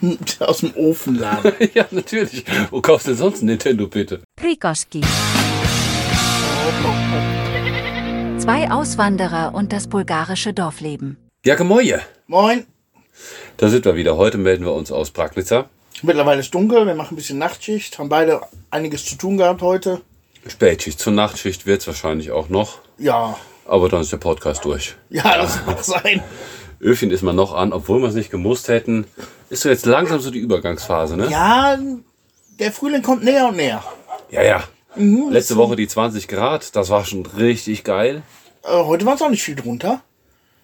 Aus dem Ofenladen. ja, natürlich. Wo kaufst du denn sonst ein Nintendo, bitte? Prikoski. Zwei Auswanderer und das bulgarische Dorfleben. Ja, gemoje. Moin. Da sind wir wieder. Heute melden wir uns aus Pragnitzer. Mittlerweile ist dunkel, wir machen ein bisschen Nachtschicht, haben beide einiges zu tun gehabt heute. Spätschicht. Zur Nachtschicht wird es wahrscheinlich auch noch. Ja, Aber dann ist der Podcast durch. ja, das mag sein. Öfchen ist man noch an, obwohl wir es nicht gemusst hätten. Ist so jetzt langsam so die Übergangsphase, ne? Ja, der Frühling kommt näher und näher. Ja, ja. Letzte Woche die 20 Grad, das war schon richtig geil. Äh, heute war es auch nicht viel drunter.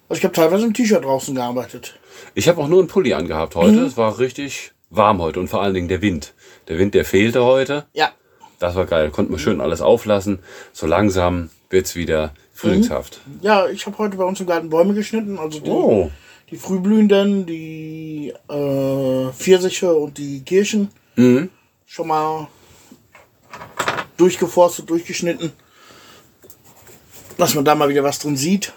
Also ich habe teilweise im T-Shirt draußen gearbeitet. Ich habe auch nur einen Pulli angehabt heute. Es war richtig warm heute und vor allen Dingen der Wind. Der Wind, der fehlte heute. Ja, Das war geil. Konnten wir schön alles auflassen. So langsam wird's wieder frühlingshaft. ja, ich habe heute bei uns im Garten Bäume geschnitten. Also die, Oh. die Frühblühenden, die äh, Pfirsiche und die Kirschen. Mhm. Schon mal durchgeforstet, durchgeschnitten. Dass man da mal wieder was drin sieht.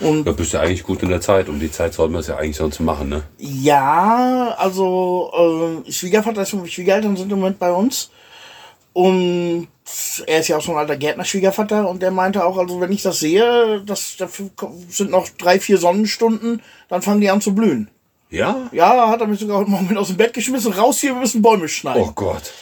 Und Da bist du eigentlich gut in der Zeit. Um die Zeit sollten wir es ja eigentlich sonst machen, ne? Ja, also äh, Schwiegervater Schwiegereltern sind im Moment bei uns. Und er ist ja auch so ein alter Gärtner-Schwiegervater und der meinte auch, also wenn ich das sehe, das dafür sind noch drei, vier Sonnenstunden, dann fangen die an zu blühen. Ja? Ja, hat er mich sogar heute Morgen mit aus dem Bett geschmissen, raus hier, wir müssen Bäume schneiden. Oh Gott.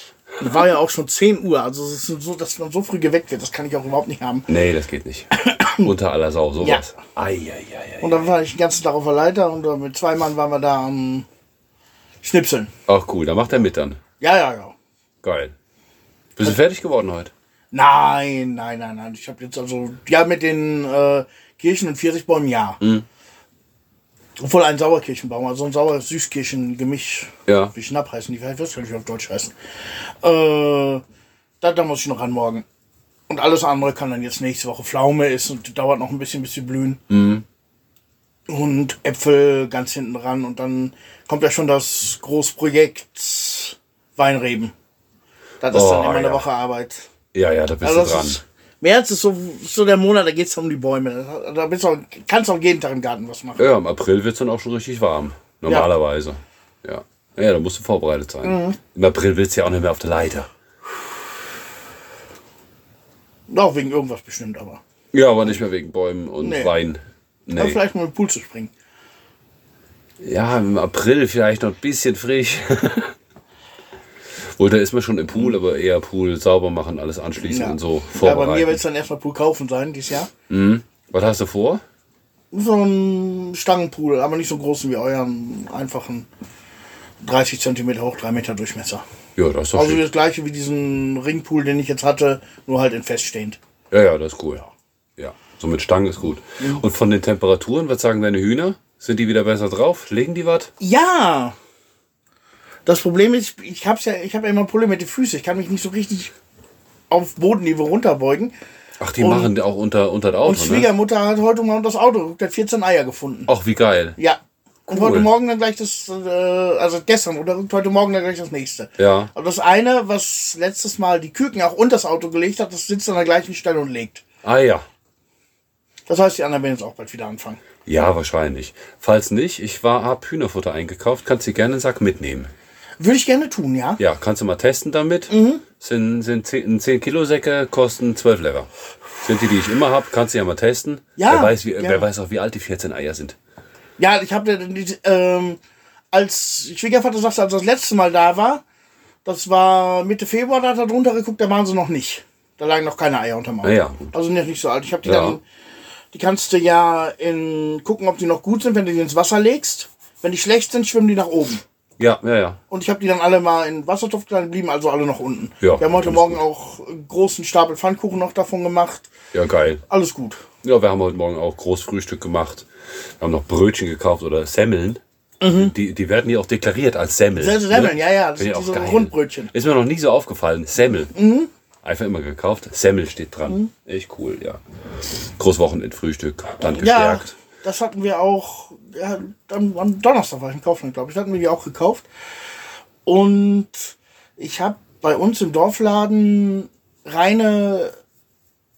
War ja auch schon 10 Uhr, also es ist so, dass man so früh geweckt wird, das kann ich auch überhaupt nicht haben. Nee, das geht nicht. Unter aller Sau, sowas. Ja. Ei, ei, ei, ei. Und dann war ich den ganzen Tag auf der Leiter und mit zwei Mann waren wir da am Schnipseln. Ach cool, da macht er mit dann. Ja, ja, ja. Geil. Bist du fertig geworden heute? Nein, nein, nein, nein. Ich habe jetzt also, ja, mit den äh, Kirchen und Pfirsichbäumen, ja. Obwohl ein Sauerkirchenbaum, also ein sauer-süßkirchen-Gemisch, Ja. wie Schnapp heißen die, weiß nicht, auf Deutsch heißen. Äh, da, da muss ich noch ran morgen. Und alles andere kann dann jetzt nächste Woche Pflaume ist und dauert noch ein bisschen, bis sie blühen. Und Äpfel ganz hinten dran und dann kommt ja schon das Großprojekt Weinreben. Das ist Oh, dann immer eine ja. Woche Arbeit. Ja, ja, da bist Also du dran. ist, März ist so, so der Monat, da geht es um die Bäume. Da, bist du, kannst du auch jeden Tag im Garten was machen. Ja, im April wird's dann auch schon richtig warm. Normalerweise. Ja. Ja, da musst du vorbereitet sein. Mhm. Im April willst du ja auch nicht mehr auf der Leiter. Auch wegen irgendwas bestimmt, aber. Ja, aber nicht mehr wegen Bäumen und Nee. Wein. Aber Nee. vielleicht mal im Pool zu springen. Ja, im April vielleicht noch ein bisschen frisch. Da ist man schon im Pool, aber eher Pool sauber machen, alles anschließen Ja. und so Ja, bei mir wird vorbereiten. es dann erstmal Pool kaufen sein dieses Jahr. Was hast du vor? So ein Stangenpool, aber nicht so groß wie euren einfachen 30 cm hoch, 3 Meter Durchmesser. Ja, das ist doch Also schick. das gleiche wie diesen Ringpool, den ich jetzt hatte, nur halt in feststehend. Ja, ja, das ist cool. Ja, so mit Stangen ist gut. Und von den Temperaturen, was sagen deine Hühner? Sind die wieder besser drauf? Legen die was? Ja! Das Problem ist, ich hab's ja, ich habe ja immer Probleme mit den Füßen. Ich kann mich nicht so richtig auf Bodenniveau runterbeugen. Ach, die Und- machen die auch unter, unter das Und Auto, ne? Schwiegermutter hat heute mal das Auto geguckt, hat 14 Eier gefunden. Ach, wie geil. Ja. Und Cool. heute Morgen dann gleich das, äh, also gestern oder heute Morgen dann gleich das nächste. Ja. Aber das eine, was letztes Mal die Küken auch unter das Auto gelegt hat, das sitzt an der gleichen Stelle und legt. Ah ja. Das heißt, die anderen werden jetzt auch bald wieder anfangen. Ja, wahrscheinlich. Falls nicht, ich war, hab Hühnerfutter eingekauft, kannst du gerne einen Sack mitnehmen. Würde ich gerne tun, ja. Ja, kannst du mal testen damit. Mhm. Sind, sind 10, 10 Kilo Säcke, kosten 12 Lever. Sind die, die ich immer hab, kannst du ja mal testen. Ja, wer, weiß, wie, ja. wer weiß auch, wie alt die 14 Eier sind. Ja, ich habe ähm, als Schwiegervater sagte, als das letzte Mal da war, das war Mitte Februar, da hat er drunter geguckt, da waren sie noch nicht. Da lagen noch keine Eier unterm Auto. Ja, gut. Also nicht, nicht so alt. Ich habe die Ja. dann, die kannst du ja in, gucken, ob die noch gut sind, wenn du die ins Wasser legst. Wenn die schlecht sind, schwimmen die nach oben. Ja, ja, ja. Und ich habe die dann alle mal in Wassertopf getan, blieben also alle noch unten. Ja, Wir haben heute Morgen gut. auch einen großen Stapel Pfannkuchen noch davon gemacht. Ja, geil. Alles gut. Ja, wir haben heute Morgen auch Großfrühstück gemacht. Wir haben noch Brötchen gekauft oder Semmeln. Die, die werden hier auch deklariert als Semmel. Semmeln, ja, ja. Das sind diese geil. Rundbrötchen. Ist mir noch nie so aufgefallen. Semmel. Einfach immer gekauft. Semmel steht dran. Echt cool, ja. Großwochenendfrühstück. Dann Ja, gestärkt. das hatten wir auch. Ja, am, am Donnerstag war ich im Kaufland, glaube ich. Das hatten wir die auch gekauft. Und ich habe bei uns im Dorfladen reine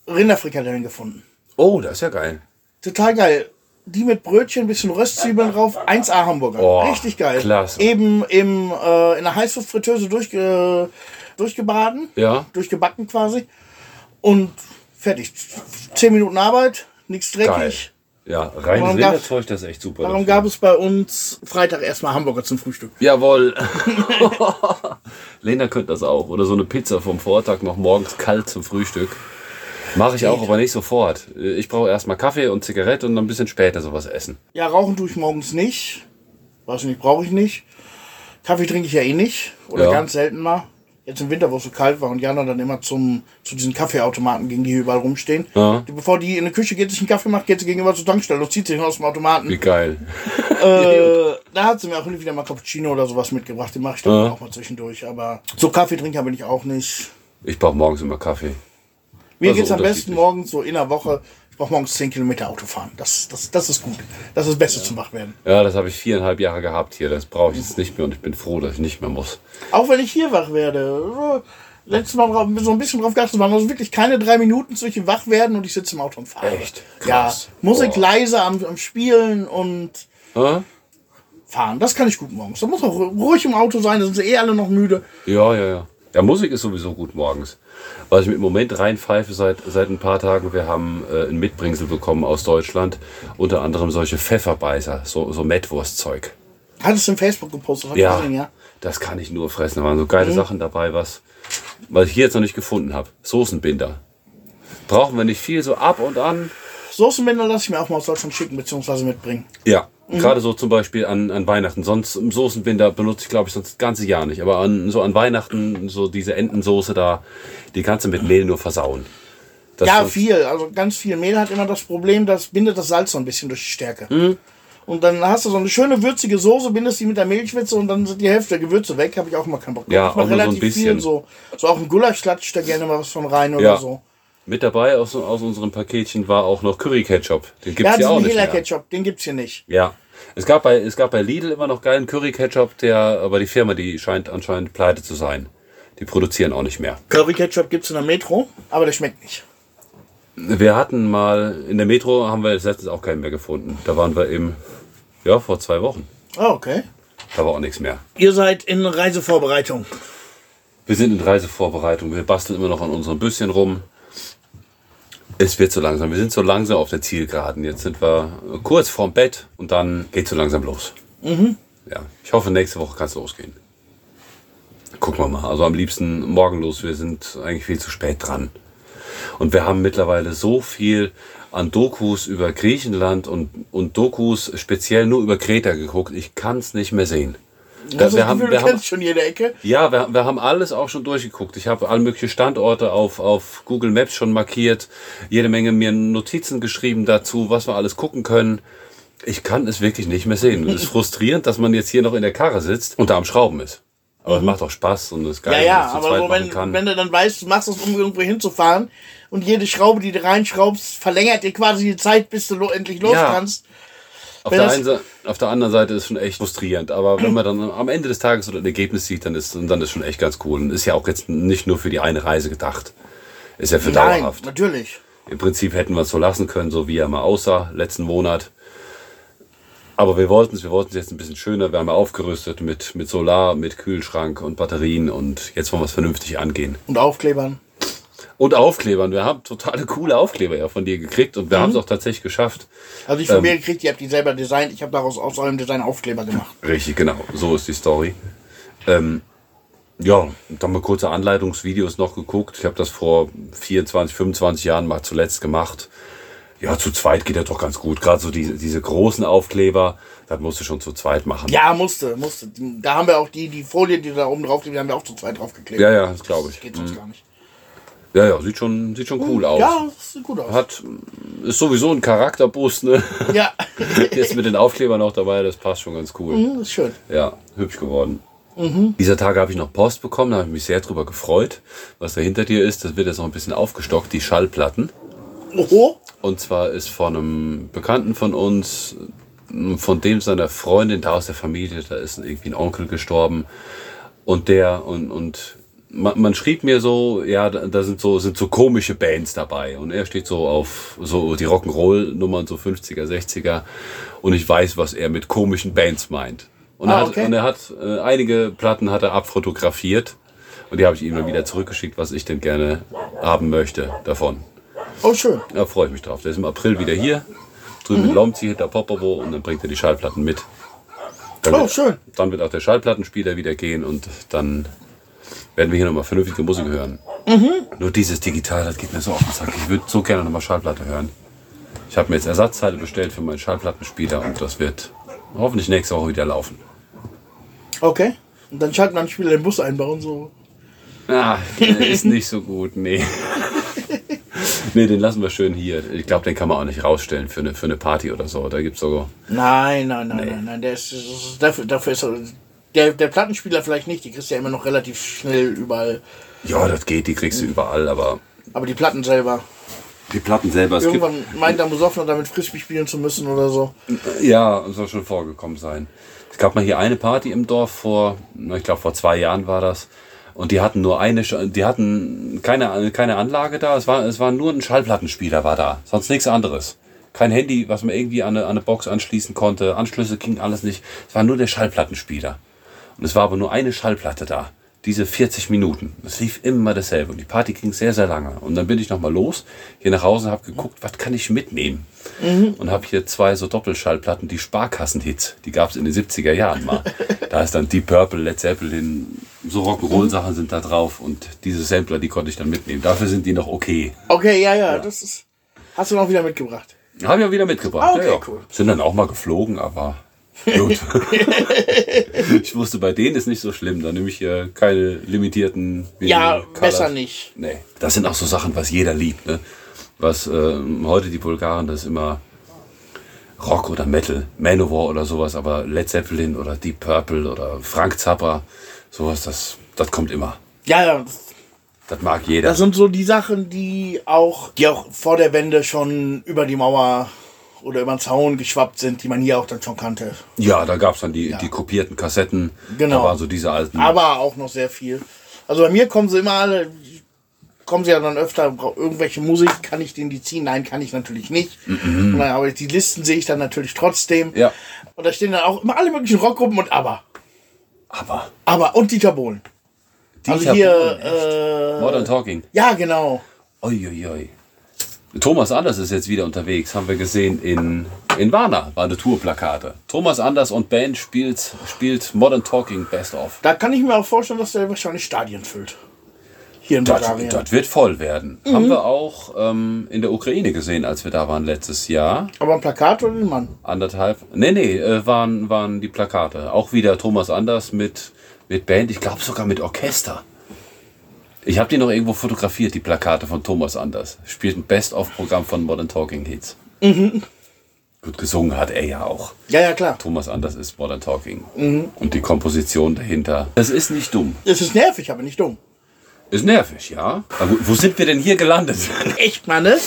Rinderfrikadellen gefunden. Oh, das ist ja geil. Total geil. die mit Brötchen, ein bisschen Röstzwiebeln drauf, 1A Hamburger. Oh, Richtig geil. klasse. Eben im, äh, in der Heißluftfritteuse durchge, durchgebraten, Ja. durchgebacken quasi. Und fertig. Zehn Minuten Arbeit, nichts dreckig. Ja, reines Warum Rinderzeug, das ist echt super. Darum dafür. gab es bei uns Freitag erstmal Hamburger zum Frühstück. Jawohl. Lena könnte das auch. Oder so eine Pizza vom Vortag noch morgens kalt zum Frühstück. Mache ich auch, aber nicht sofort. Ich brauche erstmal Kaffee und Zigarette und dann ein bisschen später sowas essen. Ja, rauchen tue ich morgens nicht. Weiß nicht, brauche ich nicht. Kaffee trinke ich ja eh nicht. Oder Ja. ganz selten mal. Jetzt im Winter, wo es so kalt war und Jana dann immer zum, zu diesen Kaffeeautomaten ging, die hier überall rumstehen. Ja. Die, bevor die in die Küche geht, sich einen Kaffee macht, geht sie gegenüber zur Tankstelle und zieht sich aus dem Automaten. Wie geil. Äh, da hat sie mir auch wieder mal Cappuccino oder sowas mitgebracht. Den mache ich dann Ja. auch mal zwischendurch. Aber so Kaffeetrinker bin ich auch nicht. Ich brauche morgens immer Kaffee. Mir Also geht's am besten morgens so in der Woche. Ich brauche morgens 10 Kilometer Auto fahren. Das, das, das ist gut. Das ist das Beste zum Wachwerden. Ja, das habe ich viereinhalb Jahre gehabt hier. Das brauche ich jetzt nicht mehr und ich bin froh, dass ich nicht mehr muss. Auch wenn ich hier wach werde. Letztes Mal drauf, so ein bisschen drauf geachtet, waren also wirklich keine drei Minuten zwischen wach werden und ich sitze im Auto und fahre. Echt? Krass. Ja, Musik Boah. leise am, am Spielen und Hä? fahren. Das kann ich gut morgens. Da muss auch ruhig im Auto sein, da sind sie eh alle noch müde. Ja, ja, ja. Ja, Musik ist sowieso gut morgens. Was ich mir im Moment reinpfeife seit, seit ein paar Tagen, wir haben äh, ein Mitbringsel bekommen aus Deutschland. Unter anderem solche Pfefferbeißer, so, so Mettwurstzeug. Hattest du im Facebook gepostet, hab ich Ja, gesehen, ja. das kann ich nur fressen. Da waren so geile Sachen dabei, was, was ich hier jetzt noch nicht gefunden habe. Soßenbinder. Brauchen wir nicht viel, so ab und an. Soßenbinder lasse ich mir auch mal aus Deutschland schicken, beziehungsweise mitbringen. Ja. Gerade so zum Beispiel an, an Weihnachten. Sonst im Soßenbinder benutze ich, glaube ich, sonst das ganze Jahr nicht. Aber an, so an Weihnachten, so diese Entensoße da, die kannst du mit Mehl nur versauen. Das ja, viel. Also ganz viel Mehl hat immer das Problem, das bindet das Salz so ein bisschen durch die Stärke. Mhm. Und dann hast du so eine schöne würzige Soße, bindest die mit der Milchwitze und dann sind die Hälfte der Gewürze weg. Habe ich auch immer keinen Bock. Ja, ich auch nur so ein bisschen. viel so. So auch ein Gulasch klatsche ich da gerne mal was von rein oder Ja. so. Mit dabei aus, aus unserem Paketchen war auch noch Curry-Ketchup. Den gibt's Ja, ja auch nicht Hela. Ketchup, den gibt's hier nicht. Ja. Es gab, bei, es gab bei Lidl immer noch geilen Curry-Ketchup, der, aber die Firma, die scheint anscheinend pleite zu sein. Die produzieren auch nicht mehr. Curry Ketchup gibt's in der Metro, aber der schmeckt nicht. Wir hatten mal, in der Metro haben wir letztens auch keinen mehr gefunden. Da waren wir im, ja, vor zwei Wochen. Ah, okay. Da war auch nichts mehr. Ihr seid in Reisevorbereitung. Wir sind in Reisevorbereitung. Wir basteln immer noch an unserem Büsschen rum. Es wird so langsam. Wir sind so langsam auf der Zielgeraden. Jetzt sind wir kurz vorm Bett und dann geht so langsam los. Ja, ich hoffe, nächste Woche kann es losgehen. Gucken wir mal. Also am liebsten morgen los. Wir sind eigentlich viel zu spät dran. Und wir haben mittlerweile so viel an Dokus über Griechenland und, und Dokus speziell nur über Kreta geguckt. Ich kann es nicht mehr sehen. Da- Also, wir haben, wir haben, schon jede Ecke. ja, wir, wir haben alles auch schon durchgeguckt. Ich habe alle möglichen Standorte auf, auf Google Maps schon markiert, jede Menge mir Notizen geschrieben dazu, was wir alles gucken können. Ich kann es wirklich nicht mehr sehen. Es ist frustrierend, dass man jetzt hier noch in der Karre sitzt und da am Schrauben ist. Aber es macht auch Spaß und es ist Ja, geil, ja, es zu aber so, wenn, kann. wenn du dann weißt, du machst das, um irgendwo hinzufahren und jede Schraube, die du reinschraubst, verlängert dir quasi die Zeit, bis du endlich los Ja. kannst. Auf der, einen, auf der anderen Seite ist es schon echt frustrierend. Aber wenn man dann am Ende des Tages so ein Ergebnis sieht, dann ist, dann ist schon echt ganz cool. Und ist ja auch jetzt nicht nur für die eine Reise gedacht. Ist ja für Nein, dauerhaft. natürlich. Im Prinzip hätten wir es so lassen können, so wie er mal aussah letzten Monat. Aber wir wollten es, wir wollten es jetzt ein bisschen schöner. Wir haben ja aufgerüstet mit, mit Solar, mit Kühlschrank und Batterien und jetzt wollen wir es vernünftig angehen. Und Aufklebern. Und Aufklebern. Wir haben totale coole Aufkleber ja von dir gekriegt und wir haben es auch tatsächlich geschafft. Also ich von Ähm. mir gekriegt, ihr habt die selber designt. Ich habe daraus aus eurem Design Aufkleber gemacht. Richtig, genau. So ist die Story. Ähm, ja, dann haben wir kurze Anleitungsvideos noch geguckt. Ich habe das vor 24, 25 Jahren mal zuletzt gemacht. Ja, zu zweit geht ja doch ganz gut. Gerade so diese, diese großen Aufkleber, das musst du schon zu zweit machen. Ja, musste, musste. Da haben wir auch die, die Folie, die da oben drauf liegt, die haben wir auch zu zweit draufgeklebt. ja, ja, das glaube ich. Geht sonst gar nicht. Ja, ja, sieht schon, sieht schon cool aus. Ja, sieht gut aus. Hat, ist sowieso ein Charakterboost, ne? Ja, Jetzt mit den Aufklebern noch dabei, das passt schon ganz cool. das ist schön. Ja, hübsch geworden. Dieser Tage habe ich noch Post bekommen, da habe ich mich sehr drüber gefreut. Was da hinter dir ist, das wird jetzt noch ein bisschen aufgestockt, die Schallplatten. Oho. Und zwar ist von einem Bekannten von uns, von dem seiner Freundin, da aus der Familie, da ist irgendwie ein Onkel gestorben. Und der, und, und man, man schrieb mir so, ja, da, sind so sind so komische Bands dabei und er steht so auf so die Rock'n'Roll Nummern so 50er, 60er und ich weiß, was er mit komischen Bands meint. Und, Ah, er, hat, okay. und er hat äh, einige Platten hat er abfotografiert und die habe ich ihm dann wieder zurückgeschickt, was ich denn gerne haben möchte davon. Oh, schön. Da freue ich mich drauf. Der ist im April wieder hier, drüben Mhm. mit Lomzi hinter Popovo und dann bringt er die Schallplatten mit. Dann Oh, wird, schön. dann wird auch der Schallplattenspieler wieder gehen und dann werden wir hier nochmal vernünftige Musik hören. Mhm. Nur dieses Digital, das geht mir so auf den Sack. Ich würde so gerne nochmal Schallplatte hören. Ich habe mir jetzt Ersatzteile bestellt für meinen Schallplattenspieler und das wird hoffentlich nächste Woche wieder laufen. Okay. Und dann schalten wir nicht wieder den Bus einbauen, so. Ah, ist nicht so gut, nee. nee, den lassen wir schön hier. Ich glaube, den kann man auch nicht rausstellen für eine, für eine Party oder so. Da gibt es sogar. Nein, nein, nein, nein, nein. Der ist, dafür, dafür ist er- der, der Plattenspieler vielleicht nicht. Die kriegst du ja immer noch relativ schnell überall. Ja, das geht, die kriegst du überall, aber Aber die Platten selber. die Platten selber, es Irgendwann meint er besoffen, damit Frisbee spielen zu müssen oder so. Ja, soll schon vorgekommen sein. Es gab mal hier eine Party im Dorf vor, ich glaube vor zwei Jahren war das. Und die hatten nur eine, die hatten keine, keine Anlage da. Es war, es war nur ein Schallplattenspieler war da. Sonst nichts anderes. Kein Handy, was man irgendwie an eine, an eine Box anschließen konnte. Anschlüsse ging alles nicht. Es war nur der Schallplattenspieler. Und es war aber nur eine Schallplatte da. Diese 40 Minuten. Es lief immer dasselbe. Und die Party ging sehr, sehr lange. Und dann bin ich nochmal los, hier nach Hause, habe geguckt, was kann ich mitnehmen? Und habe hier zwei so Doppelschallplatten, die Sparkassenhits. Die gab es in den 70er Jahren mal. da ist dann Deep Purple, Led Zeppelin, so Rock'n'Roll-Sachen sind da drauf. Und diese Sampler, die konnte ich dann mitnehmen. Dafür sind die noch okay. Okay, ja, ja, das ist. Hast du noch wieder mitgebracht? Habe ich auch wieder mitgebracht. Ah, okay, ja, ja. cool. Sind dann auch mal geflogen, aber gut. ich wusste, bei denen ist nicht so schlimm. Da nehme ich hier keine limitierten. Ja, Vinyl besser Colors. nicht. Nee. Das sind auch so Sachen, was jeder liebt. Ne? Was ähm, heute die Bulgaren, das ist immer Rock oder Metal, Manowar oder sowas, aber Led Zeppelin oder Deep Purple oder Frank Zappa, sowas, das, das kommt immer. Ja, ja. Das mag jeder. Das sind so die Sachen, die auch, die auch vor der Wende schon über die Mauer oder über den Zaun geschwappt sind, die man hier auch dann schon kannte. ja, da gab es dann die, die kopierten Kassetten. Genau. Da waren so diese alten. Aber auch noch sehr viel. Also bei mir kommen sie immer alle, kommen sie ja dann öfter, irgendwelche Musik, kann ich denen die ziehen? Nein, kann ich natürlich nicht. Und dann, aber die Listen sehe ich dann natürlich trotzdem. Mhm. Ja. Und da stehen dann auch immer alle möglichen Rockgruppen und aber. aber. Aber und Dieter Bohlen. Also Dieter hier, Bohlen, äh, Modern Talking. ja genau. Uiuiui. Thomas Anders ist jetzt wieder unterwegs, haben wir gesehen in, in Warna, war eine Tourplakate. Thomas Anders und Band spielt, spielt Modern Talking Best of. Da kann ich mir auch vorstellen, dass der wahrscheinlich Stadien füllt. Hier in Das, Bulgarien. das wird voll werden. Haben wir auch ähm, in der Ukraine gesehen, als wir da waren letztes Jahr. Aber ein Plakat oder ein Mann? Anderthalb. Nee, nee, äh, waren, waren die Plakate. Auch wieder Thomas Anders mit, mit Band, ich glaube sogar mit Orchester. Ich habe die noch irgendwo fotografiert, die Plakate von Thomas Anders. Spielt ein Best-of-Programm von Modern Talking Hits. Gut gesungen hat er ja auch. Ja, ja, klar. Thomas Anders ist Modern Talking. Und die Komposition dahinter. Das ist nicht dumm. Es ist nervig, aber nicht dumm. Ist nervig, ja. Aber wo, sind wir denn hier gelandet? Echt, Mann, ne?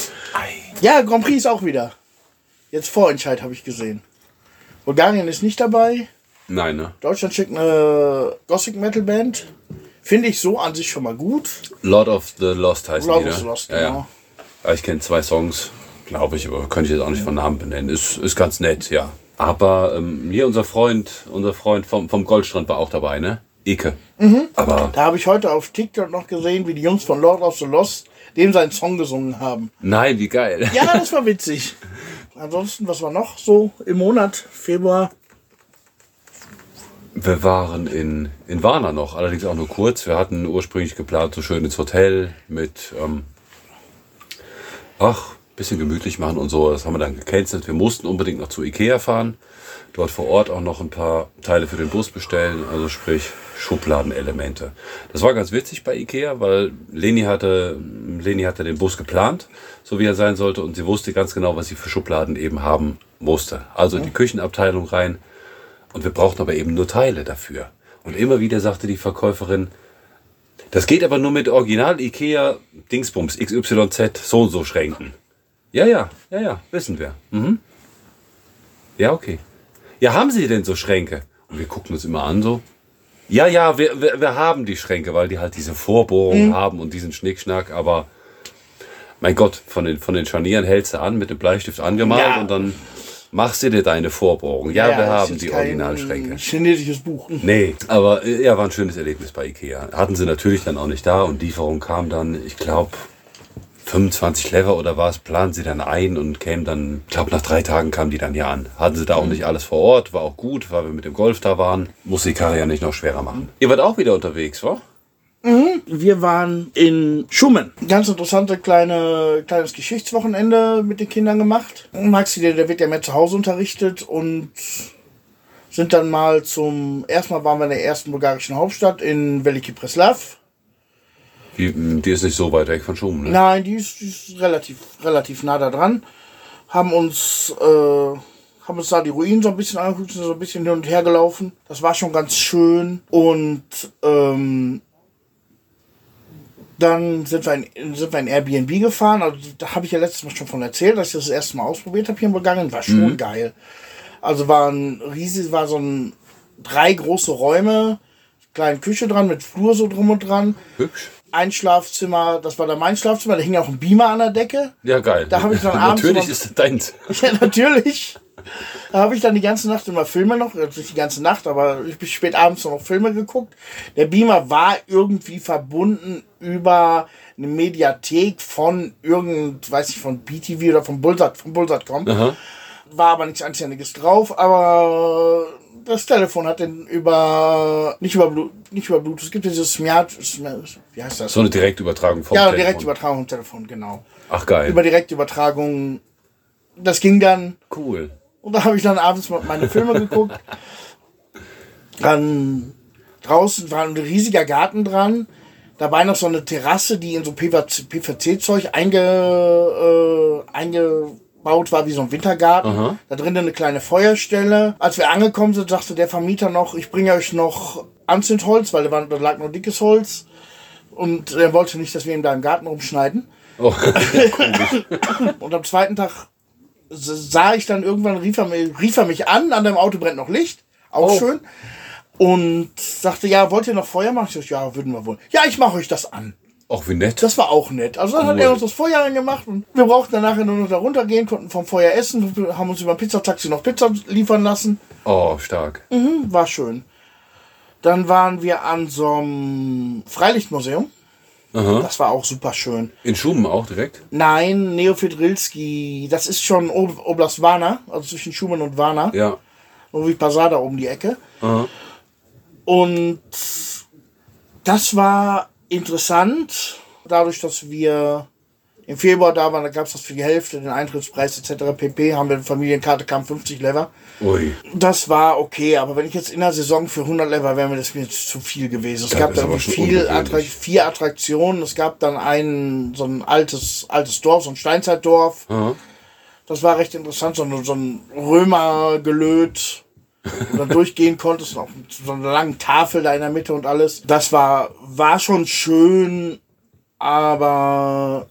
Ja, Grand Prix ist auch wieder. Jetzt Vorentscheid habe ich gesehen. Bulgarien ist nicht dabei. Nein, ne? Deutschland schickt eine Gothic Metal Band. Finde ich so an sich schon mal gut. Lord of the Lost heißt Lord of ne? the Lost, ja, ja. genau. Ja, ich kenne zwei Songs, glaube ich, aber könnte ich jetzt auch nicht von Namen benennen. Ist, ist ganz nett, ja. Aber ähm, hier unser Freund, unser Freund vom, vom Goldstrand war auch dabei, ne? Ike. Mhm. Aber Da habe ich heute auf TikTok noch gesehen, wie die Jungs von Lord of the Lost dem seinen Song gesungen haben. nein, wie geil. Ja, das war witzig. Ansonsten, was war noch so im Monat? Februar? Wir waren in, in Warna noch, allerdings auch nur kurz. Wir hatten ursprünglich geplant, so schön ins Hotel mit, ähm, ach, bisschen gemütlich machen und so. Das haben wir dann gecancelt. Wir mussten unbedingt noch zu Ikea fahren. Dort vor Ort auch noch ein paar Teile für den Bus bestellen, also sprich Schubladenelemente. Das war ganz witzig bei Ikea, weil Leni hatte, Leni hatte den Bus geplant, so wie er sein sollte, und sie wusste ganz genau, was sie für Schubladen eben haben musste. Also in die Küchenabteilung rein, und wir brauchten aber eben nur Teile dafür. Und immer wieder sagte die Verkäuferin, das geht aber nur mit Original Ikea Dingsbums XYZ so und so Schränken. Ja, ja, ja, ja, wissen wir. Mhm. Ja, okay. Ja, haben Sie denn so Schränke? Und wir gucken uns immer an so. Ja, ja, wir, wir, wir haben die Schränke, weil die halt diese Vorbohrung Mhm. haben und diesen Schnickschnack, aber mein Gott, von den, von den Scharnieren hältst du an, mit dem Bleistift angemalt Ja. und dann machst du dir deine Vorbohrung. Ja, wir das ist haben die Originalschränke. Chinesisches Buch. Nee, aber äh, ja, war ein schönes Erlebnis bei Ikea. Hatten sie natürlich dann auch nicht da und Lieferung kam dann, ich glaube, 25 Lever oder was, planen sie dann ein und kämen dann, ich glaube, nach drei Tagen kamen die dann hier an. Hatten sie da auch nicht alles vor Ort, war auch gut, weil wir mit dem Golf da waren. Muss die Karre ja nicht noch schwerer machen. Ihr wart auch wieder unterwegs, wa? Wir waren in Schummen. Ganz interessante kleine, kleines Geschichtswochenende mit den Kindern gemacht. Maxi, der, der wird ja mehr zu Hause unterrichtet und sind dann mal zum, erstmal waren wir in der ersten bulgarischen Hauptstadt in Veliki Preslav. Die, die ist nicht so weit weg von Schum, ne? Nein, die ist, die ist relativ, relativ nah da dran. Haben uns, äh, haben uns da die Ruinen so ein bisschen angeguckt, sind so ein bisschen hin und her gelaufen. Das war schon ganz schön. Und ähm, dann sind wir, in, sind wir in Airbnb gefahren. Also da habe ich ja letztes Mal schon von erzählt, dass ich das, das erste Mal ausprobiert habe hier in Bulgarien. War schon geil. Also war ein riesig, war so ein drei große Räume, kleine Küche dran mit Flur so drum und dran. Hübsch. Ein Schlafzimmer, das war dann mein Schlafzimmer, da hing auch ein Beamer an der Decke. Ja, geil. Da habe ich dann abends Natürlich ist das deins. Ja, natürlich. Da habe ich dann die ganze Nacht immer Filme noch, also nicht die ganze Nacht, aber ich bin spät abends noch Filme geguckt. Der Beamer war irgendwie verbunden über eine Mediathek von irgend, weiß ich, von BTV oder von Bullsat, von Bullsat.com. War aber nichts Anständiges drauf, aber das Telefon hat den über, nicht über Bluetooth, nicht über Bluetooth, es gibt dieses Smart, wie heißt das? So eine Direktübertragung vom ja, Telefon. Direktübertragung im Telefon, genau. Ach, geil. Über Direktübertragung, das ging dann, cool. Und da habe ich dann abends mal meine Filme geguckt. Dann draußen war ein riesiger Garten dran. Dabei noch so eine Terrasse, die in so PVC-Zeug einge, äh, eingebaut war, wie so ein Wintergarten. Aha. Da drinnen eine kleine Feuerstelle. Als wir angekommen sind, sagte der Vermieter noch, ich bringe euch noch Anzündholz, weil da, lag nur dickes Holz. Und er wollte nicht, dass wir ihm da im Garten rumschneiden. Oh, Und am zweiten Tag sah ich dann irgendwann, rief er, mir- rief er mich an, an deinem Auto brennt noch Licht. Auch Oh. schön. Und sagte, ja, wollt ihr noch Feuer machen? Ich sag, ja, würden wir wohl. Ja, ich mache euch das an. auch wie nett. Das war auch nett. Also dann hat Cool. er uns das Feuer angemacht und wir brauchten dann nachher nur noch da runtergehen, konnten vom Feuer essen, haben uns über ein Pizzataxi noch Pizza liefern lassen. Oh, stark. Hm, war schön. Dann waren wir an so einem Freilichtmuseum. Aha. Das war auch super schön. In Schuben auch direkt? Nein, Neofedrilski, das ist schon Ob Oblast Varna, also zwischen Schumann und Varna. Ja. Und wie Pasada um die Ecke. Aha. Und das war interessant, dadurch, dass wir im Februar da waren, da gab es das für die Hälfte, den Eintrittspreis etc. pp. haben wir eine Familienkarte, kam 50 Lever. Ui. Das war okay, aber wenn ich jetzt in der Saison für 100 Lever wäre mir das mir jetzt zu viel gewesen. Es Das gab dann viel ungewöhnlich. Attra vier Attraktionen. Es gab dann ein so ein altes altes Dorf, so ein Steinzeitdorf. Aha. Das war recht interessant, so, ein- so ein Römergelöt, wo du dann durchgehen konntest, und mit so einer langen Tafel da in der Mitte und alles. Das war, war schon schön, aber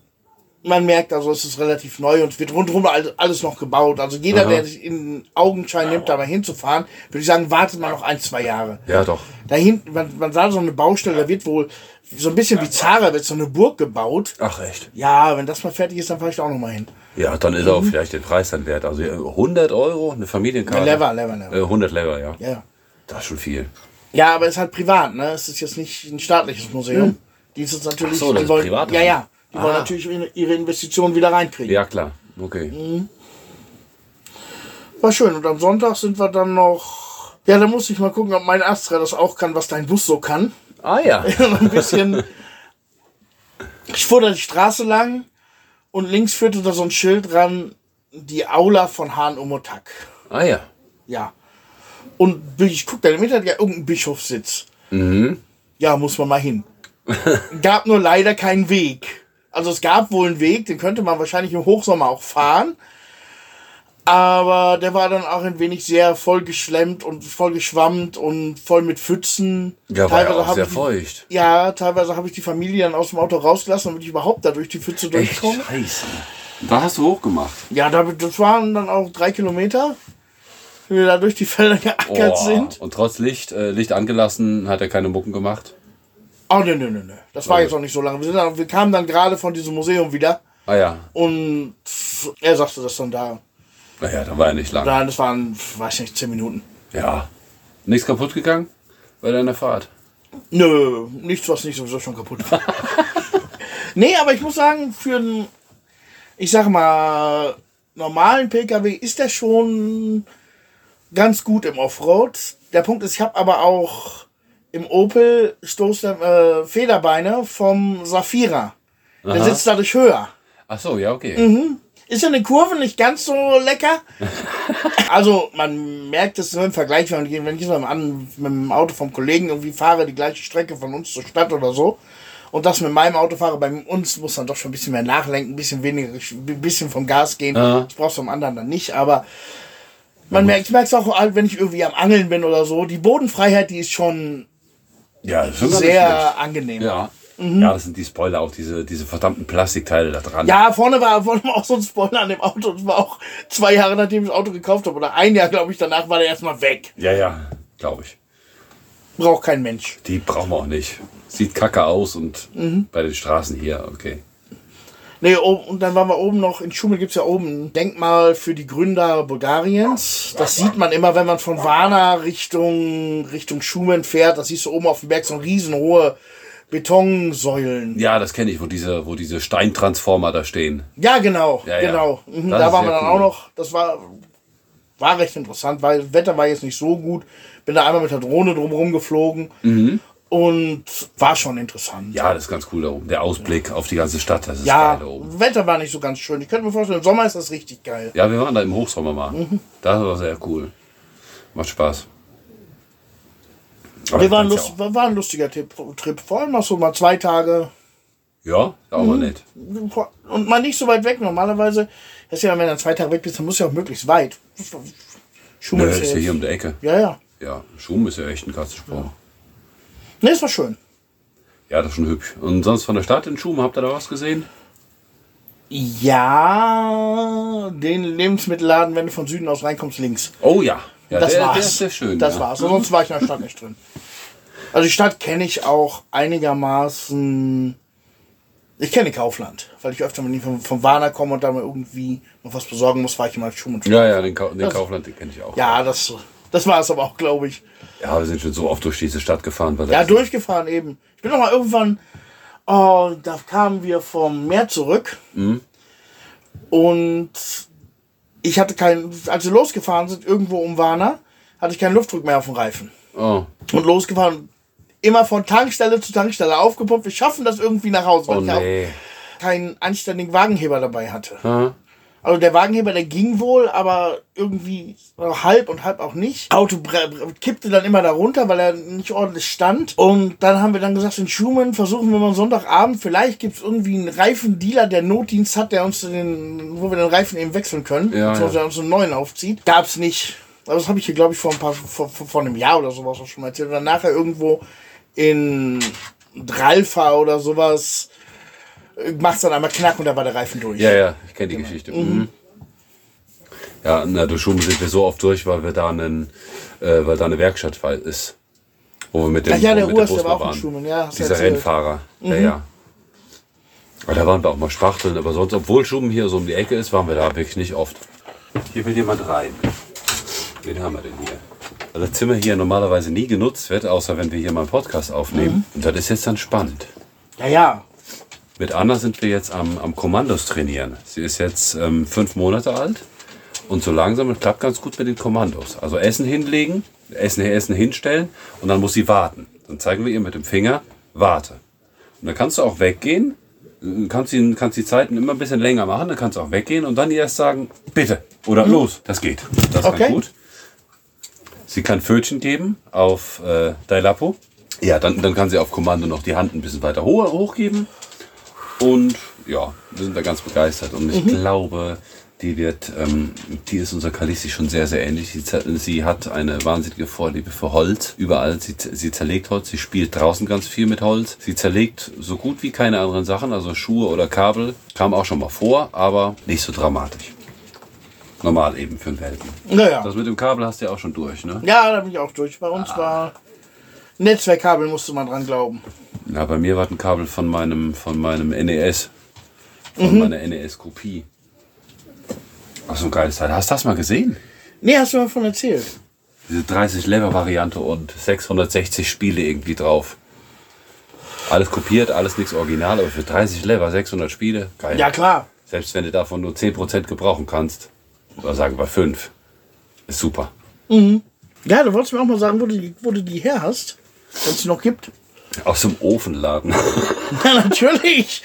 man merkt also, es ist relativ neu und es wird rundherum all- alles noch gebaut. Also jeder, Aha. der sich in Augenschein nimmt, da mal hinzufahren, würde ich sagen, wartet mal noch ein, zwei Jahre. Ja, doch. Da hinten, man, man sah so eine Baustelle, da wird wohl so ein bisschen wie Zara, wird so eine Burg gebaut. Ach, echt? Ja, wenn das mal fertig ist, dann fahre ich da auch noch mal hin. Ja, dann ist auch vielleicht der Preis dann wert. Also äh, 100 Euro, eine Familienkarte. Lever, Lever, Lever. Äh, 100 Lever, ja. Ja. Das ist schon viel. Ja, aber es ist halt privat, ne? Es ist jetzt nicht ein staatliches Museum. Die ist jetzt natürlich. Ach so, das die ist wollen, privat. Ja, ja. Die wollen Ah. natürlich ihre- Investitionen wieder reinkriegen. Ja, klar. Okay. War schön. Und am Sonntag sind wir dann noch. Ja, da muss ich mal gucken, ob mein Astra das auch kann, was dein Bus so kann. Ah ja. ein bisschen. Ich fuhr da die Straße lang und links führte da so ein Schild dran, die Aula von Hahn Omotak. Ah ja. Ja. Und ich guck da im Internet, ja, irgendein Bischofssitz. Mhm. Ja, muss man mal hin. gab nur leider keinen Weg. Also es gab wohl einen Weg, den könnte man wahrscheinlich im Hochsommer auch fahren. Aber der war dann auch ein wenig sehr voll geschlemmt und voll geschwammt und voll mit Pfützen. Ja, war ja sehr ich- feucht. Ja, teilweise habe ich die Familie dann aus dem Auto rausgelassen, damit ich überhaupt da durch die Pfütze Echt durchkomme. scheiße. Da hast du hochgemacht. Ja, da- das waren dann auch drei Kilometer. wie wir da durch die Felder geackert Boah. sind. Und trotz Licht, äh, Licht angelassen, hat er keine Mucken gemacht. Oh, ne, ne, ne, ne. Das war jetzt noch nicht so lange. Wir, sind dann, wir kamen dann gerade von diesem Museum wieder Ah ja, und er sagte das dann da. naja, da war er nicht lang. Nein, das waren, weiß nicht, zehn Minuten. Ja. Nichts kaputt gegangen bei deiner Fahrt? Nö, nichts, was nicht sowieso schon kaputt war. nee, aber ich muss sagen, für einen, ich sag mal, normalen PKW ist der schon ganz gut im Offroad. Der Punkt ist, ich habe aber auch im Opel Stoß äh, Federbeine vom Safira. Der Aha. sitzt dadurch höher. Ach so, ja, okay. Mhm. Ist ja eine Kurve nicht ganz so lecker. also man merkt es nur im Vergleich, wenn ich, wenn ich mit dem Auto vom Kollegen irgendwie fahre, die gleiche Strecke von uns zur Stadt oder so. Und das mit meinem Auto fahre, bei uns muss dann doch schon ein bisschen mehr nachlenken, ein bisschen weniger, ein bisschen vom Gas gehen. Ja. Das brauchst du am anderen dann nicht, aber man merkt, ich merke es auch, wenn ich irgendwie am Angeln bin oder so. Die Bodenfreiheit, die ist schon Ja, das ist schon sehr angenehm. Ja. Ja, das sind die Spoiler, auch diese, diese verdammten Plastikteile da dran. Ja, vorne war, vorne war auch so ein Spoiler an dem Auto. Das war auch zwei Jahre nachdem ich das Auto gekauft habe. Oder ein Jahr, glaube ich, danach war der erstmal weg. ja, ja glaube ich. Braucht kein Mensch. Die brauchen wir auch nicht. Sieht kacke aus und Mhm. bei den Straßen hier, okay. Nee, und dann waren wir oben noch, in Schumel gibt's ja oben ein Denkmal für die Gründer Bulgariens. Das sieht man immer, wenn man von Varna Richtung, Richtung Schumen fährt. Das siehst du oben auf dem Berg so riesenhohe Betonsäulen. Ja, das kenne ich, wo diese, wo diese Steintransformer da stehen. Ja, genau, Ja, ja. genau. Mhm, da waren wir dann cool. auch noch. Das war, war recht interessant, weil das Wetter war jetzt nicht so gut. Bin da einmal mit der Drohne drumherum geflogen und war schon interessant. Mhm. Ja, das ist ganz cool da oben. Der Ausblick auf die ganze Stadt, das ist Ja, geil da oben. Wetter war nicht so ganz schön. Ich könnte mir vorstellen, im Sommer ist das richtig geil. Ja, wir waren da im Hochsommer mal. Mhm. Das war sehr cool. Macht Spaß. Aber Wir waren, lust, war ein lustiger Trip, Trip. Vor allem auch so mal zwei Tage. Ja, auch. ja, mal nett. Und mal nicht so weit weg. Normalerweise, das ist ja, wenn du zwei Tage weg bist, dann musst du ja auch möglichst weit. Schumann Nö, ist ja ja hier um die Ecke. Ja, ja. Ja, Schum ist ja echt ein Katzensprung. Ne, es war schön. Ja, das ist schon hübsch. Und sonst von der Stadt in Schum, habt ihr da was gesehen? Ja, den Lebensmittelladen, wenn du von Süden aus reinkommst, links. Oh ja. ja das der, war's. Der ist sehr schön. Das ja. war's. Sonst war ich in der Stadt nicht drin. Also die Stadt kenne ich auch einigermaßen. Ich kenne Kaufland, weil ich öfter, wenn ich von, von Warner komme und da mal irgendwie noch was besorgen muss, fahre ich immer Schuh und Ja, ja, den, Kau den Kaufland, den kenne ich auch. Ja, das, das war es aber auch, glaube ich. Ja, wir sind schon so oft durch diese Stadt gefahren. Weil Ja, durchgefahren eben. Ich bin noch mal irgendwann, oh, da kamen wir vom Meer zurück. Und ich hatte keinen, als wir losgefahren sind, irgendwo um Warna, hatte ich keinen Luftdruck mehr auf dem Reifen. Oh, Und losgefahren, immer von Tankstelle zu Tankstelle aufgepumpt. Wir schaffen das irgendwie nach Hause, weil oh ich auch nee. keinen anständigen Wagenheber dabei hatte. Ha? Also der Wagenheber, der ging wohl, aber irgendwie halb und halb auch nicht. Auto kippte dann immer da runter, weil er nicht ordentlich stand. Und dann haben wir dann gesagt, in Schumann versuchen wir mal Sonntagabend, vielleicht gibt es irgendwie einen Reifendealer, der Notdienst hat, der uns den, wo wir den Reifen eben wechseln können, Ja, beziehungsweise ja. uns einen neuen aufzieht. Gab's nicht. Also das habe ich hier, glaube ich, vor ein paar, vor, vor, vor einem Jahr oder sowas auch schon mal erzählt. Und dann nachher irgendwo in Dralfa oder sowas macht's dann einmal knack und da war der Reifen durch. Ja, ja, ich kenne die Geschichte. Mhm. Ja, na, durch Schum sind wir so oft durch, weil wir da einen, äh, weil da eine Werkstatt ist. Wo wir mit dem, Ach ja, der Urs, der war auch in waren. Schumann, ja, Dieser erzählt. Mhm. Rennfahrer. Ja, ja. Aber da waren wir auch mal Spachteln, aber sonst, obwohl Schuben hier so um die Ecke ist, waren wir da wirklich nicht oft. Hier will jemand rein. Wen haben wir denn hier? Weil das Zimmer hier normalerweise nie genutzt wird, außer wenn wir hier mal einen Podcast aufnehmen. Mhm. Und das ist jetzt dann spannend. Ja, ja. Mit Anna sind wir jetzt am, am Kommandos trainieren. Sie ist jetzt ähm, fünf Monate alt und so langsam und klappt ganz gut mit den Kommandos. Also Essen hinlegen, Essen, Essen hinstellen und dann muss sie warten. Dann zeigen wir ihr mit dem Finger, warte. Und dann kannst du auch weggehen, äh, kannst die, kannst die Zeiten immer ein bisschen länger machen, dann kannst du auch weggehen und dann erst sagen, bitte oder los. Das geht. Das Okay. kann gut. Sie kann Pfötchen geben auf äh, Dailapo. Ja, dann, dann kann sie auf Kommando noch die Hand ein bisschen weiter hoch, hochgeben. Und ja, wir sind da ganz begeistert. Und ich glaube, die wird, ähm, die ist unserer Kalisi schon sehr, sehr ähnlich. Sie, sie hat eine wahnsinnige Vorliebe für Holz. Überall. Sie, sie zerlegt Holz. Sie spielt draußen ganz viel mit Holz. Sie zerlegt so gut wie keine anderen Sachen, also Schuhe oder Kabel. Kam auch schon mal vor, aber nicht so dramatisch. Normal eben für einen Welpen. Naja. Das mit dem Kabel hast du ja auch schon durch, ne? Ja, da bin ich auch durch. Bei uns war Netzwerkkabel, musste man dran glauben. Ja, bei mir war ein Kabel von meinem, von meinem NES. Von meiner NES-Kopie. Ach, so ein geiles Teil. Hast du das mal gesehen? Nee, hast du mal von erzählt. Diese 30-Lever-Variante und 660 Spiele irgendwie drauf. Alles kopiert, alles nichts original, aber für 30 Lever, 600 Spiele, geil. Ja, klar. Selbst wenn du davon nur 10% gebrauchen kannst, oder sagen wir 5, ist super. Ja, du wolltest mir auch mal sagen, wo du die, wo du die her hast. Wenn es die noch gibt. Aus dem Ofenladen. Ja, natürlich.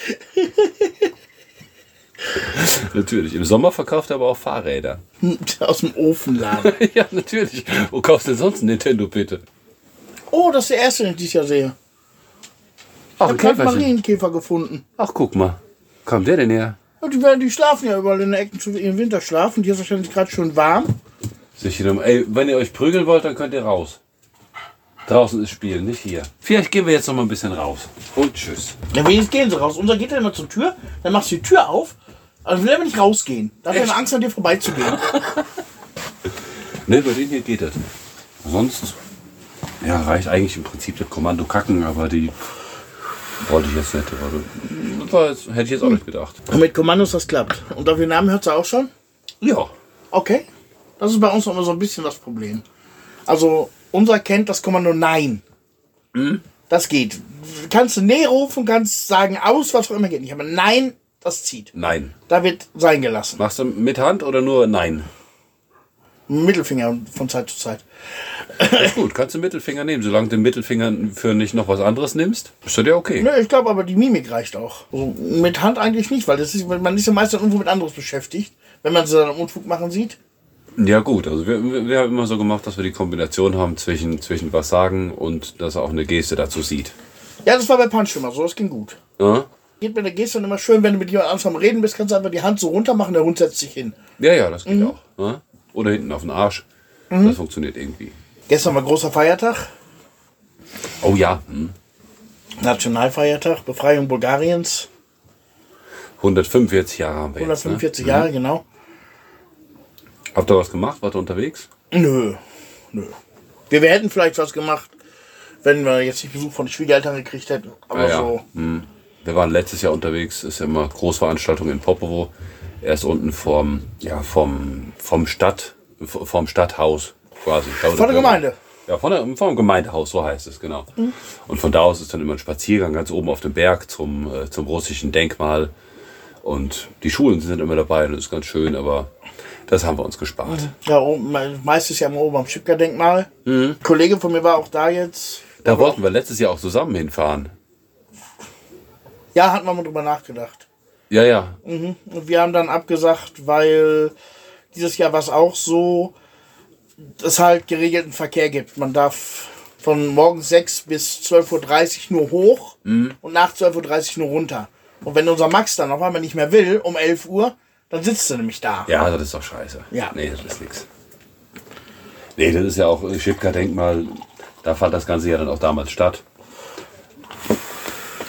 natürlich. Im Sommer verkauft er aber auch Fahrräder. Aus dem Ofenladen. ja, natürlich. Wo kaufst du denn sonst ein Nintendo bitte? Oh, das ist der erste, den ich dieses Jahr sehe. Ich Ach, habe gerade. Marienkäfer gefunden. Ach, guck mal. Kam der denn her? Und die, werden, die schlafen ja überall in den Ecken zu ihrem Winterschlaf. Und hier ist wahrscheinlich gerade schon warm. Sicher, ey, wenn ihr euch prügeln wollt, dann könnt ihr raus. Draußen ist Spielen, nicht hier. Vielleicht gehen wir jetzt noch mal ein bisschen raus. Und tschüss. Ja, wenigstens gehen sie raus. Unser geht dann immer zur Tür, dann machst du die Tür auf. Also will er nicht rausgehen. Da hat er Angst, an dir vorbeizugehen. Ne, bei denen hier geht das. Sonst, ja, reicht eigentlich im Prinzip das Kommando kacken, aber die wollte ich jetzt nicht. Aber das hätte ich jetzt auch nicht gedacht. Und mit Kommandos das klappt. Und auf den Namen hört sie auch schon? Ja. Okay. Das ist bei uns noch immer so ein bisschen das Problem. Also, unser kennt das Kommando Nein. Das geht. Kannst du Nee rufen, kannst sagen aus, was auch immer geht nicht. Aber Nein, das zieht. Nein. Da wird sein gelassen. Machst du mit Hand oder nur Nein? Mittelfinger von Zeit zu Zeit. Ist gut, kannst du Mittelfinger nehmen. Solange du den Mittelfinger für nicht noch was anderes nimmst, ist das ja okay. Nö, ich glaube aber, die Mimik reicht auch. Also, mit Hand eigentlich nicht, weil das ist, man ist ja meistens irgendwo mit anderes beschäftigt, wenn man dann am Unfug machen sieht. Ja gut, also wir, wir haben immer so gemacht, dass wir die Kombination haben zwischen, zwischen was sagen und dass er auch eine Geste dazu sieht. Ja, das war bei Punch immer so, das ging gut. Ja, Geht mit der Geste dann immer schön, wenn du mit jemand anderem am Reden bist, kannst du einfach die Hand so runter machen, der Hund setzt sich hin. ja, ja das geht auch. Ja? Oder hinten auf den Arsch. Das funktioniert irgendwie. Gestern war großer Feiertag, Oh ja, hm. Nationalfeiertag, Befreiung Bulgariens, 145 Jahre haben wir jetzt. 145 Ne? Jahre, genau. Habt ihr was gemacht? Wart ihr unterwegs? Nö, nö. Wir, hätten vielleicht was gemacht, wenn wir jetzt nicht Besuch von den Schwiegereltern gekriegt hätten. Aber Ja, ja. so, Hm. Wir waren letztes Jahr unterwegs, ist ja immer Großveranstaltung in Popovo. Erst unten vom, ja, vom, vom Stadt, vom Stadthaus quasi. Da, Von der Gemeinde. Ja, von der, vom Gemeindehaus, so heißt es, genau. Und von da aus ist dann immer ein Spaziergang ganz oben auf dem Berg zum, äh, zum russischen Denkmal. Und die Schulen sind immer dabei, das ist ganz schön, aber das haben wir uns gespart. ja, meistens ja am oben am Schipka-Denkmal. Ein Kollege von mir war auch da jetzt. Da wollten wir letztes Jahr auch zusammen hinfahren. Ja, hatten wir mal drüber nachgedacht. Ja, ja. Und wir haben dann abgesagt, weil dieses Jahr war es auch so, dass es halt geregelten Verkehr gibt. Man darf von morgens 6 bis 12.30 Uhr nur hoch und nach 12.30 Uhr nur runter. Und wenn unser Max dann auf einmal nicht mehr will, um 11 Uhr, dann sitzt er nämlich da. Ja, das ist doch scheiße. Ja. Nee, das ist nix. Nee, das ist ja auch Schipka-Denkmal. Da fand das Ganze ja dann auch damals statt.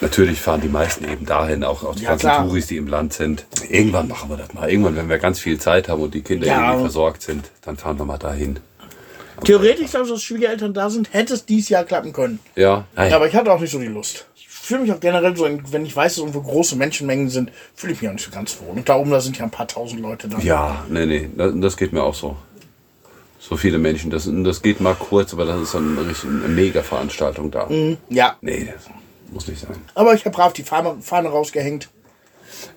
Natürlich fahren die meisten eben dahin, auch, auch die Ja, ganzen klar. Touris, die im Land sind. Irgendwann machen wir das mal. Irgendwann, wenn wir ganz viel Zeit haben und die Kinder Ja. irgendwie versorgt sind, dann fahren wir mal dahin. Theoretisch, dass Schwiegereltern da sind, hätte es dieses Jahr klappen können. Ja, nein. Ja, aber ich hatte auch nicht so die Lust. Ich fühle mich auch generell so, wenn ich weiß, dass irgendwo große Menschenmengen sind, fühle ich mich auch nicht so ganz wohl. Und da oben, da sind ja ein paar tausend Leute da. Ja, nee, nee, das, das geht mir auch so. So viele Menschen, das, das geht mal kurz, aber das ist dann eine Mega-Veranstaltung da. Ja. Nee, das muss nicht sein. Aber ich habe brav die Fahne, Fahne rausgehängt.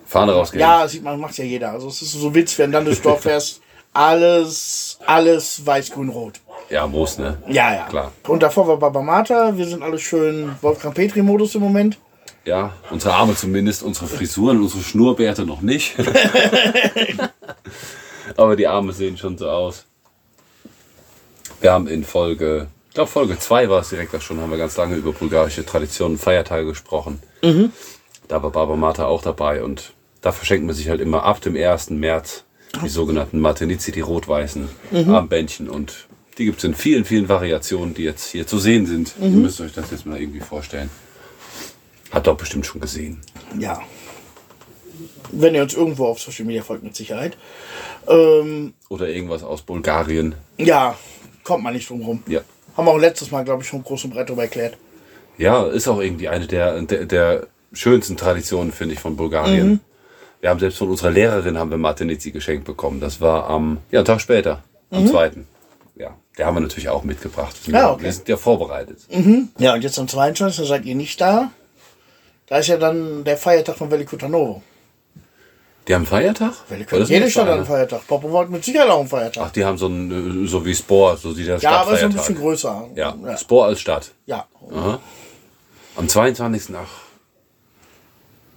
Fahne rausgehen. Ja, sieht man, macht ja jeder. Also es ist so Witz, wenn dann durchs Dorf fährst. Alles, alles weiß, grün, rot. Ja, muss, ne? Ja, ja. Klar. Und davor war Baba Martha. Wir sind alle schön Wolfgang Petri-Modus im Moment. Ja, unsere Arme zumindest, unsere Frisuren, unsere Schnurrbärte noch nicht. Aber die Arme sehen schon so aus. Wir haben in Folge, ich glaube Folge 2 war es direkt auch schon, haben wir ganz lange über bulgarische Traditionen und Feiertage gesprochen. Da war Baba Martha auch dabei und da verschenkt man sich halt immer ab dem 1. März die sogenannten Martinizi, die rot-weißen Armbändchen und die gibt es in vielen, vielen Variationen, die jetzt hier zu sehen sind. Ihr müsst euch das jetzt mal irgendwie vorstellen. Hat doch bestimmt schon gesehen. Ja. Wenn ihr uns irgendwo auf Social Media folgt, mit Sicherheit. Ähm, Oder irgendwas aus Bulgarien. ja, kommt man nicht drum rum. Ja. Haben wir auch letztes Mal, glaube ich, schon groß und breit darüber erklärt. Ja, ist auch irgendwie eine der, der, der schönsten Traditionen, finde ich, von Bulgarien. Wir haben selbst von unserer Lehrerin haben wir Martinizi geschenkt bekommen. Das war am, ja, einen Tag später, am zweiten. Ja, der haben wir natürlich auch mitgebracht. Wir sind Ja, ja, okay. wir sind ja vorbereitet. Ja, und jetzt am 22. da seid ihr nicht da. Da ist ja dann der Feiertag von Velikutanovo. Die haben einen Feiertag? Velikut Oder ist Jede das Stadt hat eine? einen Feiertag. Popovo hat mit Sicherheit auch einen Feiertag. Ach, die haben so ein, äh, so wie Spor, so die der ja, aber so ein bisschen größer. Ja, ja. Spor als Stadt. ja. Aha. Am 22. Ach.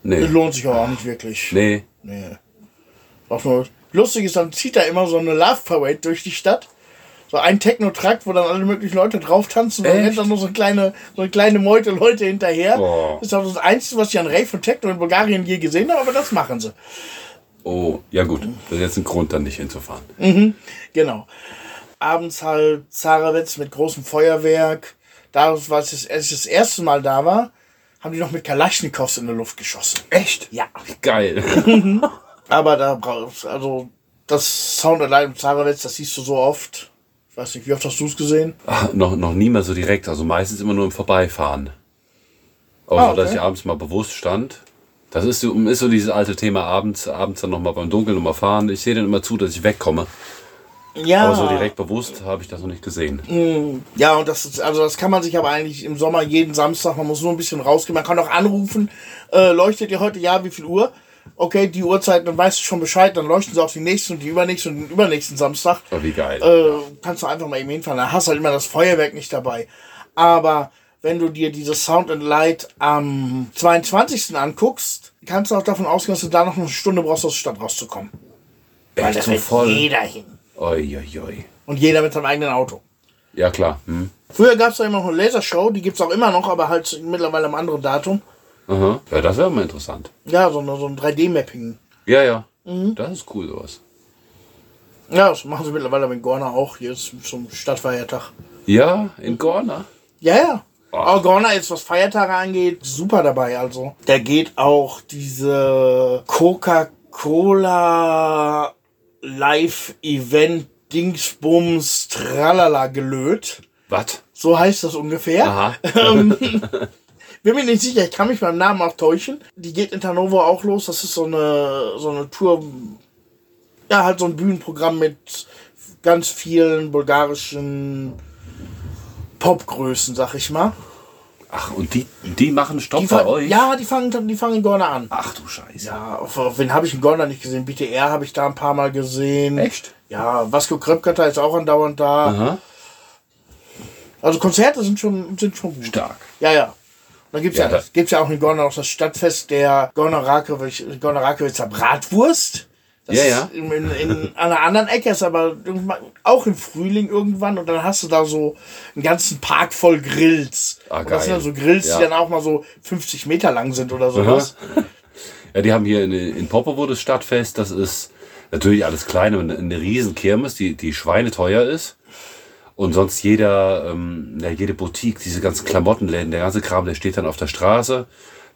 Nee. Lohnt sich aber auch nicht wirklich. Nee. Nee. Auch nur, lustig ist, dann zieht da immer so eine Love Parade durch die Stadt. So ein Techno-Trakt, wo dann alle möglichen Leute drauf tanzen und dann rennt dann nur so eine kleine, so eine kleine Meute Leute hinterher. Oh. Das ist auch das Einzige, was ich an Rave und Techno in Bulgarien je gesehen habe, aber das machen sie. Oh, ja gut. Das ist jetzt ein Grund, dann nicht hinzufahren. Genau. Abends halt Zarawetz mit großem Feuerwerk. Da, was ich, als ich das erste Mal da war, haben die noch mit Kalaschnikows in der Luft geschossen. Echt? Ja. Geil. Aber da brauchst also das Sound allein im Zarawetz, das siehst du so oft. Weiß nicht, wie oft hast du es gesehen? Ach, noch, noch nie mal so direkt, also meistens immer nur im Vorbeifahren. Aber Ah, so, okay. dass ich abends mal bewusst stand. Das ist so, ist so dieses alte Thema abends, abends dann nochmal beim Dunkeln nochmal fahren. Ich sehe dann immer zu, dass ich wegkomme. Ja. Aber so direkt bewusst habe ich das noch nicht gesehen. Ja, und das ist, also das kann man sich aber eigentlich im Sommer jeden Samstag, man muss nur ein bisschen rausgehen, man kann auch anrufen, äh, leuchtet ihr heute, ja, wie viel Uhr? Okay, die Uhrzeit, dann weißt du schon Bescheid, dann leuchten sie auf die nächsten und die übernächsten und den übernächsten Samstag. Oh, wie geil. äh, kannst du einfach mal eben hinfahren. Da hast du halt immer das Feuerwerk nicht dabei. Aber wenn du dir dieses Sound and Light am 22. anguckst, kannst du auch davon ausgehen, dass du da noch eine Stunde brauchst, aus der Stadt rauszukommen. Weil Echt da fährt voll. jeder hin. Oi, oi, oi. Und jeder mit seinem eigenen Auto. Ja, klar. Hm. Früher gab es da immer noch eine Lasershow, die gibt es auch immer noch, aber halt mittlerweile am anderen Datum. Aha. Ja, das wäre mal interessant. Ja, so, so ein 3D-Mapping. Ja, ja. Mhm. Das ist cool, sowas. Ja, das machen sie mittlerweile mit Gorner auch, jetzt zum Stadtfeiertag. Ja, in Gorna. Ja, ja. Ach. Aber Gorner jetzt, was Feiertage angeht, super dabei. Also, da geht auch diese Coca-Cola Live-Event Dingsbums Tralala gelöt. Was? So heißt das ungefähr. Aha. Bin mir nicht sicher, ich kann mich beim Namen auch täuschen. Die geht in Hannover auch los. Das ist so eine, so eine Tour. Ja, halt so ein Bühnenprogramm mit ganz vielen bulgarischen Popgrößen, sag ich mal. Ach, und die, die machen Stopp Die bei euch? Ja, die fangen, die fangen in Gorner an. Ach du Scheiße. Ja, auf, auf wen habe ich in Gorner nicht gesehen? BTR habe ich da ein paar Mal gesehen. Echt? Ja, Vasco Kröpkata ist auch andauernd da. Aha. Also Konzerte sind schon, sind schon gut. Stark. Ja, ja. Dann gibt's ja, Ja, das- gibt's ja auch in Gorner noch das Stadtfest der Gorner Rakowitz, Gorner Rakowitzer Bratwurst. Das Ja, ja. In, in, in einer anderen Ecke ist aber auch im Frühling irgendwann und dann hast du da so einen ganzen Park voll Grills. Ah, und das sind dann so Grills, Ja. die dann auch mal so 50 Meter lang sind oder sowas. Ja, die haben hier in, in Popovo das Stadtfest. Das ist natürlich alles klein und eine riesen Kirmes, die, die schweineteuer ist. Und sonst jeder, ähm, ja, jede Boutique, diese ganzen Klamottenläden, der ganze Kram, der steht dann auf der Straße.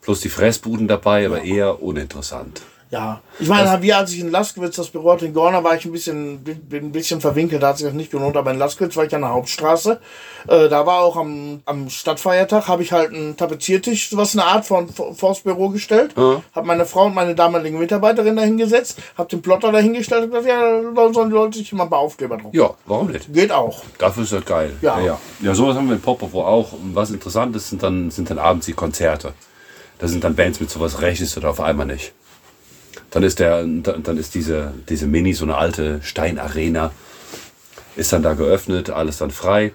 Plus die Fressbuden dabei, aber eher uninteressant. Ja, ich meine, wir, als ich in Laskowitz das Büro hatte, in Gorna, war ich ein bisschen, bin ein bisschen verwinkelt, da hat sich das nicht gelohnt, aber in Laskowitz war ich an der Hauptstraße. Äh, da war auch am, am Stadtfeiertag, habe ich halt einen Tapeziertisch, sowas eine Art von vors Büro gestellt, Ja. habe meine Frau und meine damalige Mitarbeiterin dahingesetzt, habe den Plotter dahingestellt und gesagt, ja, da sollen die Leute sich immer ein paar Aufkleber drauf. Ja, warum nicht? Geht auch. Dafür ist das geil. Ja. ja, ja. Ja, sowas haben wir in Popovo auch. Und was interessant ist, sind dann, sind dann abends die Konzerte. Da sind dann Bands mit sowas rechnest du da auf einmal nicht. Dann ist der, dann ist diese, diese Mini, so eine alte Steinarena, ist dann da geöffnet, alles dann frei.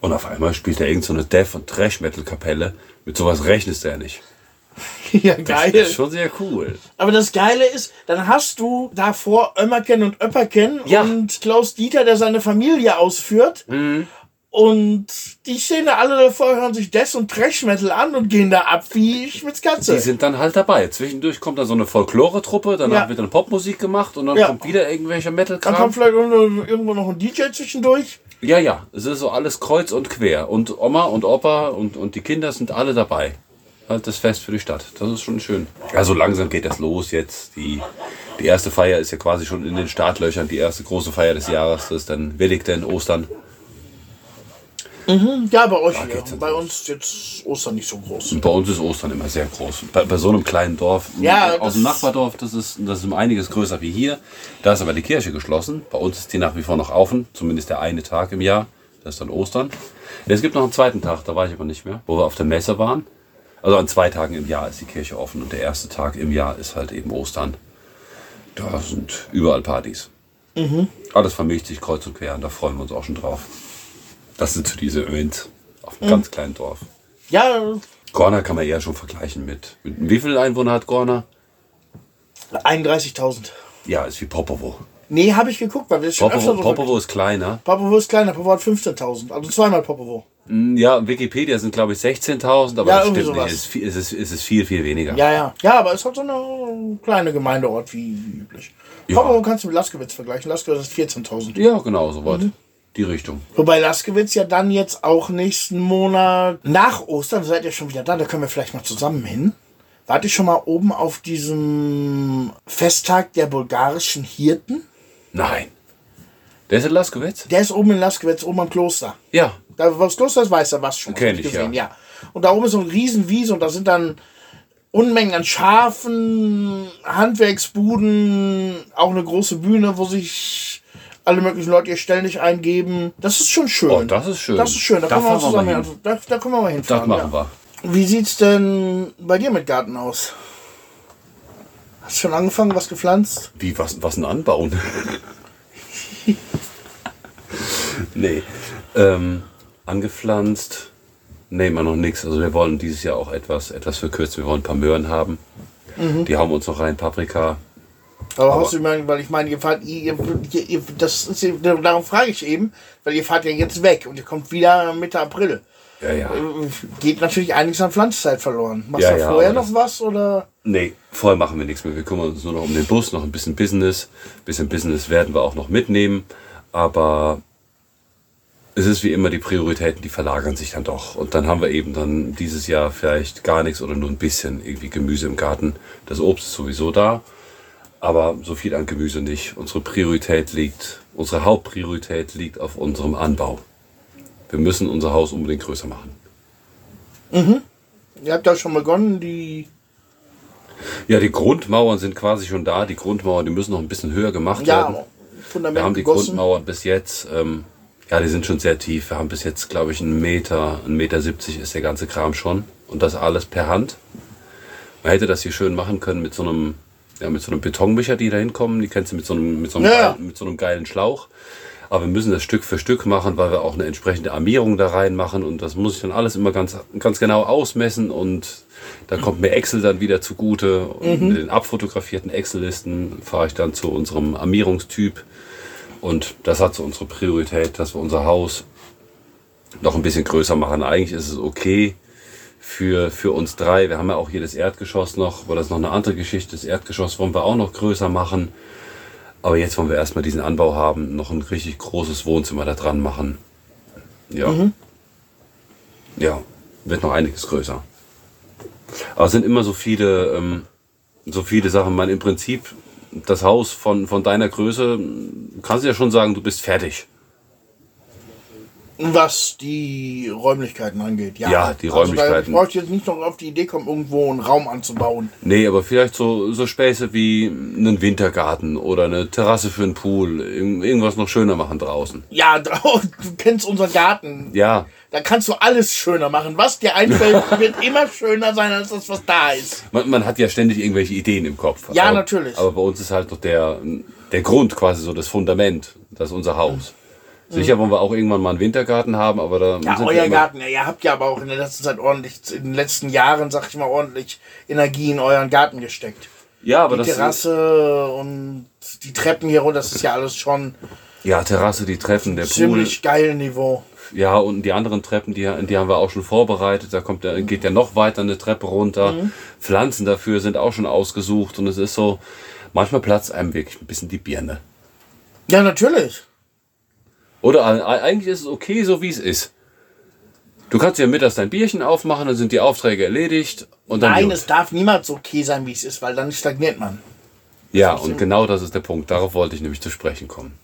Und auf einmal spielt er irgend so eine Death- und Thrash-Metal-Kapelle. Mit sowas rechnest du ja nicht. ja, Das geil. ist schon sehr cool. Aber das Geile ist, dann hast du davor Ömmerken und Öpperken Ja. und Klaus Dieter, der seine Familie ausführt. Mhm. Und die stehen da alle davor, hören sich Death und Trash Metal an und gehen da ab wie Schmitz Katze. Die sind dann halt dabei. Zwischendurch kommt dann so eine Folklore-Truppe, danach Ja. wird dann Popmusik gemacht und dann Ja. kommt wieder irgendwelcher Dann Metal-Kram. kommt vielleicht irgendwo noch ein DJ zwischendurch. Ja, ja, es ist so alles kreuz und quer. Und Oma und Opa und, und die Kinder sind alle dabei. halt das Fest für die Stadt. Das ist schon schön. Also langsam geht das los jetzt. Die, die erste Feier ist ja quasi schon in den Startlöchern. Die erste große Feier des Jahres. Das ist dann Willigten, Ostern. Ja, bei euch ja. Bei uns jetzt Ostern nicht so groß. Und bei uns ist Ostern immer sehr groß. Bei, bei so einem kleinen Dorf, Ja, aus das- dem Nachbardorf, das ist, das ist um einiges größer wie hier. Da ist aber die Kirche geschlossen. Bei uns ist die nach wie vor noch offen, zumindest der eine Tag im Jahr. Das ist dann Ostern. Es gibt noch einen zweiten Tag, da war ich aber nicht mehr, wo wir auf der Messe waren. Also an zwei Tagen im Jahr ist die Kirche offen und der erste Tag im Jahr ist halt eben Ostern. Da sind überall Partys. Alles vermischt sich kreuz und quer und da freuen wir uns auch schon drauf. Das sind so diese Events auf einem ganz kleinen Dorf. Ja, Gorna kann man eher schon vergleichen mit, mit wie viel Einwohner hat Gorna? 31.000. Ja, ist wie Popovo. Nee, habe ich geguckt, weil wir es schon öfter Popovo, so Popovo ist kleiner. Popovo ist kleiner, Popovo hat 15.000. Also zweimal Popovo. Hm, Ja, Wikipedia sind glaube ich 16.000, aber Ja, das stimmt sowas. nicht. Es ist, viel, es, ist, es ist viel, viel weniger. Ja, ja. Ja, aber es hat so eine kleine Gemeindeort wie, üblich. Ja. Popovo kannst du mit Laskewitz vergleichen. Laskewitz ist 14.000. Ja, genau, so Mhm. Die Richtung. Wobei Laskewitz ja dann jetzt auch nächsten Monat nach Ostern, seid ihr schon wieder da, da können wir vielleicht mal zusammen hin. Wart ihr schon mal oben auf diesem Festtag der bulgarischen Hirten? Nein. Der ist in Laskowitz? Der ist oben in Laskewitz, oben am Kloster. Ja. Da, wo das Kloster ist, weiß er was schon. Kenn ich, ja. ja. Und da oben ist so ein Riesenwiese und da sind dann Unmengen an Schafen, Handwerksbuden, auch eine große Bühne, wo sich alle möglichen Leute ihr ständig eingeben. Das ist schon schön. Oh, das ist schön. Das ist schön. Da, Da können wir zusammen mal hin. hin. Da, da können wir mal hinfahren. Das machen ja. wir. Wie sieht's denn bei dir mit Garten aus? Hast du schon angefangen, was gepflanzt? Wie, was, was ein Anbauen? nee. Ähm, angepflanzt? Nee, mal noch nichts. Also wir wollen dieses Jahr auch etwas, etwas verkürzen. Wir wollen ein paar Möhren haben. Mhm. Die hauen wir uns noch rein. Paprika. Aber, Aber- hast du immer, weil ich meine, ihr fahrt, ihr, ihr, ihr, das ist, darum frage ich eben, weil ihr fahrt ja jetzt weg und ihr kommt wieder Mitte April. Ja, ja. Äh, Geht natürlich einiges an Pflanzzeit verloren. Machst Ja, du ja, vorher noch was oder? Nee, vorher machen wir nichts mehr. Wir kümmern uns nur noch um den Bus, noch ein bisschen Business. Ein bisschen Business werden wir auch noch mitnehmen. Aber es ist wie immer, die Prioritäten, die verlagern sich dann doch. Und dann haben wir eben dann dieses Jahr vielleicht gar nichts oder nur ein bisschen irgendwie Gemüse im Garten. Das Obst ist sowieso da. Aber so viel an Gemüse nicht. Unsere Priorität liegt, unsere Hauptpriorität liegt auf unserem Anbau. Wir müssen unser Haus unbedingt größer machen. Ihr habt ja schon begonnen, die. Ja, die Grundmauern sind quasi schon da. Die Grundmauern, die müssen noch ein bisschen höher gemacht werden. Ja, Fundament Wir haben die gegossen. Grundmauern bis jetzt, ähm, ja, die sind schon sehr tief. Wir haben bis jetzt, glaube ich, einen Meter, einen Meter 70 ist der ganze Kram schon. Und das alles per Hand. Man hätte das hier schön machen können mit so einem, ja, mit so einem Betonmischer, die da hinkommen. Die kennst du mit so einem, mit so einem, Ja, ja. geilen, mit so einem geilen Schlauch. Aber wir müssen das Stück für Stück machen, weil wir auch eine entsprechende Armierung da reinmachen. Und das muss ich dann alles immer ganz, ganz genau ausmessen. Und da kommt mir Excel dann wieder zugute. Und Mhm. mit den abfotografierten Excel-Listen fahre ich dann zu unserem Armierungstyp. Und das hat so unsere Priorität, dass wir unser Haus noch ein bisschen größer machen. Eigentlich ist es okay für, für uns drei. Wir haben ja auch hier das Erdgeschoss noch, aber das ist noch eine andere Geschichte. Das Erdgeschoss wollen wir auch noch größer machen. Aber jetzt wollen wir erstmal diesen Anbau haben, noch ein richtig großes Wohnzimmer da dran machen. Ja. Ja, wird noch einiges größer. Aber es sind immer so viele, ähm, so viele Sachen. Man im Prinzip, das Haus von, von deiner Größe, kannst du ja schon sagen, du bist fertig. Was die Räumlichkeiten angeht, ja. Ja, die Also Räumlichkeiten. brauche ich jetzt nicht noch auf die Idee kommen, irgendwo einen Raum anzubauen. Nee, aber vielleicht so, so Späße wie einen Wintergarten oder eine Terrasse für einen Pool. Irgend- Irgendwas noch schöner machen draußen. Ja, drau- du kennst unseren Garten. Ja, Da kannst du alles schöner machen. Was dir einfällt, wird immer schöner sein als das, was da ist. man, man hat ja ständig irgendwelche Ideen im Kopf. Ja, aber, natürlich. Aber bei uns ist halt noch der, der Grund quasi so das Fundament. Das ist unser Haus. Sicher wollen wir auch irgendwann mal einen Wintergarten haben, aber da. Ja, sind wir euer immer, Garten, ja, ihr habt ja aber auch in der letzten Zeit ordentlich, in den letzten Jahren, sag ich mal, ordentlich Energie in euren Garten gesteckt. Ja, aber Die das Terrasse und die Treppen hier runter, das ist ja alles schon Ja, Terrasse, die Treppen, der Pool. ziemlich geil Niveau. Ja, und die anderen Treppen, die, die haben wir auch schon vorbereitet. Da kommt der, geht ja noch weiter eine Treppe runter. Mhm. Pflanzen dafür sind auch schon ausgesucht. Und es ist so, manchmal platzt einem wirklich ein bisschen die Birne. Ja, natürlich. Oder eigentlich ist es okay, so wie es ist. Du kannst ja mittags dein Bierchen aufmachen, dann sind die Aufträge erledigt und dann. Nein, gut. es darf niemals so okay sein, wie es ist, weil dann stagniert man. Ja, und genau das ist der Punkt. Darauf wollte ich nämlich zu sprechen kommen.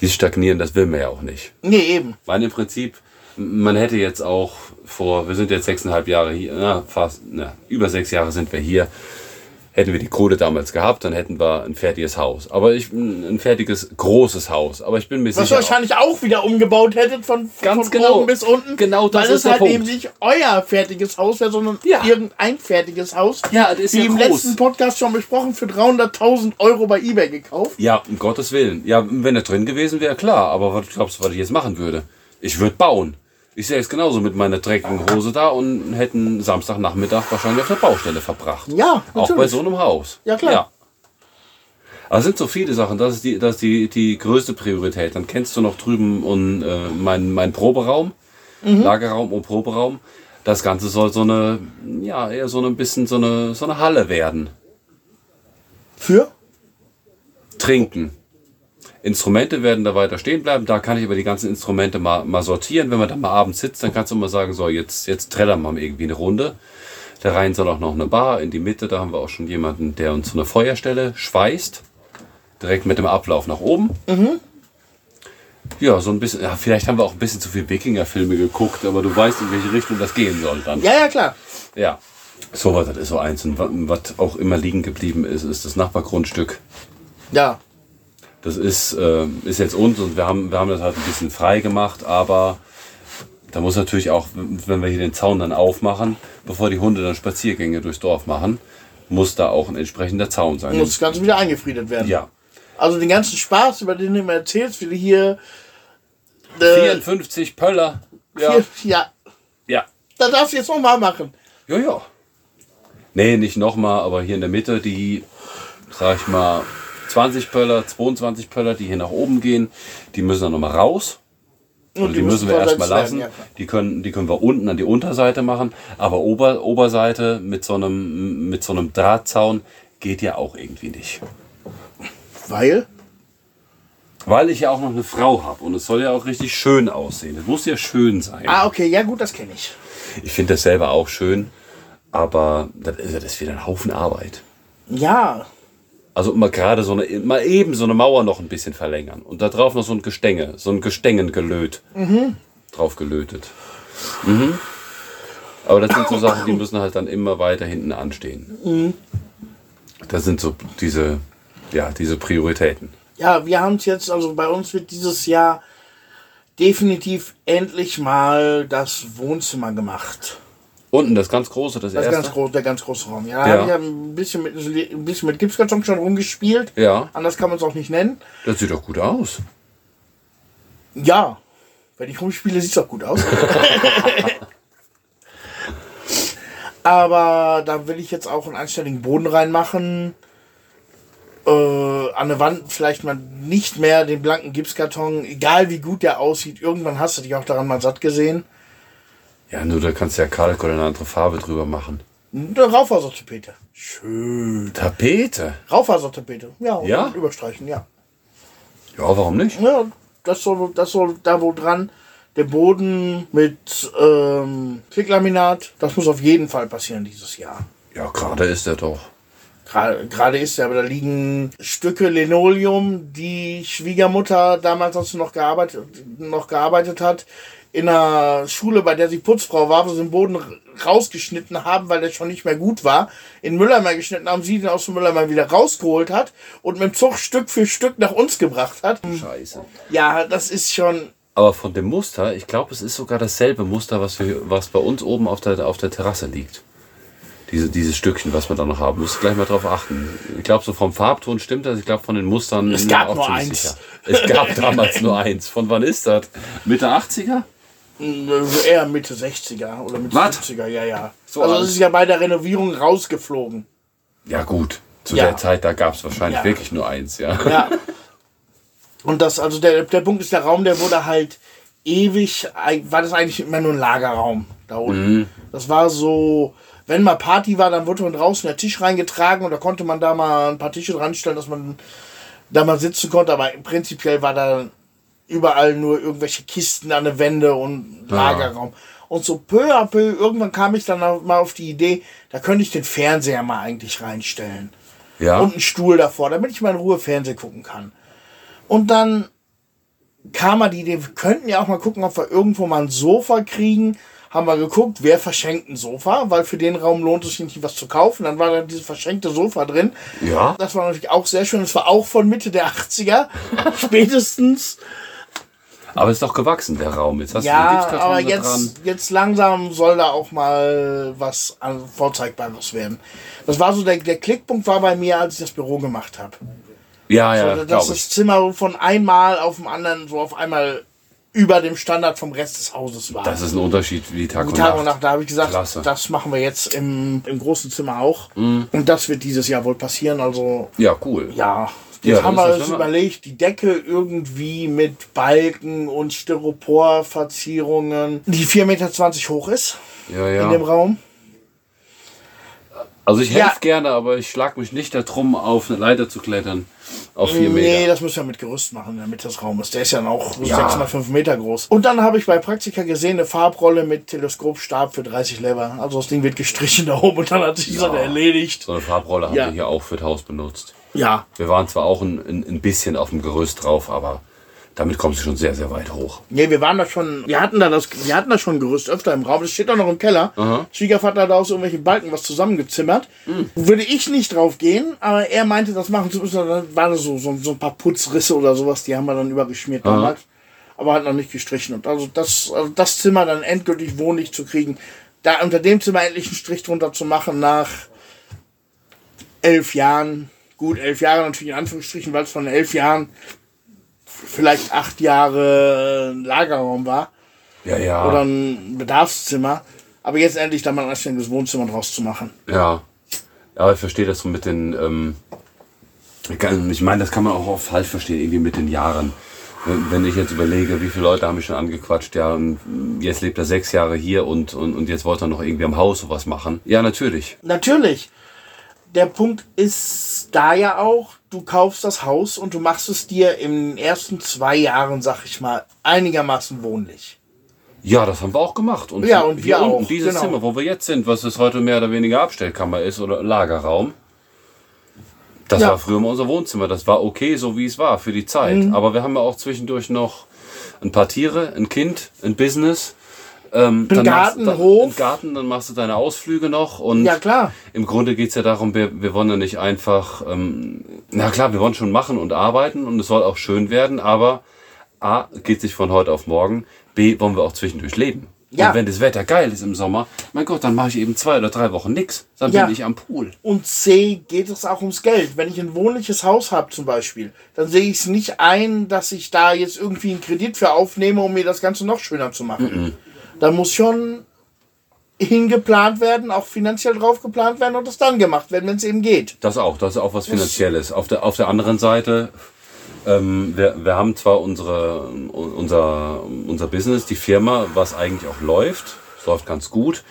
Dieses Stagnieren, das will man ja auch nicht. Nee, eben. Weil im Prinzip, man hätte jetzt auch vor, wir sind jetzt sechseinhalb Jahre hier, na, fast, na, über sechs Jahre sind wir hier. Hätten wir die Kohle damals gehabt, dann hätten wir ein fertiges Haus. Aber ich, ein fertiges, großes Haus. Aber ich bin mir Was ihr sicher. wahrscheinlich auch wieder umgebaut hättet von, Ganz von genau. oben bis unten. Genau das weil ist es halt Punkt. eben nicht euer fertiges Haus wäre, sondern Ja. irgendein fertiges Haus. Ja, das ist Wie ja im groß. letzten Podcast schon besprochen, für 300.000 Euro bei Ebay gekauft. Ja, um Gottes Willen. Ja, wenn er drin gewesen wäre, klar. Aber was glaubst du, was ich jetzt machen würde? Ich würde bauen. Ich sehe es genauso mit meiner dreckigen Hose da und hätten Samstagnachmittag wahrscheinlich auf der Baustelle verbracht. Ja, Auch natürlich. bei so einem Haus. Ja, klar. Aber es sind so viele Sachen, das ist die, das ist die, die größte Priorität. Dann kennst du noch drüben und, äh, mein, mein Proberaum, Mhm. Lagerraum und Proberaum. Das Ganze soll so eine, ja, eher so ein bisschen so eine, so eine Halle werden. Für? Trinken. Instrumente werden da weiter stehen bleiben. Da kann ich aber die ganzen Instrumente mal, mal sortieren. Wenn man dann mal abends sitzt, dann kannst du mal sagen, so, jetzt, jetzt trällern wir mal irgendwie eine Runde. Da rein soll auch noch eine Bar in die Mitte. Da haben wir auch schon jemanden, der uns so eine Feuerstelle schweißt. Direkt mit dem Ablauf nach oben. Ja, so ein bisschen, ja, vielleicht haben wir auch ein bisschen zu viel Wikinger-Filme geguckt, aber du weißt, in welche Richtung das gehen soll dann. Ja, ja, klar. Ja. So was, das ist so eins. Und wa- was auch immer liegen geblieben ist, ist das Nachbargrundstück. Ja. Das ist, äh, ist jetzt uns und wir haben, wir haben das halt ein bisschen frei gemacht, aber da muss natürlich auch, wenn wir hier den Zaun dann aufmachen, bevor die Hunde dann Spaziergänge durchs Dorf machen, muss da auch ein entsprechender Zaun sein. Muss das Ganze wieder eingefriedet werden. Ja. Also den ganzen Spaß, über den du immer erzählst, wie hier. Äh, 54 Pöller. Ja. hier, ja. Ja. Da darfst du jetzt noch mal machen. Ja, ja. Nee, nicht nochmal, aber hier in der Mitte die, sag ich mal, 20 Pöller, 22 Pöller, die hier nach oben gehen, die müssen dann nochmal raus. Und Also die müssen wir erstmal werden, lassen. ja, die, können, die können wir unten an die Unterseite machen. Aber Ober, Oberseite mit so, einem, mit so einem Drahtzaun geht ja auch irgendwie nicht. Weil? Weil ich ja auch noch eine Frau habe und es soll ja auch richtig schön aussehen. Es muss ja schön sein. Ah, okay, ja gut, das kenne ich. Ich finde das selber auch schön, aber das ist, das ist wieder ein Haufen Arbeit. Ja. Also mal gerade so eine, mal eben so eine Mauer noch ein bisschen verlängern und da drauf noch so ein Gestänge, so ein Gestängengelöt drauf gelötet. Mhm. Aber das sind so Sachen, die müssen halt dann immer weiter hinten anstehen. Das sind so diese, ja, diese Prioritäten. Ja, wir haben es jetzt, also bei uns wird dieses Jahr definitiv endlich mal das Wohnzimmer gemacht. Unten das ganz große, das, Das ist erste. ganz groß, der ganz große Raum. Ja, Ja. habe ich ja ein bisschen mit, ein bisschen mit Gipskarton schon rumgespielt. Ja, Anders kann man es auch nicht nennen. das sieht doch gut aus. Ja, wenn ich rumspiele, sieht es auch gut aus. Aber da will ich jetzt auch einen anständigen Boden reinmachen. Äh, an der Wand vielleicht mal nicht mehr den blanken Gipskarton, egal wie gut der aussieht. Irgendwann hast du dich auch daran mal satt gesehen. Ja, nur da kannst du ja Kalk oder eine andere Farbe drüber machen. Eine Raufasertapete. Schön. Tapete? Raufasertapete. Ja, und Ja? überstreichen, ja. Ja, warum nicht? Ja, das soll, das soll da wo dran. Der Boden mit ähm, Klicklaminat, das muss auf jeden Fall passieren dieses Jahr. Ja, gerade ist er doch. Gerade gerade ist er, aber da liegen Stücke Linoleum, die Schwiegermutter damals, als sie noch gearbeitet, noch gearbeitet hat, in einer Schule, bei der sie Putzfrau war, wo sie den Boden rausgeschnitten haben, weil der schon nicht mehr gut war, in Mülleimer geschnitten haben, sie den aus dem Mülleimer wieder rausgeholt hat und mit dem Zug Stück für Stück nach uns gebracht hat. Scheiße. Ja, das ist schon, Aber von dem Muster, ich glaube, es ist sogar dasselbe Muster, was, wir, was bei uns oben auf der, auf der Terrasse liegt. Diese, dieses Stückchen, was wir da noch haben. Musst du gleich mal drauf achten. Ich glaube, so vom Farbton stimmt das. Ich glaube, von den Mustern. Es gab nur eins. Es gab damals nur eins. Von wann ist das? Mitte 80er? Äh, Eher Mitte 60er oder Mitte Was? 70er, ja, ja. So also es ist ja bei der Renovierung rausgeflogen. Ja, gut. Zu Ja. der Zeit, da gab es wahrscheinlich Ja. wirklich nur eins, ja. Ja. Und das, also der, der Punkt ist, der Raum, der wurde halt ewig, war das eigentlich immer nur ein Lagerraum da unten. Das war so, wenn mal Party war, dann wurde von draußen der Tisch reingetragen und da konnte man da mal ein paar Tische dran stellen, dass man da mal sitzen konnte, aber prinzipiell war da überall nur irgendwelche Kisten an der Wände und Lagerraum. Und so peu à peu, irgendwann kam ich dann mal auf die Idee, da könnte ich den Fernseher mal eigentlich reinstellen. Ja. Und einen Stuhl davor, damit ich mal in Ruhe Fernsehen gucken kann. Und dann kam mal die Idee, wir könnten ja auch mal gucken, ob wir irgendwo mal ein Sofa kriegen. Haben wir geguckt, wer verschenkt ein Sofa, weil für den Raum lohnt es sich nicht, was zu kaufen. Dann war da dieses verschenkte Sofa drin. Ja. Das war natürlich auch sehr schön. Das war auch von Mitte der 80er, spätestens. Aber ist doch gewachsen, der Raum. Jetzt hast du Ja, Gipskarton aber jetzt, dran. jetzt langsam soll da auch mal was Vorzeigbares werden. Das war so der, der Klickpunkt war bei mir, als ich das Büro gemacht habe. Ja, ja, so, dass das. Zimmer von einmal auf dem anderen so auf einmal über dem Standard vom Rest des Hauses war. Das ist ein Unterschied wie Tag Die und Tag Nacht. und Nacht, da habe ich gesagt, Klasse. Mhm. das machen wir jetzt im, im großen Zimmer auch. Und das wird dieses Jahr wohl passieren. Also Ja, cool. Ja, jetzt dann haben wir das uns überlegt, die Decke irgendwie mit Balken und Styroporverzierungen, die 4,20 Meter hoch ist Ja, in dem ja. Raum. Also ich Ja. helfe gerne, aber ich schlag mich nicht darum, auf eine Leiter zu klettern. Auf vier Nee, Meter. das müssen wir mit Gerüst machen, damit das Raum ist. Der ist ja noch Ja. 605 Meter groß. Und dann habe ich bei Praktika gesehen, eine Farbrolle mit Teleskopstab für 30 Lever. Also das Ding wird gestrichen da oben und dann hat sich die Sache erledigt. So eine Farbrolle haben Ja. wir hier auch für das Haus benutzt. Ja, Wir waren zwar auch ein, ein, bisschen auf dem Gerüst drauf, aber damit kommst du schon sehr, sehr weit hoch. Nee, wir waren da schon, wir hatten da das, wir hatten da schon ein Gerüst öfter im Raum. Das steht auch noch im Keller. Schwiegervater hat da aus irgendwelchen Balken was zusammengezimmert. Würde ich nicht drauf gehen, aber er meinte, das machen zu müssen. Dann waren so, so, so ein paar Putzrisse oder sowas, die haben wir dann übergeschmiert damals. Aber hat noch nicht gestrichen. Und also das, also das Zimmer dann endgültig wohnlich zu kriegen, da unter dem Zimmer endlich einen Strich drunter zu machen nach elf Jahren. Gut, elf Jahre natürlich in Anführungsstrichen, weil es von elf Jahren vielleicht acht Jahre ein Lagerraum war Ja, ja. oder ein Bedarfszimmer. Aber jetzt endlich da mal ein anständiges Wohnzimmer draus zu machen. Ja. Aber ich verstehe das so mit den, ähm, ich meine, das kann man auch falsch verstehen, irgendwie mit den Jahren. Wenn wenn ich jetzt überlege, wie viele Leute haben mich schon angequatscht, ja, und jetzt lebt er sechs Jahre hier und, und, und jetzt wollte er noch irgendwie am Haus sowas machen. Ja, natürlich. Natürlich. Der Punkt ist da ja auch, du kaufst das Haus und du machst es dir in den ersten zwei Jahren, sag ich mal, einigermaßen wohnlich. Ja, das haben wir auch gemacht. Und Ja, und wir unten, auch, dieses genau. Zimmer, wo wir jetzt sind, was es heute mehr oder weniger Abstellkammer ist oder Lagerraum. Das Ja. war früher mal unser Wohnzimmer. Das war okay, so wie es war für die Zeit. Mhm. Aber wir haben ja auch zwischendurch noch ein paar Tiere, ein Kind, ein Business. Ähm, dann Garten, machst Hof. Einen Garten, dann machst du deine Ausflüge noch. Und Ja, klar. im Grunde geht's ja darum, wir, wir wollen ja nicht einfach, ähm, na klar, wir wollen schon machen und arbeiten und es soll auch schön werden, aber A, geht sich von heute auf morgen, B, wollen wir auch zwischendurch leben. Ja. Und wenn das Wetter geil ist im Sommer, mein Gott, dann mache ich eben zwei oder drei Wochen nix. Dann Ja. bin ich am Pool. Und C geht es auch ums Geld. Wenn ich ein wohnliches Haus habe zum Beispiel, dann sehe ich es nicht ein, dass ich da jetzt irgendwie einen Kredit für aufnehme, um mir das Ganze noch schöner zu machen. Da muss schon hingeplant werden, auch finanziell drauf geplant werden und das dann gemacht werden, wenn es eben geht. Das auch, das ist auch was Finanzielles. Auf der, auf der anderen Seite, ähm, wir, wir haben zwar unsere, unser, unser Business, die Firma, was eigentlich auch läuft, es läuft ganz gut,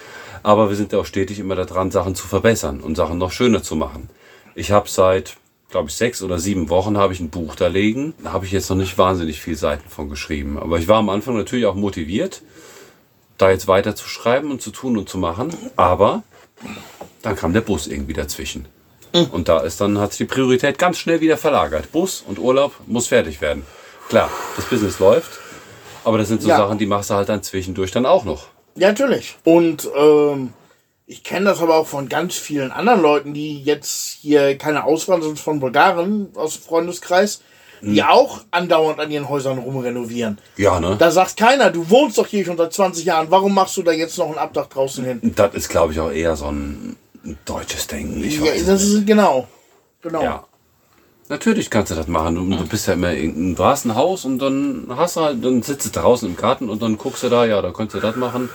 aber wir sind ja auch stetig immer daran, Sachen zu verbessern und Sachen noch schöner zu machen. Ich habe seit, glaube ich, sechs oder sieben Wochen habe ich ein Buch da liegen. Da habe ich jetzt noch nicht wahnsinnig viel Seiten von geschrieben. Aber ich war am Anfang natürlich auch motiviert, da jetzt weiter zu schreiben und zu tun und zu machen. Aber dann kam der Bus irgendwie dazwischen. Und da ist dann hat sich die Priorität ganz schnell wieder verlagert. Bus und Urlaub muss fertig werden. Klar, das Business läuft, aber das sind so Ja. Sachen, die machst du halt dann zwischendurch dann auch noch. Ja, natürlich. Und ähm, ich kenne das aber auch von ganz vielen anderen Leuten, die jetzt hier keine Auswanderer sind von Bulgaren aus dem Freundeskreis, die auch andauernd an ihren Häusern rumrenovieren. Ja, ne? Da sagt keiner, du wohnst doch hier schon seit 20 Jahren, warum machst du da jetzt noch ein Abdach draußen hin? Das ist, glaube ich, auch eher so ein, deutsches Denken. Ich Ja, das nicht. ist genau. Genau. Ja. Natürlich kannst du das machen. Du, du bist ja immer, in- du hast ein Haus und dann hast du halt, dann sitzt du draußen im Garten und dann guckst du da, ja, da könntest du das machen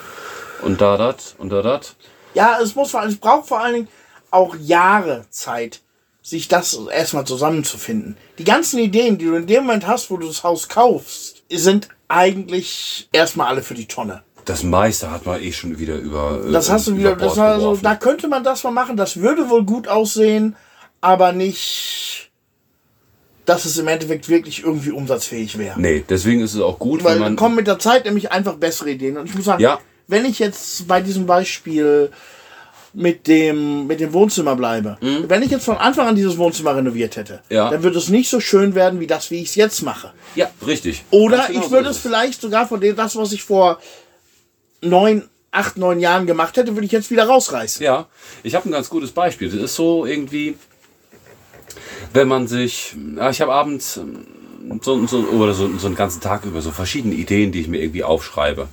und da das und da das. Ja, es muss vor allem, es braucht vor allen Dingen auch Jahre Zeit, sich das erstmal zusammenzufinden. Die ganzen Ideen, die du in dem Moment hast, wo du das Haus kaufst, sind eigentlich erstmal alle für die Tonne. Das meiste hat man eh schon wieder über. äh, Das hast du wieder, das war so, geworfen. da könnte man das mal machen, das würde wohl gut aussehen, aber nicht, dass es im Endeffekt wirklich irgendwie umsatzfähig wäre. Nee, deswegen ist es auch gut, Weil wenn dann man. kommen mit der Zeit nämlich einfach bessere Ideen. Und ich muss sagen, Ja. wenn ich jetzt bei diesem Beispiel mit dem, mit dem Wohnzimmer bleibe, wenn ich jetzt von Anfang an dieses Wohnzimmer renoviert hätte, Mhm. Ja. dann würde es nicht so schön werden wie das, wie ich es jetzt mache. Ja, richtig. Oder genau ich würde es vielleicht sogar von dem, das, was ich vor neun, acht, neun Jahren gemacht hätte, würde ich jetzt wieder rausreißen. Ja, ich habe ein ganz gutes Beispiel. Das ist so irgendwie, wenn man sich, ja, ich habe abends ähm, so, so, oder so, so einen ganzen Tag über so verschiedene Ideen, die ich mir irgendwie aufschreibe.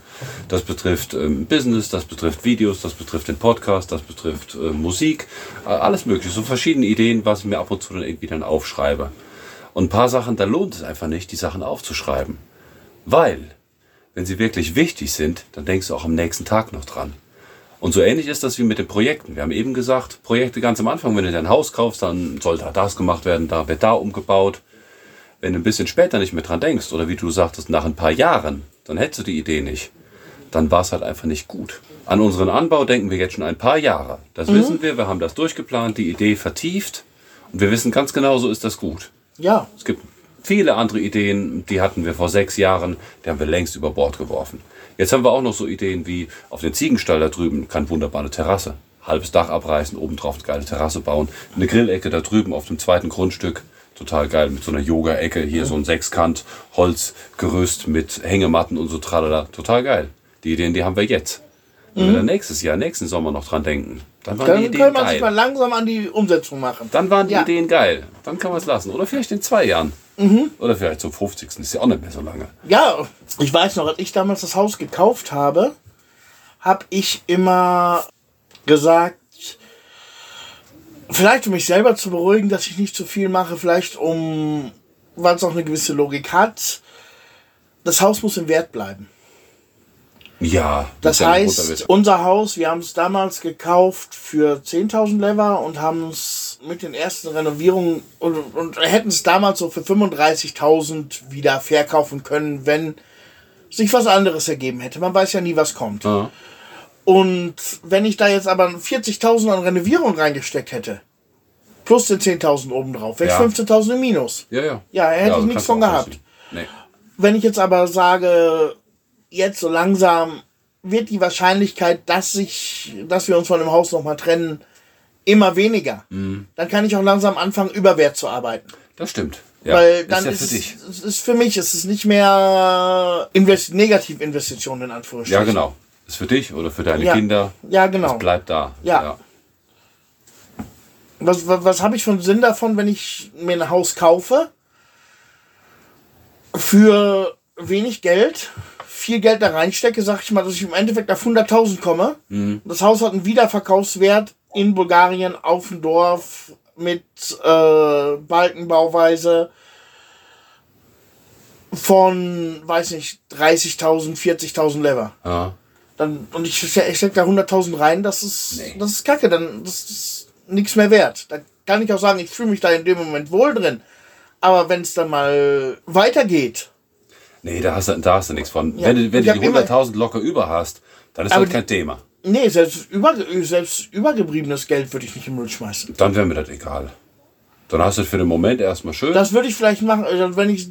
Das betrifft ähm, Business, das betrifft Videos, das betrifft den Podcast, das betrifft äh, Musik, äh, alles mögliche. So verschiedene Ideen, was ich mir ab und zu dann irgendwie dann aufschreibe. Und ein paar Sachen, da lohnt es einfach nicht, die Sachen aufzuschreiben. Weil, wenn sie wirklich wichtig sind, dann denkst du auch am nächsten Tag noch dran. Und so ähnlich ist das wie mit den Projekten. Wir haben eben gesagt, Projekte ganz am Anfang, wenn du dein Haus kaufst, dann soll da das gemacht werden, da wird da umgebaut. Wenn du ein bisschen später nicht mehr dran denkst, oder wie du sagtest, nach ein paar Jahren, dann hättest du die Idee nicht. Dann war es halt einfach nicht gut. An unseren Anbau denken wir jetzt schon ein paar Jahre. Das wissen wir, wir haben das durchgeplant, die Idee vertieft und wir wissen ganz genau, so ist das gut. Ja, Es gibt viele andere Ideen, die hatten wir vor sechs Jahren, die haben wir längst über Bord geworfen. Jetzt haben wir auch noch so Ideen wie auf den Ziegenstall da drüben kann wunderbar eine Terrasse. Halbes Dach abreißen, obendrauf eine geile Terrasse bauen. Eine Grillecke da drüben auf dem zweiten Grundstück. Total geil mit so einer Yoga-Ecke. Hier so ein Sechskant, Holzgerüst mit Hängematten und so tralala. Total geil. Die Ideen, die haben wir jetzt. Wenn wir dann nächstes Jahr, nächsten Sommer noch dran denken, dann waren die dann Ideen kann man sich mal langsam an die Umsetzung machen. Dann waren die Ja. Ideen geil. Dann kann man es lassen. Oder vielleicht in zwei Jahren. Oder vielleicht zum 50. Ist ja auch nicht mehr so lange. Ja, ich weiß noch, als ich damals das Haus gekauft habe, habe ich immer gesagt, vielleicht um mich selber zu beruhigen, dass ich nicht zu viel mache, vielleicht um, weil es auch eine gewisse Logik hat, das Haus muss im Wert bleiben. Ja. Das heißt, unser Haus, wir haben es damals gekauft für 10.000 Lever und haben es mit den ersten Renovierungen und, und hätten es damals so für 35.000 wieder verkaufen können, wenn sich was anderes ergeben hätte. Man weiß ja nie, was kommt. Ja. Und wenn ich da jetzt aber 40.000 an Renovierung reingesteckt hätte, plus den 10.000 obendrauf, wäre ich Ja. 15.000 im Minus. Ja, ja. Ja, hätte ich das nichts von gehabt. Nee. Wenn ich jetzt aber sage, jetzt so langsam wird die Wahrscheinlichkeit, dass sich, dass wir uns von dem Haus nochmal trennen, immer weniger, Mhm. dann kann ich auch langsam anfangen, überwert zu arbeiten. Das stimmt. Ja. Weil dann ist ist, ja für dich. es ist für mich, es ist nicht mehr Invest Negativinvestitionen in Anführungsstrichen. Ja, genau. Ist für dich oder für deine Ja. Kinder. Ja, genau. Das bleibt da. Ja. Was, was, was habe ich für einen Sinn davon, wenn ich mir ein Haus kaufe? Für wenig Geld, viel Geld da reinstecke, sag ich mal, dass ich im Endeffekt auf 100.000 komme. Das Haus hat einen Wiederverkaufswert in Bulgarien auf dem Dorf mit äh, Balkenbauweise von, weiß nicht, 30.000, 40.000 Lever. Ja. Dann, und ich, ich steck da 100.000 rein, das ist, Nee. das ist kacke, dann das ist nichts mehr wert. Da kann ich auch sagen, ich fühle mich da in dem Moment wohl drin. Aber wenn es dann mal weitergeht, Nee, da hast du, da hast du nichts von. Ja, Wenn du, wenn du die immer- 100.000 locker über hast, dann ist das kein Thema. nee, selbst, über, selbst übergebliebenes Geld würde ich nicht im Müll schmeißen. Dann wäre mir das egal. Dann hast du es für den Moment erstmal schön. Das würde ich vielleicht machen, also wenn ich,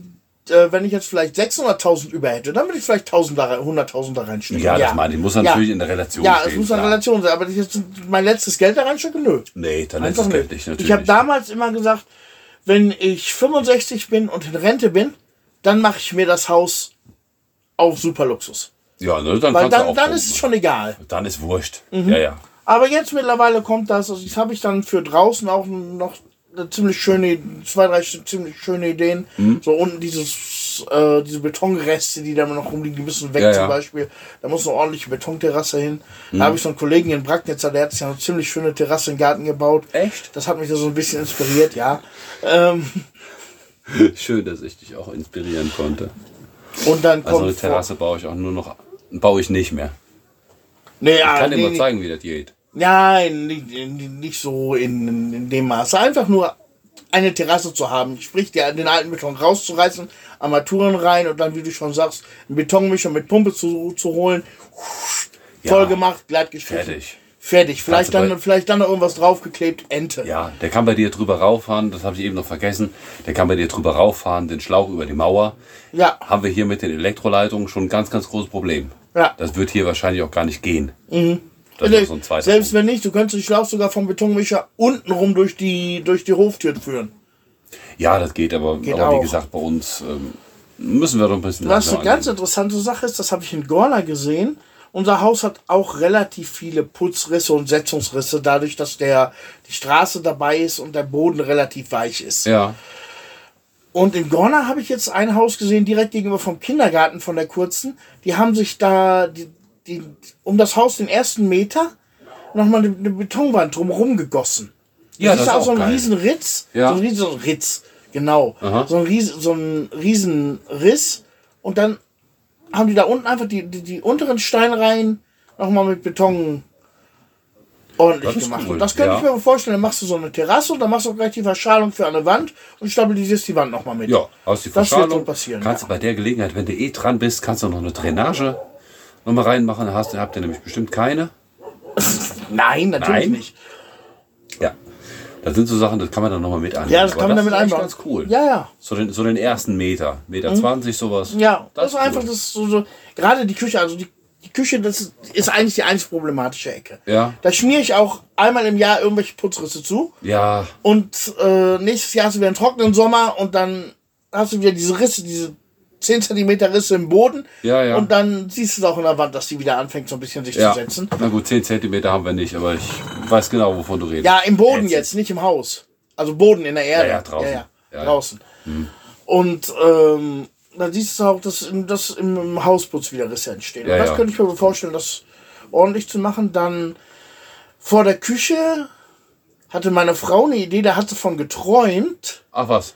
äh, wenn ich jetzt vielleicht 600.000 über hätte, dann würde ich vielleicht 1.000 da, rein- 100.000 da reinstecken. ja, das meine ich. Muss natürlich in der Relation Ja, stehen. es muss eine klar. Relation sein, aber ich jetzt mein letztes Geld da reinstecke, nö. Nee, dann ist Einfach das Geld nicht. Natürlich. Ich habe damals immer gesagt, wenn ich 65 bin und in Rente bin, dann mache ich mir das Haus auf Superluxus. ja, ne, dann Weil dann, dann ist es schon egal. Dann ist wurscht. Mhm. Ja, ja. Aber jetzt mittlerweile kommt das, also das habe ich dann für draußen auch noch eine ziemlich schöne, zwei, drei ziemlich schöne Ideen. Mhm. So unten dieses, äh, diese Betonreste, die da noch rumliegen, die müssen weg Ja, zum ja. Beispiel. Da muss eine ordentliche Betonterrasse hin. Mhm. Da habe ich so einen Kollegen in Bracknitzer, der hat sich ja eine ziemlich schöne Terrasse im Garten gebaut. Echt? Das hat mich da so ein bisschen inspiriert, ja. Ähm, Schön, dass ich dich auch inspirieren konnte. und dann Also kommt eine Terrasse baue ich auch nur noch, baue ich nicht mehr. Nee, Ich ja, kann dir nee, mal nee. zeigen, wie das geht. Nein, nicht, nicht so in, in dem Maße. Einfach nur eine Terrasse zu haben. Sprich, den alten Beton rauszureißen, Armaturen rein und dann, wie du schon sagst, einen Betonmischer mit Pumpe zu, zu holen. Ja. Voll gemacht, glatt gestrichen. Fertig. Fertig. Vielleicht Kannst dann, vielleicht dann noch irgendwas draufgeklebt. Ente. Ja, der kann bei dir drüber rauffahren, das habe ich eben noch vergessen. Der kann bei dir drüber rauffahren, den Schlauch über die Mauer. Ja. Haben wir hier mit den Elektroleitungen schon ein ganz, ganz großes Problem. Ja. Das wird hier wahrscheinlich auch gar nicht gehen. Das ist noch so ein zweiter Selbst Punkt. wenn nicht, du könntest den Schlauch sogar vom Betonmischer untenrum durch die, durch die Hoftür führen. Ja, das geht, aber, Geht aber auch. wie gesagt, bei uns ähm, müssen wir doch ein bisschen Was eine ganz angehen. interessante Sache ist, das habe ich in Gorla gesehen. Unser Haus hat auch relativ viele Putzrisse und Setzungsrisse, dadurch, dass der, die Straße dabei ist und der Boden relativ weich ist. Ja, Und in Gorna habe ich jetzt ein Haus gesehen, direkt gegenüber vom Kindergarten von der Kurzen. Die haben sich da die, die, um das Haus den ersten Meter nochmal eine, eine Betonwand drumherum gegossen. Ja, das das ist auch so ein geil. riesen Ritz. Ja. So ein riesen so ein Ritz, genau. Aha. So ein, riesen, so ein riesen Riss. Und dann haben die da unten einfach die, die, die unteren Steinreihen nochmal mit Beton ordentlich Das gemacht. cool, Und das könnte ja. ich mir vorstellen. Dann machst du so eine Terrasse und dann machst du auch gleich die Verschalung für eine Wand und stabilisierst die Wand nochmal mit. ja, aus die Das wird Verschalung. so passieren, Kannst ja. du bei der Gelegenheit, wenn du eh dran bist, kannst du noch eine Drainage nochmal reinmachen. Hast, habt ihr nämlich bestimmt keine. Nein, natürlich Nein? nicht. Ja. Das sind so Sachen, das kann man dann nochmal mit annehmen. Ja, das kann man damit ist echt einbauen. ganz cool. Ja, ja. So den, so den ersten Meter. Meter 20, sowas. Ja, das, ist cool. einfach das ist so, so gerade die Küche, also die, die Küche, das ist, ist eigentlich die einzig problematische Ecke. Ja. Da schmiere ich auch einmal im Jahr irgendwelche Putzrisse zu Ja, und äh, nächstes Jahr hast du wieder einen trockenen Sommer und dann hast du wieder diese Risse, diese 10 cm Risse im Boden Ja, ja. und dann siehst du es auch in der Wand, dass die wieder anfängt so ein bisschen sich ja. zu setzen. Na gut, 10 Zentimeter haben wir nicht, aber ich weiß genau, wovon du redest. Ja, im Boden Ätzend. jetzt, nicht im Haus. Also Boden in der Erde. Ja, ja, draußen. Ja, ja, draußen. Und ähm, dann siehst du auch, dass, im- dass im Hausputz wieder Risse entstehen. Ja, Und das könnte ich mir vorstellen, das ordentlich zu machen. Dann vor der Küche hatte meine Frau eine Idee, da hat sie von geträumt, Ach was.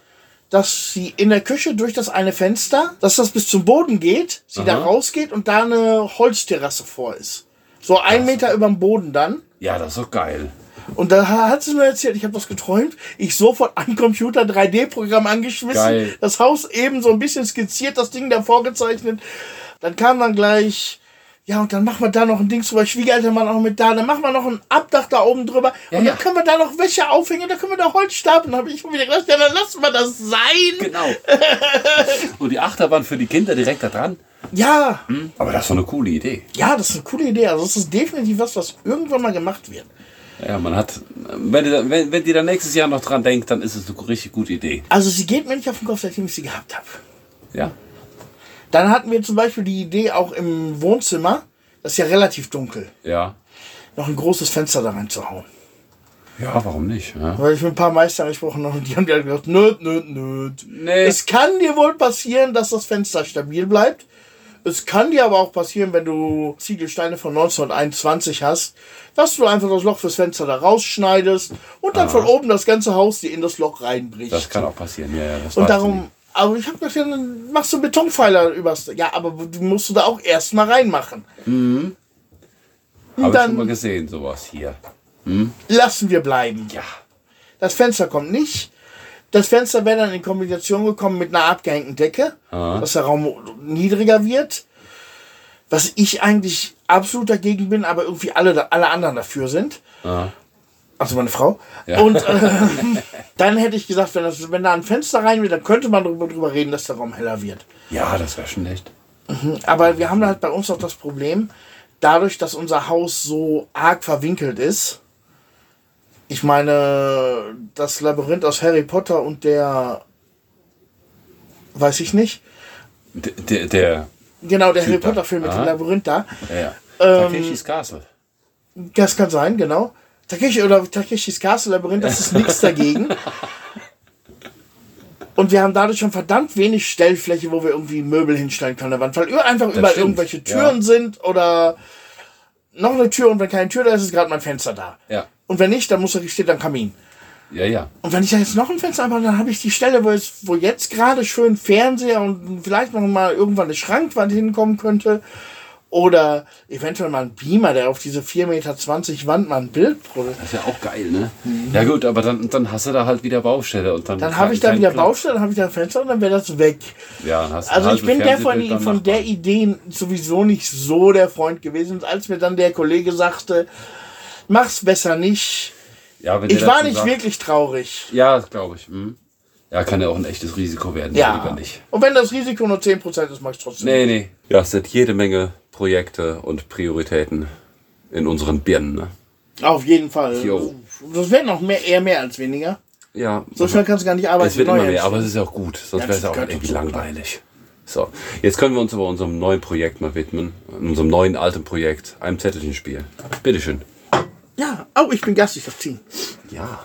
Dass sie in der Küche durch das eine Fenster, dass das bis zum Boden geht, sie da Aha. rausgeht und da eine Holzterrasse vor ist. So ein Meter über dem Boden dann. Ja, das ist doch geil. Und da hat sie mir erzählt, ich habe was geträumt. Ich sofort an Computer 3D-Programm angeschmissen. Geil. Das Haus eben so ein bisschen skizziert, das Ding da vorgezeichnet. Dann kam dann gleich, ja, und dann machen wir da noch ein Ding drüber. Schwiegereltern waren auch mit da. Dann machen wir noch ein Abdach da oben drüber. Ja, und ja. dann können wir da noch Wäsche aufhängen. Da können wir da Holz stapeln. Habe ich mir wieder gedacht, ja, dann lassen wir das sein. Genau. Und die Achterbahn für die Kinder direkt da dran. Ja, Aber das ist doch eine coole Idee. ja, das ist eine coole Idee. Also, das ist definitiv was, was irgendwann mal gemacht wird. Ja, man hat, wenn die, da- wenn, wenn die da nächstes Jahr noch dran denkt, dann ist es eine richtig gute Idee. Also, sie geht mir nicht auf den Kopf, seitdem ich sie gehabt habe. Ja. Dann hatten wir zum Beispiel die Idee auch im Wohnzimmer, das ist ja relativ dunkel, Ja. noch ein großes Fenster da reinzuhauen. Ja, warum nicht? Ja. Weil ich mit ein paar Meistern gesprochen habe und die haben ja gesagt, nö, nö, nö. Nee. Es kann dir wohl passieren, dass das Fenster stabil bleibt. Es kann dir aber auch passieren, wenn du Ziegelsteine von 1921 hast, dass du einfach das Loch fürs Fenster da rausschneidest und dann von oben das ganze Haus dir in das Loch reinbricht. Das kann auch passieren, ja, ja. Das Und weißt du darum, nie. Aber ich habe gesagt, ja, dann machst du Betonpfeiler übers. Ja, aber du musst du da auch erstmal reinmachen. Und Habe ich schon mal gesehen, sowas hier. lassen wir bleiben. Ja. Das Fenster kommt nicht. Das Fenster wäre dann in Kombination gekommen mit einer abgehängten Decke, dass der Raum niedriger wird. Was ich eigentlich absolut dagegen bin, aber irgendwie alle, alle anderen dafür sind. Also meine Frau. Ja. Und ähm, dann hätte ich gesagt, wenn, das, wenn da ein Fenster rein will, dann könnte man darüber, drüber reden, dass der Raum heller wird. Ja, das wäre schon echt. Aber wir haben halt bei uns auch das Problem, dadurch, dass unser Haus so arg verwinkelt ist. Ich meine, das Labyrinth aus Harry Potter und der. Weiß ich nicht. Der, der, der Genau, der Harry. Potter-Film mit dem. Labyrinth da. ja, ja. Ähm, Takeshis Castle. Das kann sein, genau. Takeshi oder Takeshis Castle Labyrinth, das ist nichts dagegen. Und wir haben dadurch schon verdammt wenig Stellfläche, wo wir irgendwie Möbel hinstellen können an der Wand, weil einfach überall stimmt, irgendwelche Türen ja. sind oder noch eine Tür und wenn keine Tür da ist, ist gerade mein Fenster da. Ja. Und wenn nicht, dann muss da steht ein Kamin. Ja, ja. Und wenn ich da jetzt noch ein Fenster habe, dann habe ich die Stelle, wo, es, wo jetzt gerade schön Fernseher und vielleicht noch mal irgendwann eine Schrankwand hinkommen könnte. Oder eventuell mal ein Beamer, der auf diese 4,20 Meter Wand mal ein Bild produziert. Das ist ja auch geil, ne? Ja gut, aber dann, dann hast du da halt wieder Baustelle und dann. Dann habe ich da wieder Platz. Baustelle, dann habe ich da ein Fenster und dann wäre das weg. Ja, dann hast du Also ich bin der von, von der. Idee sowieso nicht so der Freund gewesen. Und als mir dann der Kollege sagte, Mach's besser nicht. Ja, wenn Ich war nicht sagt- wirklich traurig. Ja, das glaube ich. Hm. Ja, kann ja auch ein echtes Risiko werden. Lieber Ja. nicht. Und wenn das Risiko nur 10% ist, mach ich trotzdem. Nee, nee. Ja, es sind jede Menge Projekte und Prioritäten in unseren Birnen. Ne? Auf jeden Fall. Jo. Das werden noch mehr, eher mehr als weniger. Ja. So schnell kannst du gar nicht arbeiten. Es wird immer mehr, entstehen. aber es ist ja auch gut. Sonst Ja, wäre es auch irgendwie dazu, langweilig. So, jetzt können wir uns aber unserem neuen Projekt mal widmen. Unserem neuen alten Projekt, einem Zettelchenspiel. Bitteschön. Ja, oh, ich bin Gast, ich darf ziehen. Ja.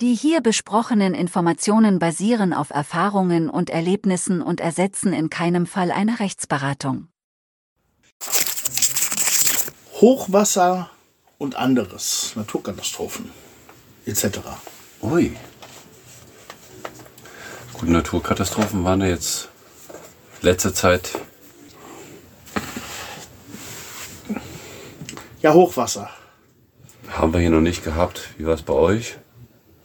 Die hier besprochenen Informationen basieren auf Erfahrungen und Erlebnissen und ersetzen in keinem Fall eine Rechtsberatung. Hochwasser und anderes. Naturkatastrophen. Etc. Ui. Gute Naturkatastrophen waren ja jetzt letzte Zeit. Ja, Hochwasser. Haben wir hier noch nicht gehabt. Wie war es bei euch?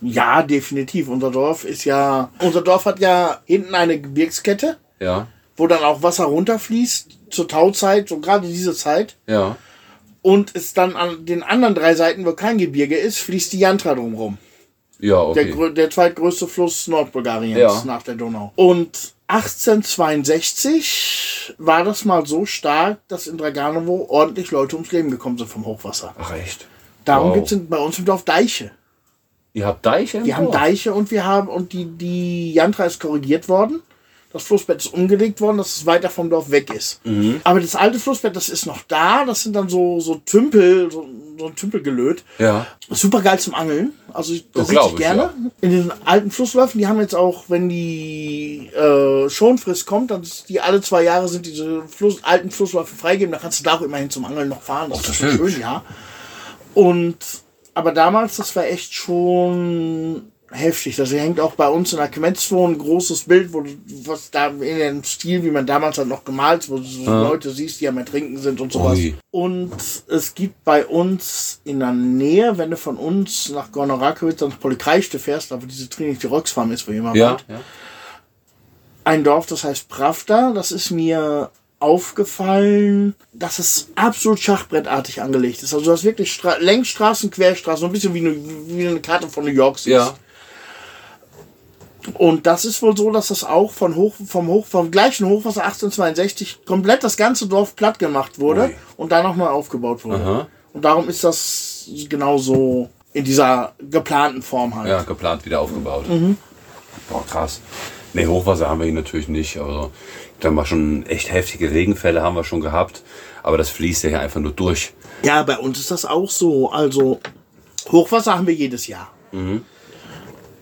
Ja, definitiv. Unser Dorf ist ja. Unser Dorf hat ja hinten eine Gebirgskette, Ja. wo dann auch Wasser runterfließt zur Tauzeit, so gerade diese Zeit. Ja. Und es dann an den anderen drei Seiten, wo kein Gebirge ist, fließt die Jantra drumherum. Ja, Der, okay. grö- der zweitgrößte Fluss Nordbulgariens Ja. nach der Donau. Und 1862 war das mal so stark, dass in Draganovo ordentlich Leute ums Leben gekommen sind vom Hochwasser. Ach echt? Darum Wow. gibt es bei uns im Dorf Deiche. Ihr habt Deiche? im Wir haben Dorf? Deiche und wir haben und die, die Jantra ist korrigiert worden. Das Flussbett ist umgelegt worden, dass es weiter vom Dorf weg ist. Mhm. Aber das alte Flussbett, das ist noch da. Das sind dann so, so Tümpel, so, so ein Tümpelgelöt. Ja. Super geil zum Angeln. Also ich- das glaub ich gerne. ja. In den alten Flussläufen, die haben jetzt auch, wenn die äh, Schonfrist kommt, dann ist die alle zwei Jahre sind diese Fluss, alten Flussläufe freigegeben. Da kannst du da auch immerhin zum Angeln noch fahren. Das, das ist schön, ja. Und aber damals, das war echt schon heftig. Also hängt auch bei uns in der Kmetzwo ein großes Bild, wo du, was da in dem Stil, wie man damals halt noch gemalt, wo du so Leute siehst, die am Ertrinken sind und sowas. Ui. Und es gibt bei uns in der Nähe, wenn du von uns nach Gornorakowitz ans Polykreichte fährst, wo diese Trinity Rocks Farm ist, wo immer Ja. ja. ein Dorf, das heißt Pravda. Das ist mir aufgefallen, dass es absolut schachbrettartig angelegt ist. Also du hast wirklich Stra Längsstraßen, Querstraßen, so ein bisschen wie eine, wie eine Karte von New York siehst. Ja. Und das ist wohl so, dass das auch von Hoch, vom, Hoch, vom gleichen Hochwasser 1862 komplett das ganze Dorf platt gemacht wurde Ui. und dann nochmal aufgebaut wurde. Aha. Und darum ist das genauso in dieser geplanten Form halt. Ja, geplant wieder aufgebaut. Mhm. Boah, krass. Nee, Hochwasser haben wir hier natürlich nicht. Also, da haben wir schon echt heftige Regenfälle haben wir schon gehabt. Aber das fließt ja hier einfach nur durch. Ja, bei uns ist das auch so. Also Hochwasser haben wir jedes Jahr.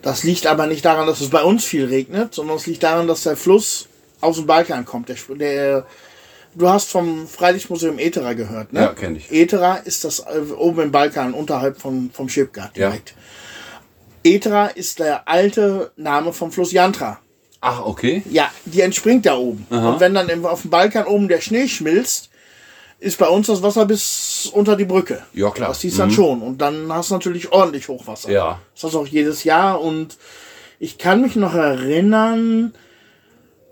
Das liegt aber nicht daran, dass es bei uns viel regnet, sondern es liegt daran, dass der Fluss aus dem Balkan kommt. Der, der, du hast vom Freilichtmuseum Etera gehört, ne? Ja, kenn ich. Etera ist das äh, oben im Balkan, unterhalb von, vom Schipgard Ja. direkt. Etera ist der alte Name vom Fluss Jantra. Ach, okay. Ja, die entspringt da oben. Und wenn dann im, auf dem Balkan oben der Schnee schmilzt, ist bei uns das Wasser bis unter die Brücke. Ja, klar. Das siehst du dann schon. Und dann hast du natürlich ordentlich Hochwasser. Ja. Das hast du auch jedes Jahr. Und ich kann mich noch erinnern,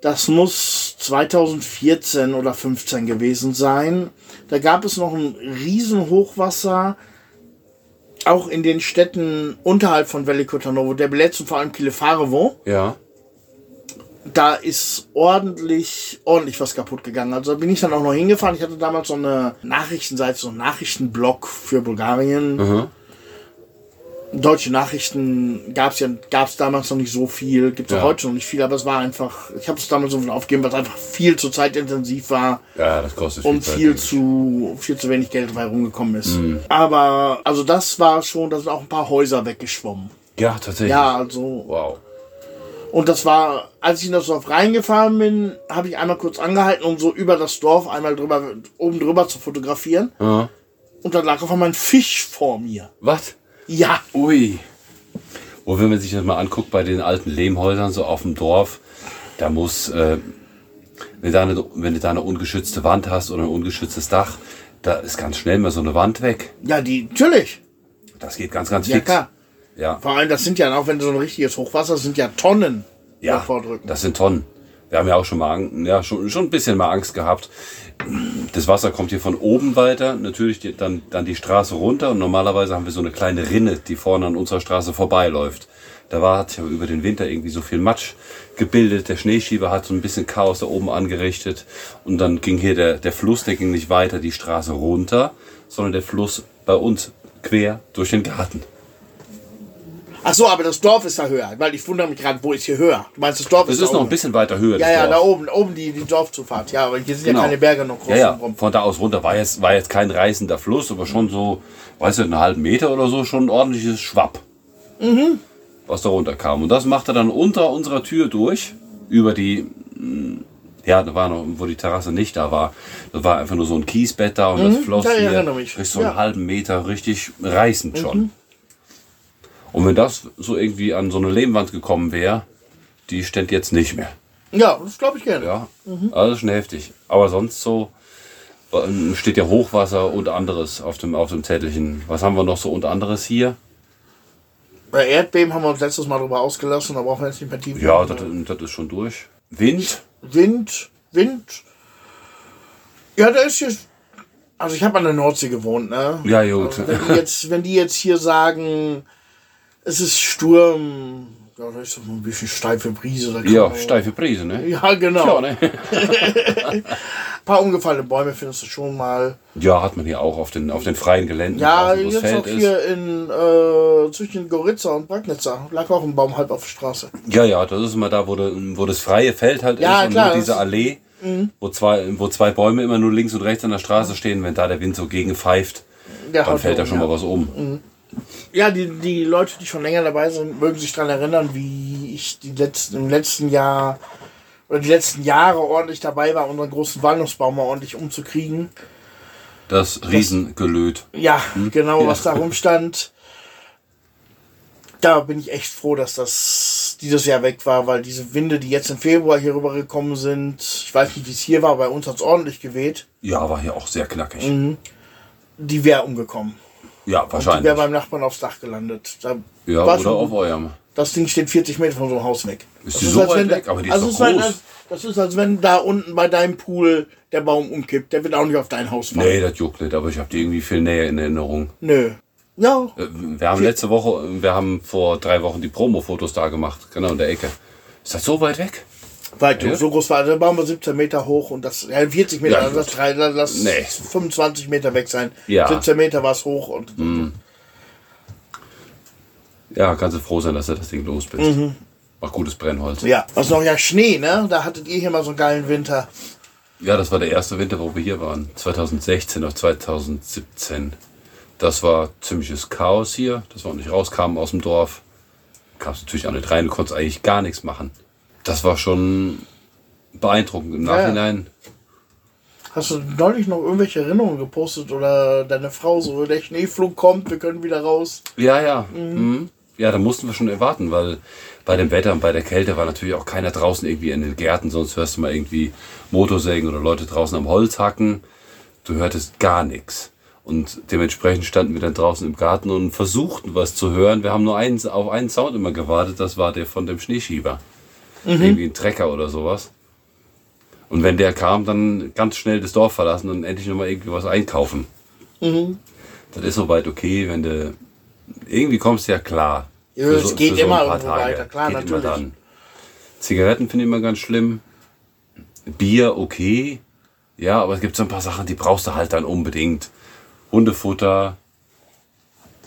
das muss 2014 oder 15 gewesen sein. Da gab es noch ein riesen Hochwasser, auch in den Städten unterhalb von Veliko Tarnovo, der Belez und vor allem Kilefarevo Ja. Da ist ordentlich, ordentlich was kaputt gegangen. Also bin ich dann auch noch hingefahren. Ich hatte damals so eine Nachrichtenseite, so einen Nachrichtenblog für Bulgarien. Mhm. Deutsche Nachrichten gab es ja gab's damals noch nicht so viel, gibt es Ja. auch heute noch nicht viel, aber es war einfach, ich habe es damals so aufgegeben, weil es einfach viel zu zeitintensiv war Ja, das kostet und Zeit. viel zu, viel zu wenig Geld dabei rumgekommen ist. Mhm. Aber, also das war schon, da sind auch ein paar Häuser weggeschwommen. Ja, tatsächlich. Ja, also Wow. Und das war, als ich in das Dorf reingefahren bin, habe ich einmal kurz angehalten, um so über das Dorf einmal drüber, oben drüber zu fotografieren. Ja. Und dann lag auf einmal ein Fisch vor mir. Was? Ja. Ui. Und wenn man sich das mal anguckt bei den alten Lehmhäusern so auf dem Dorf, da muss, äh, wenn, da eine, wenn du da eine ungeschützte Wand hast oder ein ungeschütztes Dach, da ist ganz schnell mal so eine Wand weg. Ja, die, natürlich. Das geht ganz, ganz Ja, fix. klar. Ja, Vor allem, das sind ja, auch wenn so ein richtiges Hochwasser, sind ja Tonnen ja davor drücken. das sind Tonnen. Wir haben ja auch schon mal, ja, schon, schon ein bisschen mal Angst gehabt. Das Wasser kommt hier von oben weiter, natürlich die, dann, dann die Straße runter und normalerweise haben wir so eine kleine Rinne, die vorne an unserer Straße vorbeiläuft. Da war, hat sich über den Winter irgendwie so viel Matsch gebildet. Der Schneeschieber hat so ein bisschen Chaos da oben angerichtet. Und dann ging hier der, der Fluss, der ging nicht weiter die Straße runter, sondern der Fluss bei uns quer durch den Garten. Ach so, aber das Dorf ist da höher, weil ich wundere mich gerade, wo ist hier höher? Du meinst, das Dorf Es ist, ist da noch oben? ein bisschen weiter höher. Ja, das ja, Dorf. da oben, oben die, die Dorfzufahrt. Ja, aber hier sind Genau. ja keine Berge noch groß Ja, ja, rum. von da aus runter war jetzt, war jetzt kein reißender Fluss, aber schon so, weißt du, einen halben Meter oder so, schon ein ordentliches Schwapp. Mhm. Was da runterkam. Und das machte dann unter unserer Tür durch, über die, mh, ja, da war noch, wo die Terrasse nicht da war. Da war einfach nur so ein Kiesbett da und das floss Mhm. ja, ich hier erinnere mich. durch so einen Ja. Mhm. halben Meter richtig reißend schon. Und wenn das so irgendwie an so eine Lehmwand gekommen wäre, die stand jetzt nicht mehr. Ja, das glaube ich gerne. Ja, also schon heftig. Aber sonst so ähm, steht ja Hochwasser und anderes auf dem, auf dem Zettelchen. Was haben wir noch so und anderes hier? Bei Erdbeben haben wir uns letztes Mal drüber ausgelassen, da brauchen wir jetzt nicht mehr tief. Ja, das, das ist schon durch. Wind? Wind, Wind. Ja, da ist jetzt. Also ich habe an der Nordsee gewohnt, ne? Ja, gut. Also wenn, die jetzt, wenn die jetzt hier sagen, es ist Sturm, ja, da ist doch ein bisschen steife Brise. Da Ja, steife Prise, ne? Ja, genau. Ja, ne? Ein paar umgefallene Bäume findest du schon mal. ja, hat man hier auch auf den, auf den freien Geländen. Ja, draußen, jetzt Feld auch hier in äh, zwischen Goritza und Bragnitzer lag auch ein Baum halb auf der Straße. Ja, ja, das ist immer da, wo, de, wo das freie Feld halt Ja, ist und klar, nur diese das- Mhm. Allee, wo, zwei, wo zwei Bäume immer nur links und rechts an der Straße stehen. Wenn da der Wind so gegen pfeift, Der dann fällt da um, schon ja. mal was um. Ja, die, die Leute, die schon länger dabei sind, mögen sich daran erinnern, wie ich die letzten, im letzten Jahr oder die letzten Jahre ordentlich dabei war, unseren großen Walnussbaum mal ordentlich umzukriegen. Das Riesengelöt. Ja, genau, Ja. was da rumstand. Da bin ich echt froh, dass das dieses Jahr weg war, weil diese Winde, die jetzt im Februar hier rüber gekommen sind, ich weiß nicht, wie es hier war, bei uns hat es ordentlich geweht, Ja, war hier auch sehr knackig. Mhm. die wäre umgekommen. Ja, Und die wahrscheinlich. wäre beim Nachbarn aufs Dach gelandet. Da Ja, oder schon- auf eurem. Das Ding steht 40 Meter von so einem Haus weg. Ist Das die so als weit da- weg? Aber die ist also doch ist, groß. als- Das ist, als wenn da unten bei deinem Pool der Baum umkippt. Der wird auch nicht auf dein Haus fallen. Nee, das juckt nicht, aber ich habe die irgendwie viel näher in Erinnerung. Nö. Ja, Äh, Wir haben letzte Woche, wir haben vor drei Wochen die Promo-Fotos da gemacht, genau in der Ecke. Ist das so weit weg? Weit, Ja. so groß war der Baum war 17 Meter hoch und das, ja, 40 Meter, Ja, das, drei, lass Nee. 25 Meter weg sein. Ja. 17 Meter war es hoch und Ja, kannst du froh sein, dass du das Ding los bist. Ach, gutes Brennholz. ja. Was noch, ja, Schnee, ne? Da hattet ihr hier mal so einen geilen Winter. Ja, das war der erste Winter, wo wir hier waren. 2016 auf 2017. Das war ziemliches Chaos hier, dass wir auch nicht rauskamen aus dem Dorf. Kamst natürlich auch nicht rein, du konntest eigentlich gar nichts machen. Das war schon beeindruckend im Ja, ja. Nachhinein. Hast du neulich noch irgendwelche Erinnerungen gepostet oder deine Frau so, der Schneeflug kommt, wir können wieder raus? Ja, ja. Mhm. Ja, da mussten wir schon erwarten, weil bei dem Wetter und bei der Kälte war natürlich auch keiner draußen irgendwie in den Gärten, sonst hörst du mal irgendwie Motorsägen oder Leute draußen am Holz hacken. Du hörtest gar nichts. Und dementsprechend standen wir dann draußen im Garten und versuchten was zu hören. Wir haben nur einen, auf einen Sound immer gewartet, das war der von dem Schneeschieber. Irgendwie ein Trecker oder sowas. Und wenn der kam, dann ganz schnell das Dorf verlassen und endlich nochmal irgendwie was einkaufen. Das ist soweit okay, wenn du irgendwie kommst du ja klar. Ja, es geht für immer weiter, klar, geht natürlich. Zigaretten finde ich immer ganz schlimm. Bier okay. Ja, aber es gibt so ein paar Sachen, die brauchst du halt dann unbedingt. Hundefutter.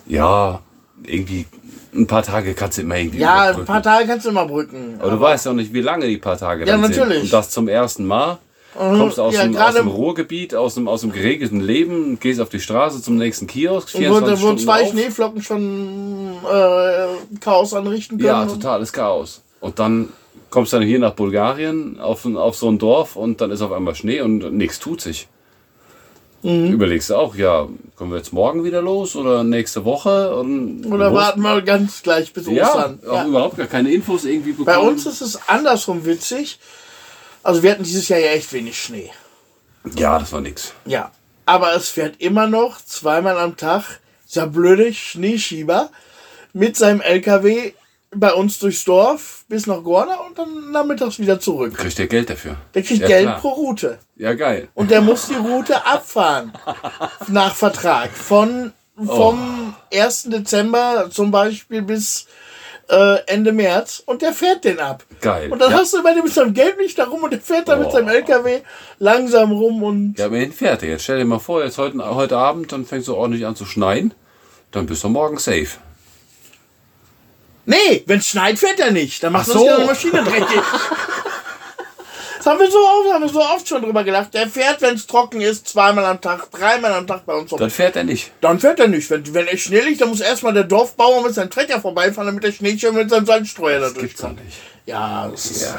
Ja, irgendwie ein paar Tage kannst du immer irgendwie Ja, ein paar Tage kannst du immer brücken. Aber du weißt ja auch nicht, wie lange die paar Tage Ja, dann natürlich. sind. Und das zum ersten Mal. Kommst du aus, Ja, dem, aus dem Ruhrgebiet, aus dem, aus dem geregelten Leben, gehst auf die Straße zum nächsten Kiosk, Und 24 wo, wo zwei auf. Schneeflocken schon äh, Chaos anrichten können. Ja, totales Chaos. Und dann kommst du dann hier nach Bulgarien auf, auf so ein Dorf und dann ist auf einmal Schnee und nichts tut sich. Mhm. Überlegst du auch, ja, kommen wir jetzt morgen wieder los oder nächste Woche? Und Oder wo- warten wir ganz gleich bis Ja, Ostern. auch überhaupt gar keine Infos irgendwie bekommen. Bei uns ist es andersrum witzig. Also wir hatten dieses Jahr ja echt wenig Schnee. Ja, das war nix. Ja. Aber es fährt immer noch zweimal am Tag dieser blöde Schneeschieber mit seinem LKW bei uns durchs Dorf bis nach Gorda und dann nachmittags wieder zurück. Kriegt der Geld dafür? Der kriegt Ja, Geld klar. pro Route. Ja, geil. Und der muss die Route abfahren. nach Vertrag. Von, vom 1. Dezember zum Beispiel bis äh, Ende März. Und der fährt den ab. Geil. Und dann ja. hast du immer den mit seinem Gelblicht da rum und der fährt da mit Oh. seinem LKW langsam rum und Ja, immerhin fährt er. Jetzt stell dir mal vor, jetzt heute, heute Abend, dann fängst du ordentlich an zu schneien. Dann bist du morgen safe. Nee, wenn es schneit, fährt er nicht. Dann macht Ach das so. ja die Maschine dreckig. Das haben wir so oft, haben wir so oft schon drüber gelacht. Der fährt, wenn es trocken ist, zweimal am Tag, dreimal am Tag bei uns. Dann fährt er nicht. Dann fährt er nicht. Wenn, wenn er schnell liegt, dann muss erstmal der Dorfbauer mit seinem Trecker vorbeifahren, damit der Schneeschirm mit seinem Salzstreuer da Das gibt's doch durchkommt. nicht. Ja, das ist Ja.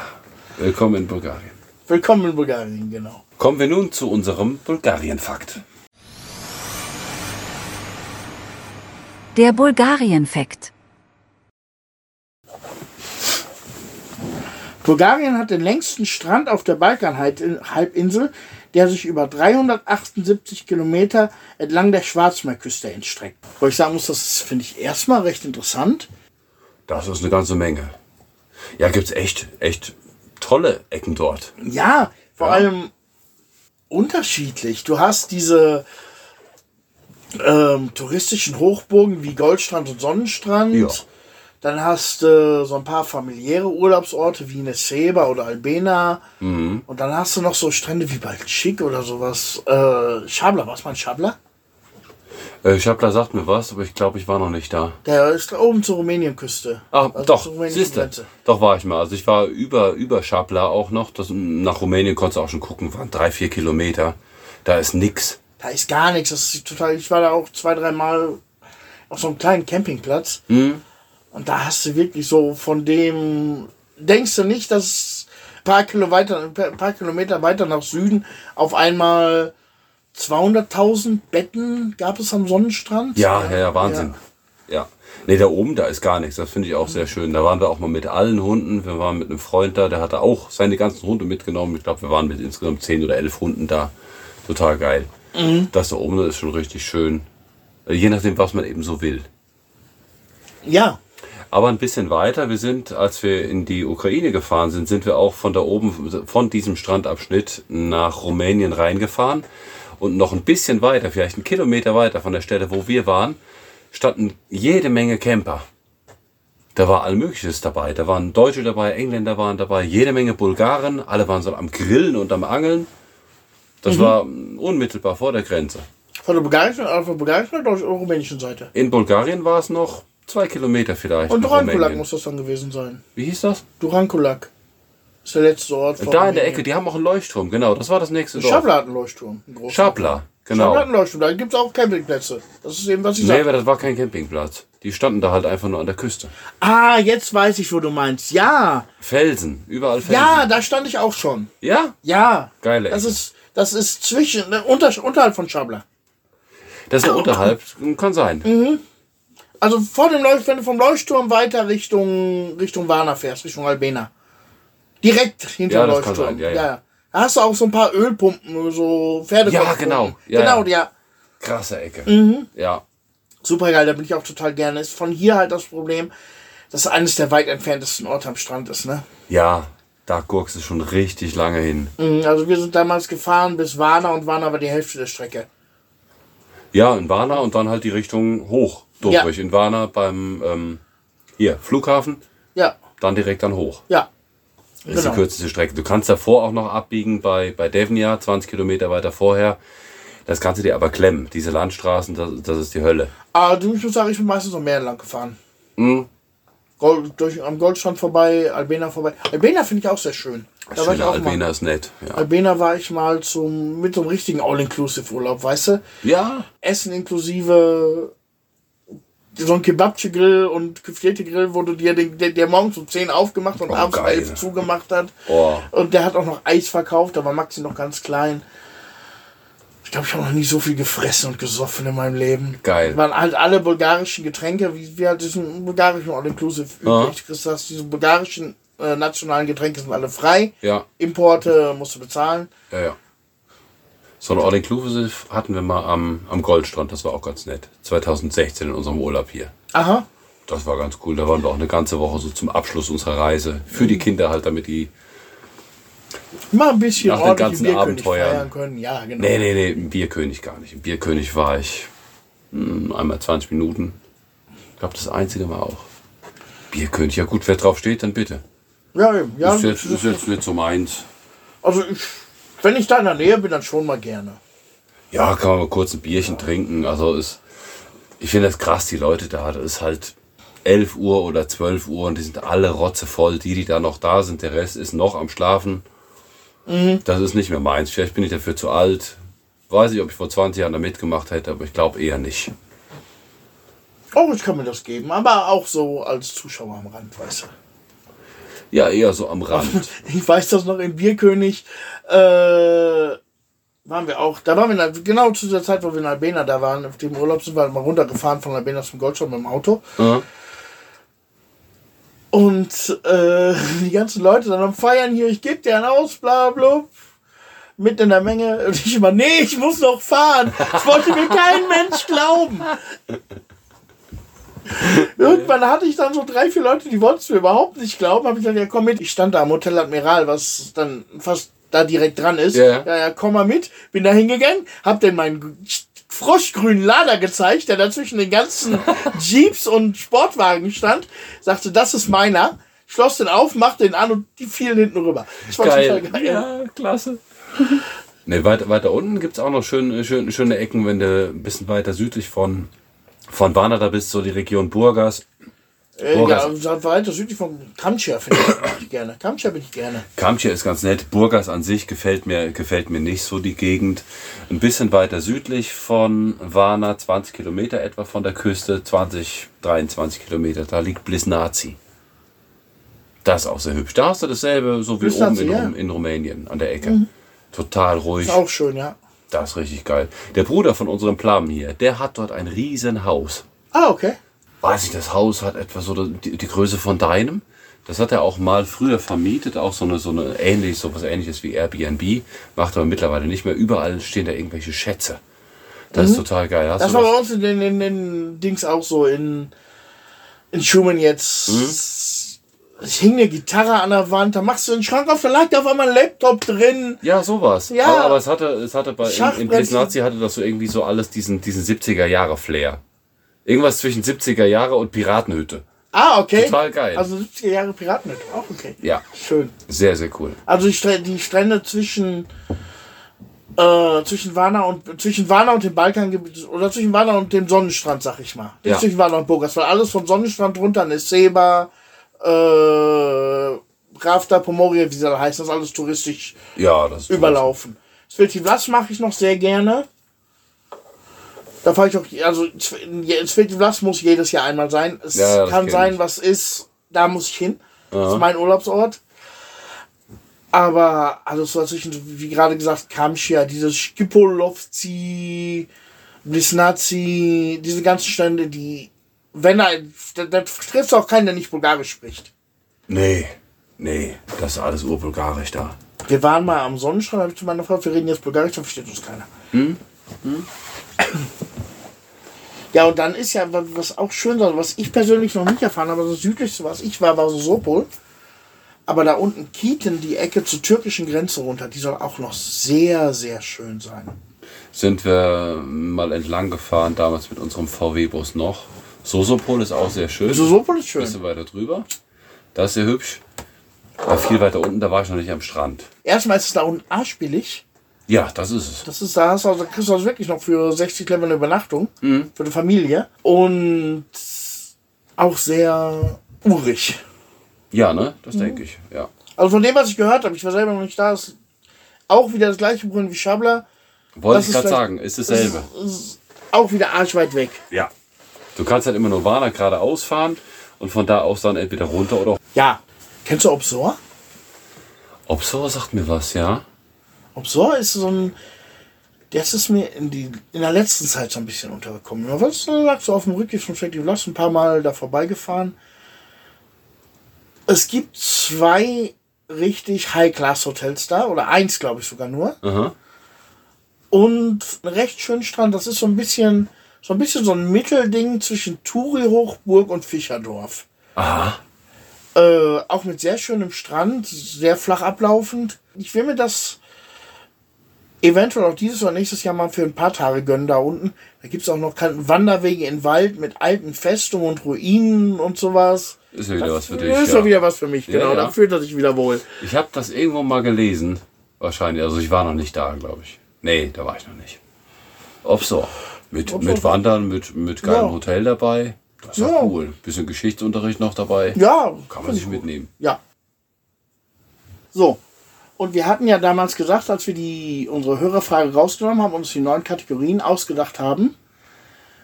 Willkommen in Bulgarien. willkommen in Bulgarien, genau. Kommen wir nun zu unserem Bulgarien-Fakt. Der Bulgarien-Fakt. Bulgarien hat den längsten Strand auf der Balkanhalbinsel, der sich über 378 Kilometer entlang der Schwarzmeerküste entstreckt. Wo ich sagen muss, das finde ich erstmal recht interessant. Das ist eine ganze Menge. Ja, gibt's echt, echt tolle Ecken dort. Ja, vor Ja. allem unterschiedlich. Du hast diese ähm, touristischen Hochburgen wie Goldstrand und Sonnenstrand. Ja. Dann hast du so ein paar familiäre Urlaubsorte wie Neseba oder Albena. Mhm. Und dann hast du noch so Strände wie Baltschik oder sowas. Äh, Schabla, was man Schabla? Äh, Schapler sagt mir was, aber ich glaube, ich war noch nicht da. Der ist oben zur Rumänienküste. Ach, Also doch, siehste. Doch war ich mal. Also ich war über, über Schapler auch noch. Das, nach Rumänien konntest du auch schon gucken, waren drei, vier Kilometer. Da ist nix. Da ist gar nichts. Das ist total. Ich war da auch zwei, dreimal auf so einem kleinen Campingplatz. Mhm. Und da hast du wirklich so von dem. Denkst du nicht, dass ein paar, Kilo weiter, ein paar Kilometer weiter nach Süden auf einmal 200.000 Betten gab es am Sonnenstrand? Ja, ja, ja, Wahnsinn. Ja. Nee, da oben, da ist gar nichts. Das finde ich auch sehr schön. Da waren wir auch mal mit allen Hunden. Wir waren mit einem Freund da, der hatte auch seine ganzen Hunde mitgenommen. Ich glaube, wir waren mit insgesamt zehn oder elf Hunden da. Total geil. Das da oben das ist schon richtig schön. Äh, Je nachdem, was man eben so will. Ja. Aber ein bisschen weiter, wir sind, als wir in die Ukraine gefahren sind, sind wir auch von da oben, von diesem Strandabschnitt nach Rumänien reingefahren. Und noch ein bisschen weiter, vielleicht einen Kilometer weiter von der Stelle, wo wir waren, standen jede Menge Camper. Da war all Mögliches dabei. Da waren Deutsche dabei, Engländer waren dabei, jede Menge Bulgaren. Alle waren so am Grillen und am Angeln. Das war unmittelbar vor der Grenze. Von der bulgarischen, äh, von der bulgarischen oder der rumänischen Seite? In Bulgarien war es noch zwei Kilometer vielleicht. Und Durankulak muss das dann gewesen sein. Wie hieß das? Durankulak. Ist der letzte Ort. von Da in der. Ecke, die haben auch einen Leuchtturm, genau. Das war das nächste Dorf. Schabla hat einen Leuchtturm. einen großen. Schabla, genau. Schabla hat einen Leuchtturm. Da gibt es auch Campingplätze. Das ist eben, was ich Nee, sage. aber das war kein Campingplatz. Die standen da halt einfach nur an der Küste. Ah, jetzt weiß ich, wo du meinst. Ja. Felsen, überall Felsen. Ja, da stand ich auch schon. Ja? Ja. Geile Das ist, das ist zwischen, ne, unter, unterhalb von Schabla. Das ist ja unterhalb, kann sein. Mhm. Also vor dem Leucht, wenn du vom Leuchtturm weiter Richtung, Richtung Warna fährst, Richtung Albena. Direkt hinter Ja, dem Leuchtturm. sein, ja, ja. Da hast du auch so ein paar Ölpumpen, so Pferdekopfpumpen. Ja, genau. Ja, genau, ja. ja. Krasse Ecke. Mhm. Ja. Super geil, da bin ich auch total gerne. Ist von hier halt das Problem, dass es eines der weit entferntesten Orte am Strand ist, ne? Ja, da guckst du schon richtig lange hin. Mhm, Also wir sind damals gefahren bis Warna und Warna war die Hälfte der Strecke. Ja, in Warna und dann halt die Richtung hoch. Ja. Durch. In Warna beim, ähm, hier, Flughafen, Ja, dann direkt dann hoch. ja. Das ist Genau. die kürzeste Strecke. Du kannst davor auch noch abbiegen bei, bei Devnia, 20 Kilometer weiter vorher. Das kannst du dir aber klemmen. Diese Landstraßen, das, das ist die Hölle. Aber du, ich muss sagen, ich bin meistens noch mehr lang gefahren. Mhm. Gold, durch, am Goldstrand vorbei, Albena vorbei. Albena finde ich auch sehr schön. Da war ich auch Albena mal. ist nett. Ja. Albena war ich mal zum, mit so einem richtigen All-Inclusive-Urlaub, weißt du? ja. Essen inklusive, so ein Kebabche-Grill und Küftierte-Grill, wo du dir den, der, der morgens um 10 aufgemacht und Oh, abends um geil. 11 zugemacht hat. Oh. Und der hat auch noch Eis verkauft, da war Maxi noch ganz klein. Ich glaube, ich habe noch nie so viel gefressen und gesoffen in meinem Leben. Geil. Waren halt alle bulgarischen Getränke, wie, wie halt diesen bulgarischen All-Inclusive Ja. üblich. Hast diese bulgarischen äh, nationalen Getränke sind alle frei. Ja, Importe musst du bezahlen. ja, ja. So ein All-Inclusive hatten wir mal am, am Goldstrand, das war auch ganz nett. 2016 in unserem Urlaub hier. Aha. Das war ganz cool. Da waren wir auch eine ganze Woche so zum Abschluss unserer Reise. Für die Kinder halt, damit die. Mal ein bisschen Nach den ganzen Abenteuern. feiern können. Ja, genau. Nee, nee, nee, im Bierkönig gar nicht. Im Bierkönig war ich hm, einmal 20 Minuten. Ich glaube, das einzige Mal auch. Bierkönig, ja gut, wer drauf steht, dann bitte. Ja. Ja, ist, jetzt, ist jetzt nicht so meins. also ich, wenn ich da in der Nähe bin, dann schon mal gerne. Ja, kann man mal kurz ein Bierchen trinken. Also ist, ich finde das krass, die Leute da. Das ist halt 11 Uhr oder 12 Uhr und die sind alle rotzevoll. Die, die da noch da sind, der Rest ist noch am Schlafen. Das ist nicht mehr meins. Vielleicht bin ich dafür zu alt. Weiß ich, ob ich vor 20 Jahren da mitgemacht hätte, aber ich glaube eher nicht. Auch ich kann mir das geben, aber auch so als Zuschauer am Rand, weißt du. Ja, eher so am Rand. Ich weiß das noch im Bierkönig, äh, waren wir auch, da waren wir in, genau zu der Zeit, wo wir in Albena da waren, auf dem Urlaub sind wir mal runtergefahren von Albena zum Goldschirm mit dem Auto. Ja. Und äh, die ganzen Leute dann am Feiern hier, ich gebe dir ein Haus, bla bla. Mitten in der Menge. Und ich immer, nee, ich muss noch fahren. Das wollte mir kein Mensch glauben. Irgendwann hatte ich dann so drei, vier Leute, die wollten es mir überhaupt nicht glauben. Habe ich dann, ja komm mit. Ich stand da am Hotel Admiral, was dann fast da direkt dran ist. Ja. ja, ja komm mal mit. Bin da hingegangen, hab denn meinen froschgrünen Lader gezeigt, der da zwischen den ganzen Jeeps und Sportwagen stand. Sagte, das ist meiner. Schloss den auf, machte den an und die fielen hinten rüber. Das war Geil. total geil. Ja, klasse. Ne, weiter, weiter unten gibt es auch noch schön, schön, schöne Ecken, wenn du ein bisschen weiter südlich von, von Warna da bist, so die Region Burgas. Äh, Burgas. ja, weiter südlich von Kamtscher finde ich, gerne. Kamtscher bin ich gerne. Kamtje ist ganz nett. Burgas an sich gefällt mir, gefällt mir nicht so die Gegend. Ein bisschen weiter südlich von Varna, 20 Kilometer etwa von der Küste, 20, 23 Kilometer, da liegt Blisnazi. Das ist auch sehr hübsch. Da hast du dasselbe, so wie Blisnazi, oben in, ja. Mhm. In Rumänien an der Ecke. Total ruhig. Ist auch schön, ja. Das ist richtig geil. Der Bruder von unserem Plum hier, der hat dort ein riesen Haus. Ah, okay. Weiß ich, das Haus hat etwa so die, die Größe von deinem. Das hat er auch mal früher vermietet, auch so eine, so eine ähnlich, so was ähnliches wie Airbnb. Macht aber mittlerweile nicht mehr. Überall stehen da irgendwelche Schätze. Das ist total geil. Hast Mhm. Das war bei uns in den, in den Dings auch so in, in Schumann jetzt. Mhm. Es hing eine Gitarre an der Wand, da machst du den Schrank auf, da lag da auf einmal ein Laptop drin. ja, sowas. Ja. Aber, aber es hatte, es hatte bei in, in Schachbrettchen. Blisnazi hatte das so irgendwie so alles diesen, diesen 70er Jahre Flair. Irgendwas zwischen 70er Jahre und Piratenhütte. Ah, okay. Total geil. Also 70er Jahre Piratenhütte, auch okay. Ja, Schön. sehr, sehr cool. Also die Strände, die Strände zwischen äh, zwischen Varna und zwischen Varna und dem Balkangebiet oder zwischen Varna und dem Sonnenstrand, sag ich mal. Nicht Ja. zwischen Varna und Burgas, weil alles vom Sonnenstrand runter an Seba, äh, Rafta, Pomoria, wie sie alle heißen, das ist alles touristisch Ja, das überlaufen. Svetivlas mache ich noch sehr gerne. Da fahre ich auch, also Svetivlas muss jedes Jahr einmal sein. Es Ja, das kann sein, ich. was ist, da muss ich hin. Das ist mein Urlaubsort. Aber alles so zwischen, wie gerade gesagt, Kamschia, dieses Skipolovci, Blisnazi, diese ganzen Stände, die, wenn er, da, da triffst du auch keinen, der nicht Bulgarisch spricht. Nee, nee, das ist alles urbulgarisch da. Wir waren mal am Sonnenstrand, habe ich zu meiner Frau, wir reden jetzt Bulgarisch, da versteht uns keiner. Ja, und dann ist ja, was auch schön war, was ich persönlich noch nicht erfahren habe, das südlichste, was ich war, war so Sopol. Aber da unten Kieten, die Ecke zur türkischen Grenze runter, die soll auch noch sehr, sehr schön sein. Sind wir mal entlang gefahren, damals mit unserem VW-Bus noch. Sosopol ist auch sehr schön. Also Sopol ist schön. Bisschen weiter drüber. Das ist sehr hübsch. Aber viel weiter unten, da war ich noch nicht am Strand. Erstmal ist es da unten arschbillig. Ja, das ist es. Das ist, da hast du, also, da kriegst du also wirklich noch für 60 Clever eine Übernachtung. Für die Familie. Und auch sehr urig. Ja, ne? Das denke ich. Ja. Also von dem, was ich gehört habe, ich war selber noch nicht da, ist auch wieder das gleiche Brunnen wie Schabler. Wollte Das ich gerade sagen, ist dasselbe. Ist, ist auch wieder arschweit weg. Ja. Du kannst halt immer nur Warner geradeaus fahren und von da aus dann entweder runter oder Ja. Kennst du Obsor? Obsor sagt mir was, ja? Obsor ist so ein. Das ist mir in, die, in der letzten Zeit so ein bisschen untergekommen. Man was lag so auf dem Rückweg von Track Lost ein paar Mal da vorbeigefahren. Es gibt zwei richtig High-Class-Hotels da, oder eins, glaube ich, sogar nur. Aha. Und einen recht schönen Strand. Das ist so ein bisschen so ein bisschen so ein Mittelding zwischen Turi Hochburg und Fischerdorf. Aha. Äh, auch mit sehr schönem Strand, sehr flach ablaufend. Ich will mir das eventuell auch dieses oder nächstes Jahr mal für ein paar Tage gönnen da unten. Da gibt es auch noch Wanderwege in Wald mit alten Festungen und Ruinen und sowas. Ist ja wieder was für dich. Ist ja wieder was für mich, Ja, genau. ja. Da fühlt er sich wieder wohl. Ich habe das irgendwo mal gelesen. Wahrscheinlich. Also ich war noch nicht da, glaube ich. Nee, da war ich noch nicht. Obsor. Mit, mit Wandern, mit, mit geilem Ja. Hotel dabei. Das ist ja cool. Bisschen Geschichtsunterricht noch dabei. Ja, Kann man sich mitnehmen. Ja. So. Und wir hatten ja damals gesagt, als wir die, unsere Hörerfrage rausgenommen haben und uns die neuen Kategorien ausgedacht haben,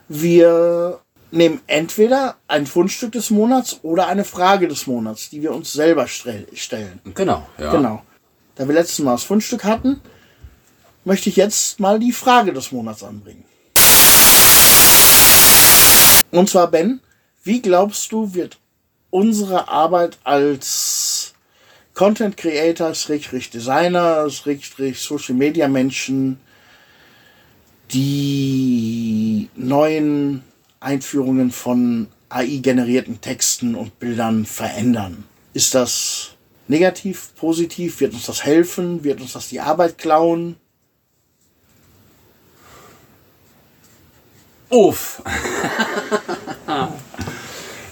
wir nehmen entweder ein Fundstück des Monats oder eine Frage des Monats, die wir uns selber stellen. Genau, ja. Genau. Da wir letztes Mal das Fundstück hatten, möchte ich jetzt mal die Frage des Monats anbringen. Und zwar, Ben, wie glaubst du, wird unsere Arbeit als Content Creator, Schrägstrich Designer, Schrägstrich Social Media Menschen, die neuen Einführungen von AI-generierten Texten und Bildern verändern? Ist das negativ, positiv? Wird uns das helfen? Wird uns das die Arbeit klauen? Uff.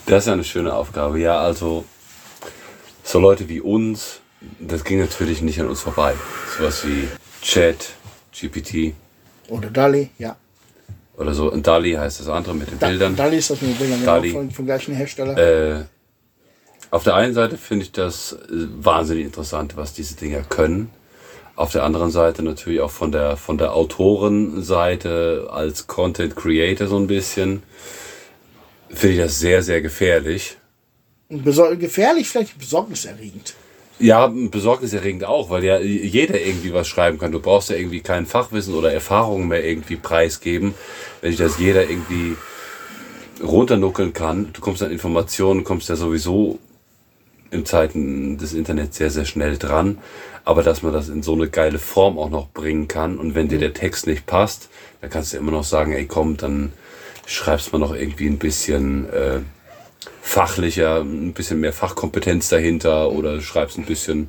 das ist ja eine schöne Aufgabe. Ja, also so Leute wie uns, das ging natürlich nicht an uns vorbei. Sowas wie Chat, GPT Oder DALI, ja. oder so. Und Dali heißt das andere mit den Da, Bildern. DALI ist das mit den Bildern, genau, DALI. von, vom gleichen Hersteller. Äh, auf der einen Seite finde ich das äh, wahnsinnig interessant, was diese Dinger können. Auf der anderen Seite natürlich auch von der, von der Autorenseite als Content Creator so ein bisschen. Finde ich das sehr, sehr gefährlich. Besor gefährlich, vielleicht besorgniserregend. Ja, besorgniserregend auch, weil ja jeder irgendwie was schreiben kann. Du brauchst ja irgendwie kein Fachwissen oder Erfahrungen mehr irgendwie preisgeben. Wenn sich das jeder irgendwie runternuckeln kann, du kommst an Informationen, kommst ja sowieso in Zeiten des Internets sehr, sehr schnell dran. Aber dass man das in so eine geile Form auch noch bringen kann und wenn dir der Text nicht passt, dann kannst du immer noch sagen, ey komm, dann schreibst mal noch irgendwie ein bisschen äh, fachlicher, ein bisschen mehr Fachkompetenz dahinter oder schreibst ein bisschen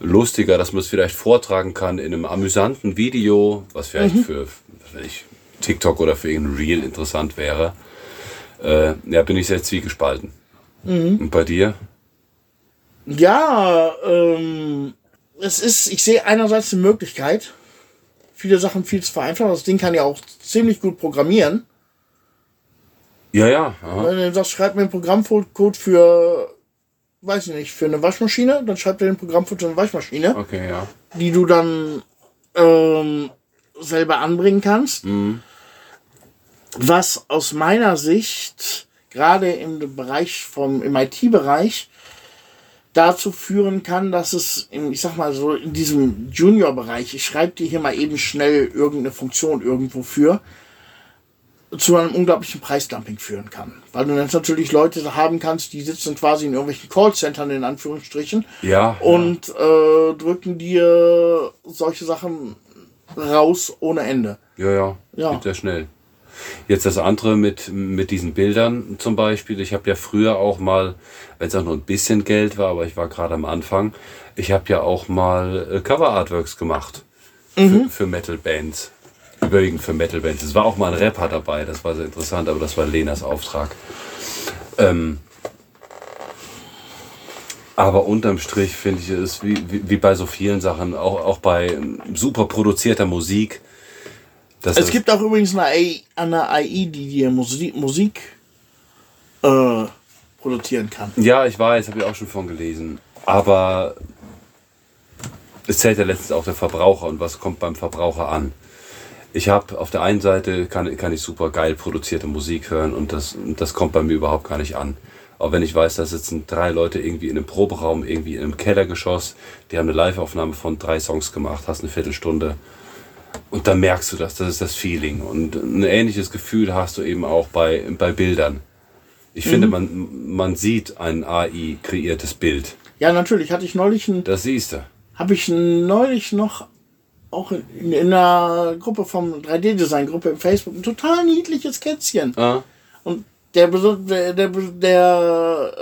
lustiger, dass man es vielleicht vortragen kann in einem amüsanten Video, was vielleicht für was ich, TikTok oder für irgendein Reel interessant wäre. Äh, ja, bin ich sehr zwiegespalten. Und bei dir? Ja, ähm, es ist, ich sehe einerseits eine Möglichkeit, viele Sachen viel zu vereinfachen. Das Ding kann ja auch ziemlich gut programmieren. Ja, ja. Aha. Wenn du sagst, schreib mir einen Programmcode für, weiß ich nicht, für eine Waschmaschine, dann schreibt er den Programmcode für eine Waschmaschine, Okay, ja. die du dann ähm, selber anbringen kannst. Was aus meiner Sicht gerade im Bereich vom im IT-Bereich dazu führen kann, dass es, im, ich sag mal so, in diesem Junior-Bereich, ich schreibe dir hier mal eben schnell irgendeine Funktion irgendwo für, zu einem unglaublichen Preisdumping führen kann. Weil du dann natürlich Leute haben kannst, die sitzen quasi in irgendwelchen Callcentern in Anführungsstrichen Ja. und äh, drücken dir solche Sachen raus ohne Ende. Ja, ja. Ja. Geht sehr schnell. Jetzt das andere mit, mit diesen Bildern zum Beispiel. Ich habe ja früher auch mal, wenn es auch nur ein bisschen Geld war, aber ich war gerade am Anfang, ich habe ja auch mal äh, Cover Artworks gemacht für, für Metal Bands. Überwiegend für Metal Bands. Es war auch mal ein Rapper dabei, das war sehr interessant, aber das war Lenas Auftrag. Ähm, aber unterm Strich finde ich es wie, wie, wie bei so vielen Sachen, auch, auch bei super produzierter Musik. Es gibt auch übrigens eine AI, eine AI die dir Musik, Musik äh, produzieren kann. Ja, ich weiß, habe ich auch schon von gelesen. Aber es zählt ja letztens auch der Verbraucher und was kommt beim Verbraucher an. Ich habe auf der einen Seite kann, kann ich super geil produzierte Musik hören und das, das kommt bei mir überhaupt gar nicht an. Auch wenn ich weiß, da sitzen drei Leute irgendwie in einem Proberaum, irgendwie in einem Kellergeschoss, die haben eine Live-Aufnahme von drei Songs gemacht, hast eine Viertelstunde. Und dann merkst du das, das ist das Feeling. Und ein ähnliches Gefühl hast du eben auch bei, bei Bildern. Ich finde, man, man sieht ein AI-kreiertes Bild. Ja, natürlich hatte ich neulich ein, Das siehst du. habe ich neulich noch auch in, in einer Gruppe vom 3D-Design-Gruppe im Facebook ein total niedliches Kätzchen. Ah, Und der, der, der, der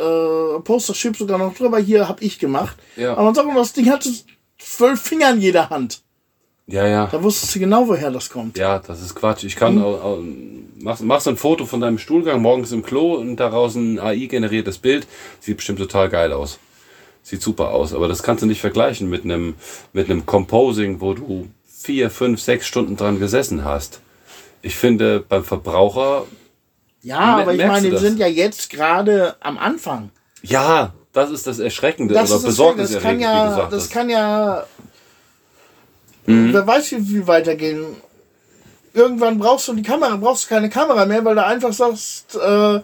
äh, Poster schrieb sogar noch drüber, hier habe ich gemacht. Ja. Aber man sagt das Ding hatte zwölf Finger in jeder Hand. Ja, ja. Da wusstest du genau, woher das kommt. Ja, das ist Quatsch. Ich kann, au- au- mach, machst ein Foto von deinem Stuhlgang morgens im Klo und daraus ein AI-generiertes Bild. Sieht bestimmt total geil aus. Sieht super aus. Aber das kannst du nicht vergleichen mit einem, mit einem Composing, wo du vier, fünf, sechs Stunden dran gesessen hast. Ich finde, beim Verbraucher, Ja, aber ich meine, das? sind ja jetzt gerade am Anfang. ja, das ist das Erschreckende Das, oder ist das, besorgniserregend, das kann wie du ja, sagtest. das kann ja, Mhm. wer weiß, wie viel weitergehen. Irgendwann brauchst du die Kamera, brauchst du keine Kamera mehr, weil du einfach sagst, äh,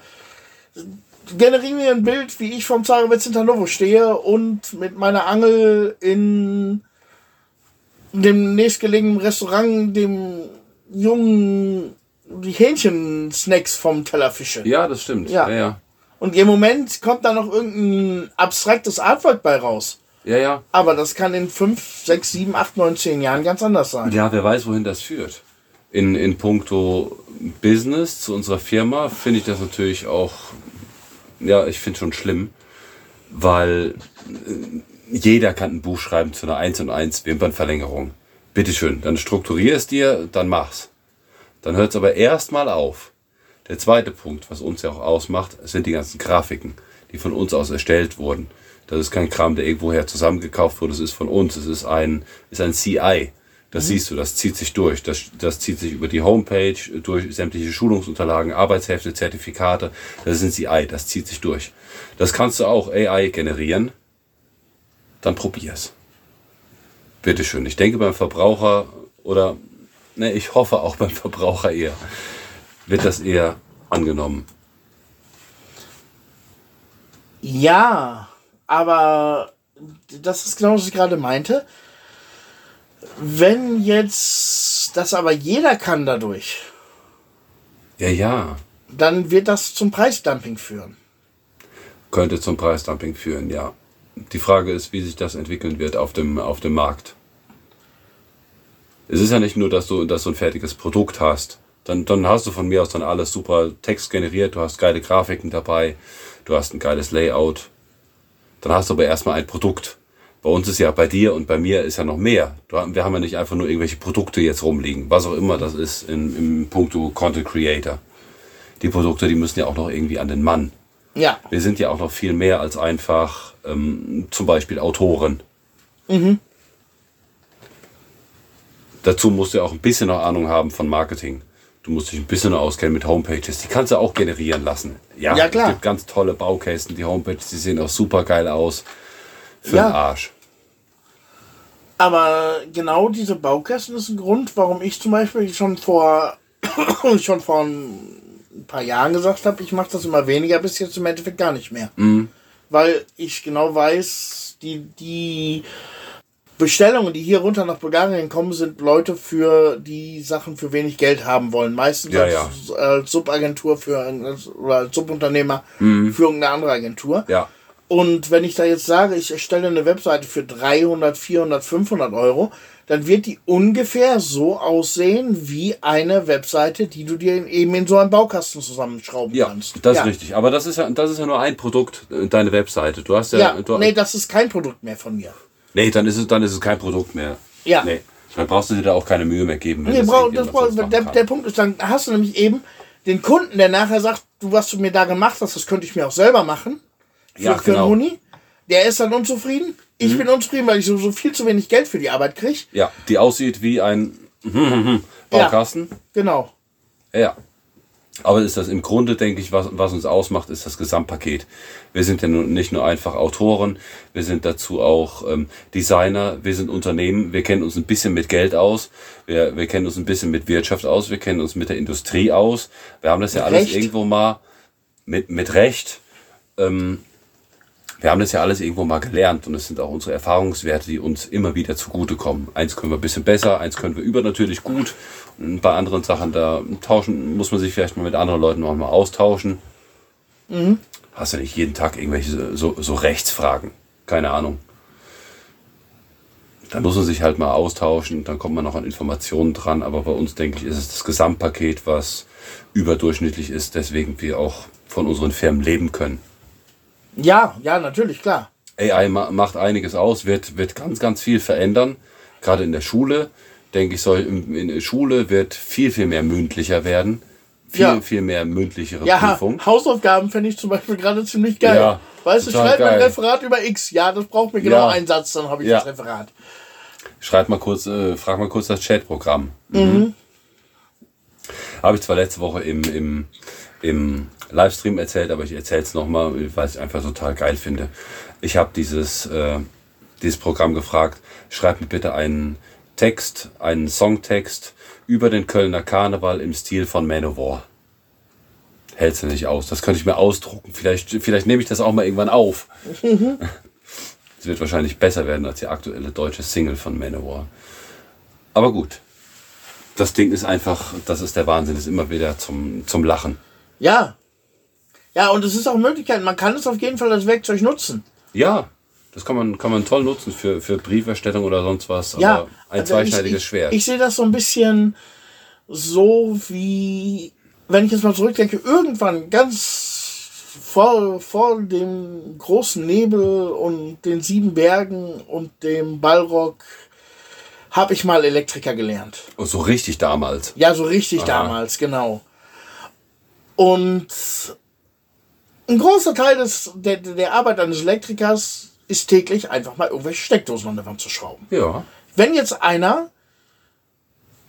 generiere mir ein Bild, wie ich vom Zarewitz in Hannover stehe und mit meiner Angel in dem nächstgelegenen Restaurant dem jungen die Hähnchensnacks vom Teller fische. ja, das stimmt. Ja. Ja, ja. Und im Moment kommt da noch irgendein abstraktes Artwork bei raus. Ja, ja. Aber das kann in 5, 6, 7, 8, 9, 10 Jahren ganz anders sein. Ja, wer weiß, wohin das führt. In, in puncto Business zu unserer Firma finde ich das natürlich auch, ja, ich finde schon schlimm, weil äh, jeder kann ein Buch schreiben zu einer 1 und 1 Wimpernverlängerung. Bitteschön, dann strukturier es dir, dann mach's. Dann hört es aber erstmal auf. Der zweite Punkt, was uns ja auch ausmacht, sind die ganzen Grafiken, die von uns aus erstellt wurden. Das ist kein Kram, der irgendwoher zusammengekauft wurde, es ist von uns, es ist ein, ist ein CI. Das siehst du, das zieht sich durch. Das, das zieht sich über die Homepage, durch sämtliche Schulungsunterlagen, Arbeitshefte, Zertifikate. Das ist ein CI, das zieht sich durch. Das kannst du auch AI generieren. Dann probier's. Bitteschön. Ich denke beim Verbraucher oder ne, ich hoffe auch beim Verbraucher eher, wird das eher angenommen. Ja, aber das ist genau, was ich gerade meinte. Wenn jetzt das aber jeder kann dadurch, Ja, ja. dann wird das zum Preisdumping führen. Könnte zum Preisdumping führen, ja. Die Frage ist, wie sich das entwickeln wird auf dem, auf dem Markt. Es ist ja nicht nur, dass du, dass du ein fertiges Produkt hast. Dann, dann hast du von mir aus dann alles super Text generiert, du hast geile Grafiken dabei, du hast ein geiles Layout. Dann hast du aber erstmal ein Produkt. Bei uns ist ja, bei dir und bei mir ist ja noch mehr. Wir haben ja nicht einfach nur irgendwelche Produkte jetzt rumliegen, was auch immer das ist in, im Punkto Content Creator. Die Produkte, die müssen ja auch noch irgendwie an den Mann. Ja, Wir sind ja auch noch viel mehr als einfach ähm, zum Beispiel Autoren. Dazu musst du ja auch ein bisschen noch Ahnung haben von Marketing. Du musst dich ein bisschen noch auskennen mit Homepages. Die kannst du auch generieren lassen. Ja, Ja, klar. Es gibt ganz tolle Baukästen. Die Homepages, die sehen auch super geil aus. Für Ja. den Arsch. aber genau diese Baukästen ist ein Grund, warum ich zum Beispiel schon vor schon vor ein paar Jahren gesagt habe, ich mache das immer weniger, bis jetzt im Endeffekt gar nicht mehr. Weil ich genau weiß, die, die Bestellungen, die hier runter nach Bulgarien kommen, sind Leute für die Sachen für wenig Geld haben wollen. Meistens Ja, als, als Subagentur für ein- oder als Subunternehmer für irgendeine andere Agentur. Ja. Und wenn ich da jetzt sage, ich erstelle eine Webseite für 300, 400, 500 Euro, dann wird die ungefähr so aussehen wie eine Webseite, die du dir eben in so einem Baukasten zusammenschrauben Ja, kannst. das ja. ist richtig. Aber das ist ja, das ist ja nur ein Produkt, äh, deine Webseite. Du hast ja, Ja, du, nee, das ist kein Produkt mehr von mir. Nee, dann ist es, dann ist es kein Produkt mehr. Ja. Nee. Dann brauchst du dir da auch keine Mühe mehr geben. Nee, das brauch, das brauch, der, der Punkt ist, dann hast du nämlich eben den Kunden, der nachher sagt, du, was du mir da gemacht hast, das könnte ich mir auch selber machen. Für, Ja, für genau. einen Huni. Der ist dann unzufrieden. Ich bin unzufrieden, weil ich so, so viel zu wenig Geld für die Arbeit kriege. Ja, die aussieht wie ein Baukasten. Genau. Ja. Aber ist das im Grunde, denke ich, was, was uns ausmacht, ist das Gesamtpaket. Wir sind ja nun nicht nur einfach Autoren, wir sind dazu auch ähm, Designer, wir sind Unternehmen, wir kennen uns ein bisschen mit Geld aus, wir, wir kennen uns ein bisschen mit Wirtschaft aus, wir kennen uns mit der Industrie aus. Wir haben das ja alles Recht. irgendwo mal mit, mit Recht. Ähm, wir haben das ja alles irgendwo mal gelernt und es sind auch unsere Erfahrungswerte, die uns immer wieder zugutekommen. Eins können wir ein bisschen besser, eins können wir übernatürlich gut. Bei anderen Sachen, da tauschen, muss man sich vielleicht mal mit anderen Leuten auch mal austauschen. Hast ja nicht jeden Tag irgendwelche so, so Rechtsfragen. Keine Ahnung. Da muss man sich halt mal austauschen, dann kommt man noch an Informationen dran. Aber bei uns, denke ich, ist es das Gesamtpaket, was überdurchschnittlich ist, deswegen wir auch von unseren Firmen leben können. Ja, ja, natürlich, klar. AI ma macht einiges aus, wird, wird ganz, ganz viel verändern. Gerade in der Schule, denke ich, soll in, der Schule wird viel, viel mehr mündlicher werden. Viel, Ja. viel mehr mündlichere Ja, Prüfung. Hausaufgaben finde ich zum Beispiel gerade ziemlich geil. Ja, weißt du, schreib mein geil. Referat über X. Ja, das braucht mir genau einen Satz, dann habe ich das Referat. Schreib mal kurz, äh, frag mal kurz das Chatprogramm. Mhm. Habe ich zwar letzte Woche im, im, im Livestream erzählt, aber ich erzähle es nochmal, weil ich es einfach total geil finde. Ich habe dieses, äh, dieses Programm gefragt, schreib mir bitte einen Text, einen Songtext über den Kölner Karneval im Stil von Manowar. Hältst du nicht aus. Das könnte ich mir ausdrucken. Vielleicht, vielleicht nehme ich das auch mal irgendwann auf. Es wird wahrscheinlich besser werden als die aktuelle deutsche Single von Manowar. Aber gut. Das Ding ist einfach, das ist der Wahnsinn, ist immer wieder zum, zum Lachen. Ja. Ja, und es ist auch Möglichkeit, man kann es auf jeden Fall als Werkzeug nutzen. Ja, das kann man, kann man toll nutzen für, für Brieferstellung oder sonst was. Ja, aber ein also zweischneidiges ich, Schwert. Ich, ich sehe das so ein bisschen so wie, wenn ich jetzt mal zurückdenke, irgendwann ganz vor, vor dem großen Nebel und den sieben Bergen und dem Ballrock habe ich mal Elektriker gelernt. Oh, so richtig damals. Ja, so richtig damals, genau. Und ein großer Teil des, der, der Arbeit eines Elektrikers ist täglich einfach mal irgendwelche Steckdosen an der Wand zu schrauben. Ja. Wenn jetzt einer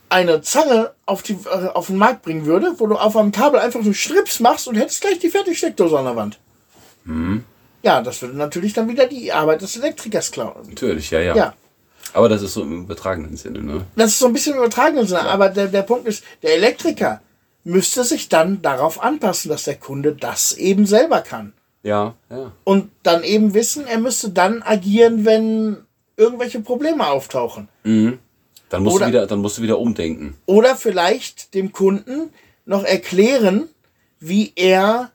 eine Zange auf, die, äh, auf den Markt bringen würde, wo du auf einem Kabel einfach nur Strips machst und hättest gleich die fertige Steckdose an der Wand. Ja, das würde natürlich dann wieder die Arbeit des Elektrikers klauen. Natürlich, ja, ja, Ja. Aber das ist so im übertragenen Sinne, ne? Das ist so ein bisschen übertragen, Sinne, aber der, der Punkt ist, der Elektriker müsste sich dann darauf anpassen, dass der Kunde das eben selber kann. Ja, ja. Und dann eben wissen, er müsste dann agieren, wenn irgendwelche Probleme auftauchen. Dann musst, Oder- du wieder, dann musst du wieder umdenken. Oder vielleicht dem Kunden noch erklären, wie er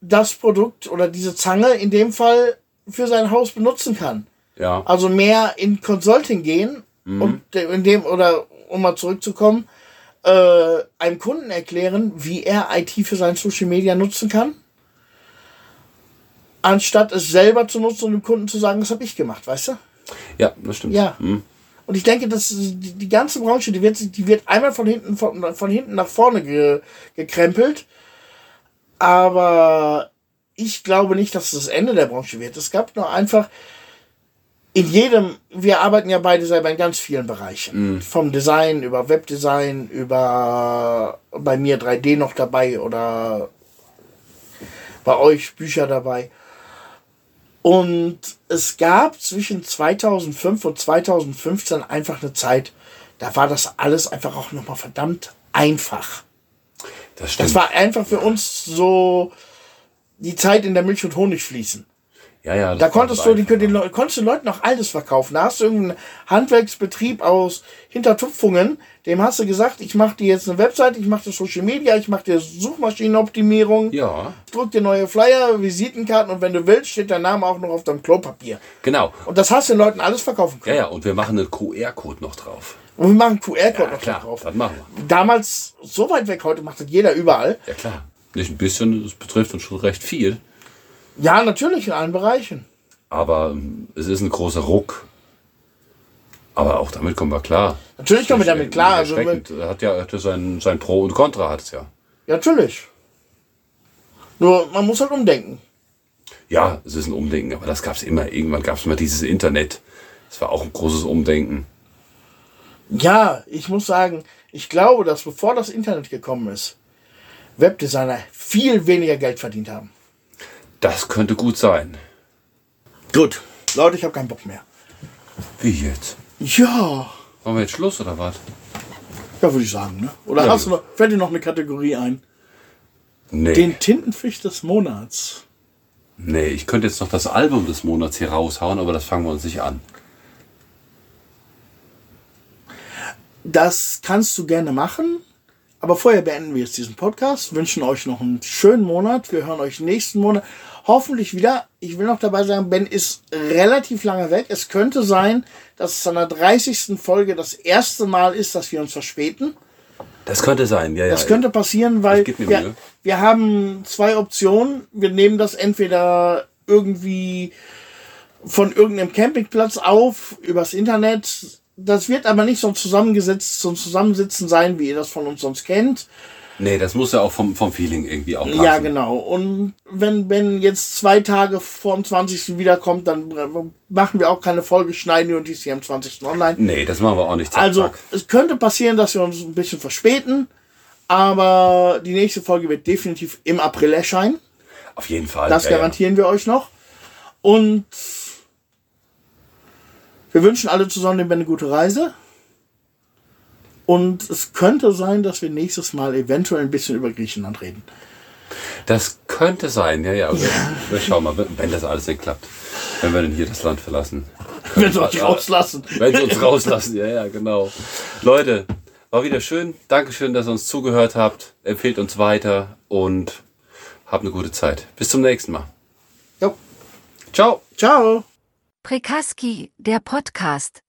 das Produkt oder diese Zange in dem Fall für sein Haus benutzen kann. Ja. Also mehr in Consulting gehen und de- in dem, oder um mal zurückzukommen, äh, einem Kunden erklären, wie er IT für sein Social Media nutzen kann. Anstatt es selber zu nutzen und dem Kunden zu sagen, das habe ich gemacht, weißt du? Ja, das stimmt. Ja. Hm. Und ich denke, dass die, die ganze Branche, die wird, die wird einmal von hinten, von, von hinten nach vorne ge, gekrempelt. Aber ich glaube nicht, dass es das Ende der Branche wird. Es gab nur einfach in jedem, wir arbeiten ja beide selber in ganz vielen Bereichen. Vom Design über Webdesign, über bei mir 3D noch dabei oder bei euch Bücher dabei. Und es gab zwischen 2005 und 2015 einfach eine Zeit, da war das alles einfach auch nochmal verdammt einfach. Das stimmt. Das war einfach für uns so die Zeit, in der Milch und Honig fließen. Ja, ja, Da konntest du, die, den, konntest du Leuten noch alles verkaufen. Da hast du irgendeinen Handwerksbetrieb aus Hintertupfungen, dem hast du gesagt, ich mache dir jetzt eine Webseite, ich mache dir Social Media, ich mache dir Suchmaschinenoptimierung, Ja, druck dir neue Flyer, Visitenkarten und wenn du willst, steht dein Name auch noch auf deinem Klopapier. genau. Und das hast du den Leuten alles verkaufen Ja, können. ja, und wir machen einen QR-Code noch drauf. Und wir machen QR-Code Ja, noch klar, drauf. das machen wir. Damals so weit weg, heute macht das jeder überall. Ja, klar. Nicht ein bisschen, das betrifft uns schon recht viel. Ja, natürlich in allen Bereichen. Aber ähm, es ist ein großer Ruck. Aber auch damit kommen wir klar. Natürlich kommen wir damit klar. Also, hat ja hat ja sein, sein Pro und Contra hat es ja. ja, natürlich. Nur, man muss halt umdenken. Ja, es ist ein Umdenken, aber das gab es immer. Irgendwann gab es mal dieses Internet. Das war auch ein großes Umdenken. Ja, ich muss sagen, ich glaube, dass bevor das Internet gekommen ist, Webdesigner viel weniger Geld verdient haben. Das könnte gut sein. Gut. Leute, ich habe keinen Bock mehr. Wie jetzt? Ja. Wollen wir jetzt Schluss oder was? Ja, würde ich sagen, ne? Oder Ja, hast du noch, fällt dir noch eine Kategorie ein? Nee. Den Tintenfisch des Monats. nee, ich könnte jetzt noch das Album des Monats hier raushauen, aber das fangen wir uns nicht an. Das kannst du gerne machen. Aber vorher beenden wir jetzt diesen Podcast. Wünschen euch noch einen schönen Monat. Wir hören euch nächsten Monat hoffentlich wieder. Ich will noch dabei sagen, Ben ist relativ lange weg. Es könnte sein, dass es an der 30. Folge das erste Mal ist, dass wir uns verspäten. Das könnte sein, ja, ja. Das könnte passieren, weil wir, wir haben zwei Optionen. Wir nehmen das entweder irgendwie von irgendeinem Campingplatz auf, übers Internet. Das wird aber nicht so zusammengesetzt, so ein Zusammensitzen sein, wie ihr das von uns sonst kennt. Nee, das muss ja auch vom, vom Feeling irgendwie auch passen. Ja, genau. Und wenn Ben jetzt zwei Tage vor dem 20. wiederkommt, dann machen wir auch keine Folge, schneiden wir und die ist hier am 20. online. Nee, das machen wir auch nicht. Zack, Also, zack. es könnte passieren, dass wir uns ein bisschen verspäten, aber die nächste Folge wird definitiv im April erscheinen. Auf jeden Fall. Das ja, ja. garantieren wir euch noch. Und wir wünschen alle zusammen dem Ben eine gute Reise. Und es könnte sein, dass wir nächstes Mal eventuell ein bisschen über Griechenland reden. Das könnte sein, ja, ja. Wir, wir schauen mal, wenn das alles nicht klappt. Wenn wir denn hier das Land verlassen. Wenn sie euch rauslassen. Wenn sie uns rauslassen, ja, ja, genau. Leute, war wieder schön. Dankeschön, dass ihr uns zugehört habt. Empfehlt uns weiter und habt eine gute Zeit. Bis zum nächsten Mal. Jo. Ciao. Ciao. Prekaski, der Podcast,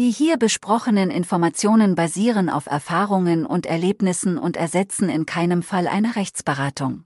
Die hier besprochenen Informationen basieren auf Erfahrungen und Erlebnissen und ersetzen in keinem Fall eine Rechtsberatung.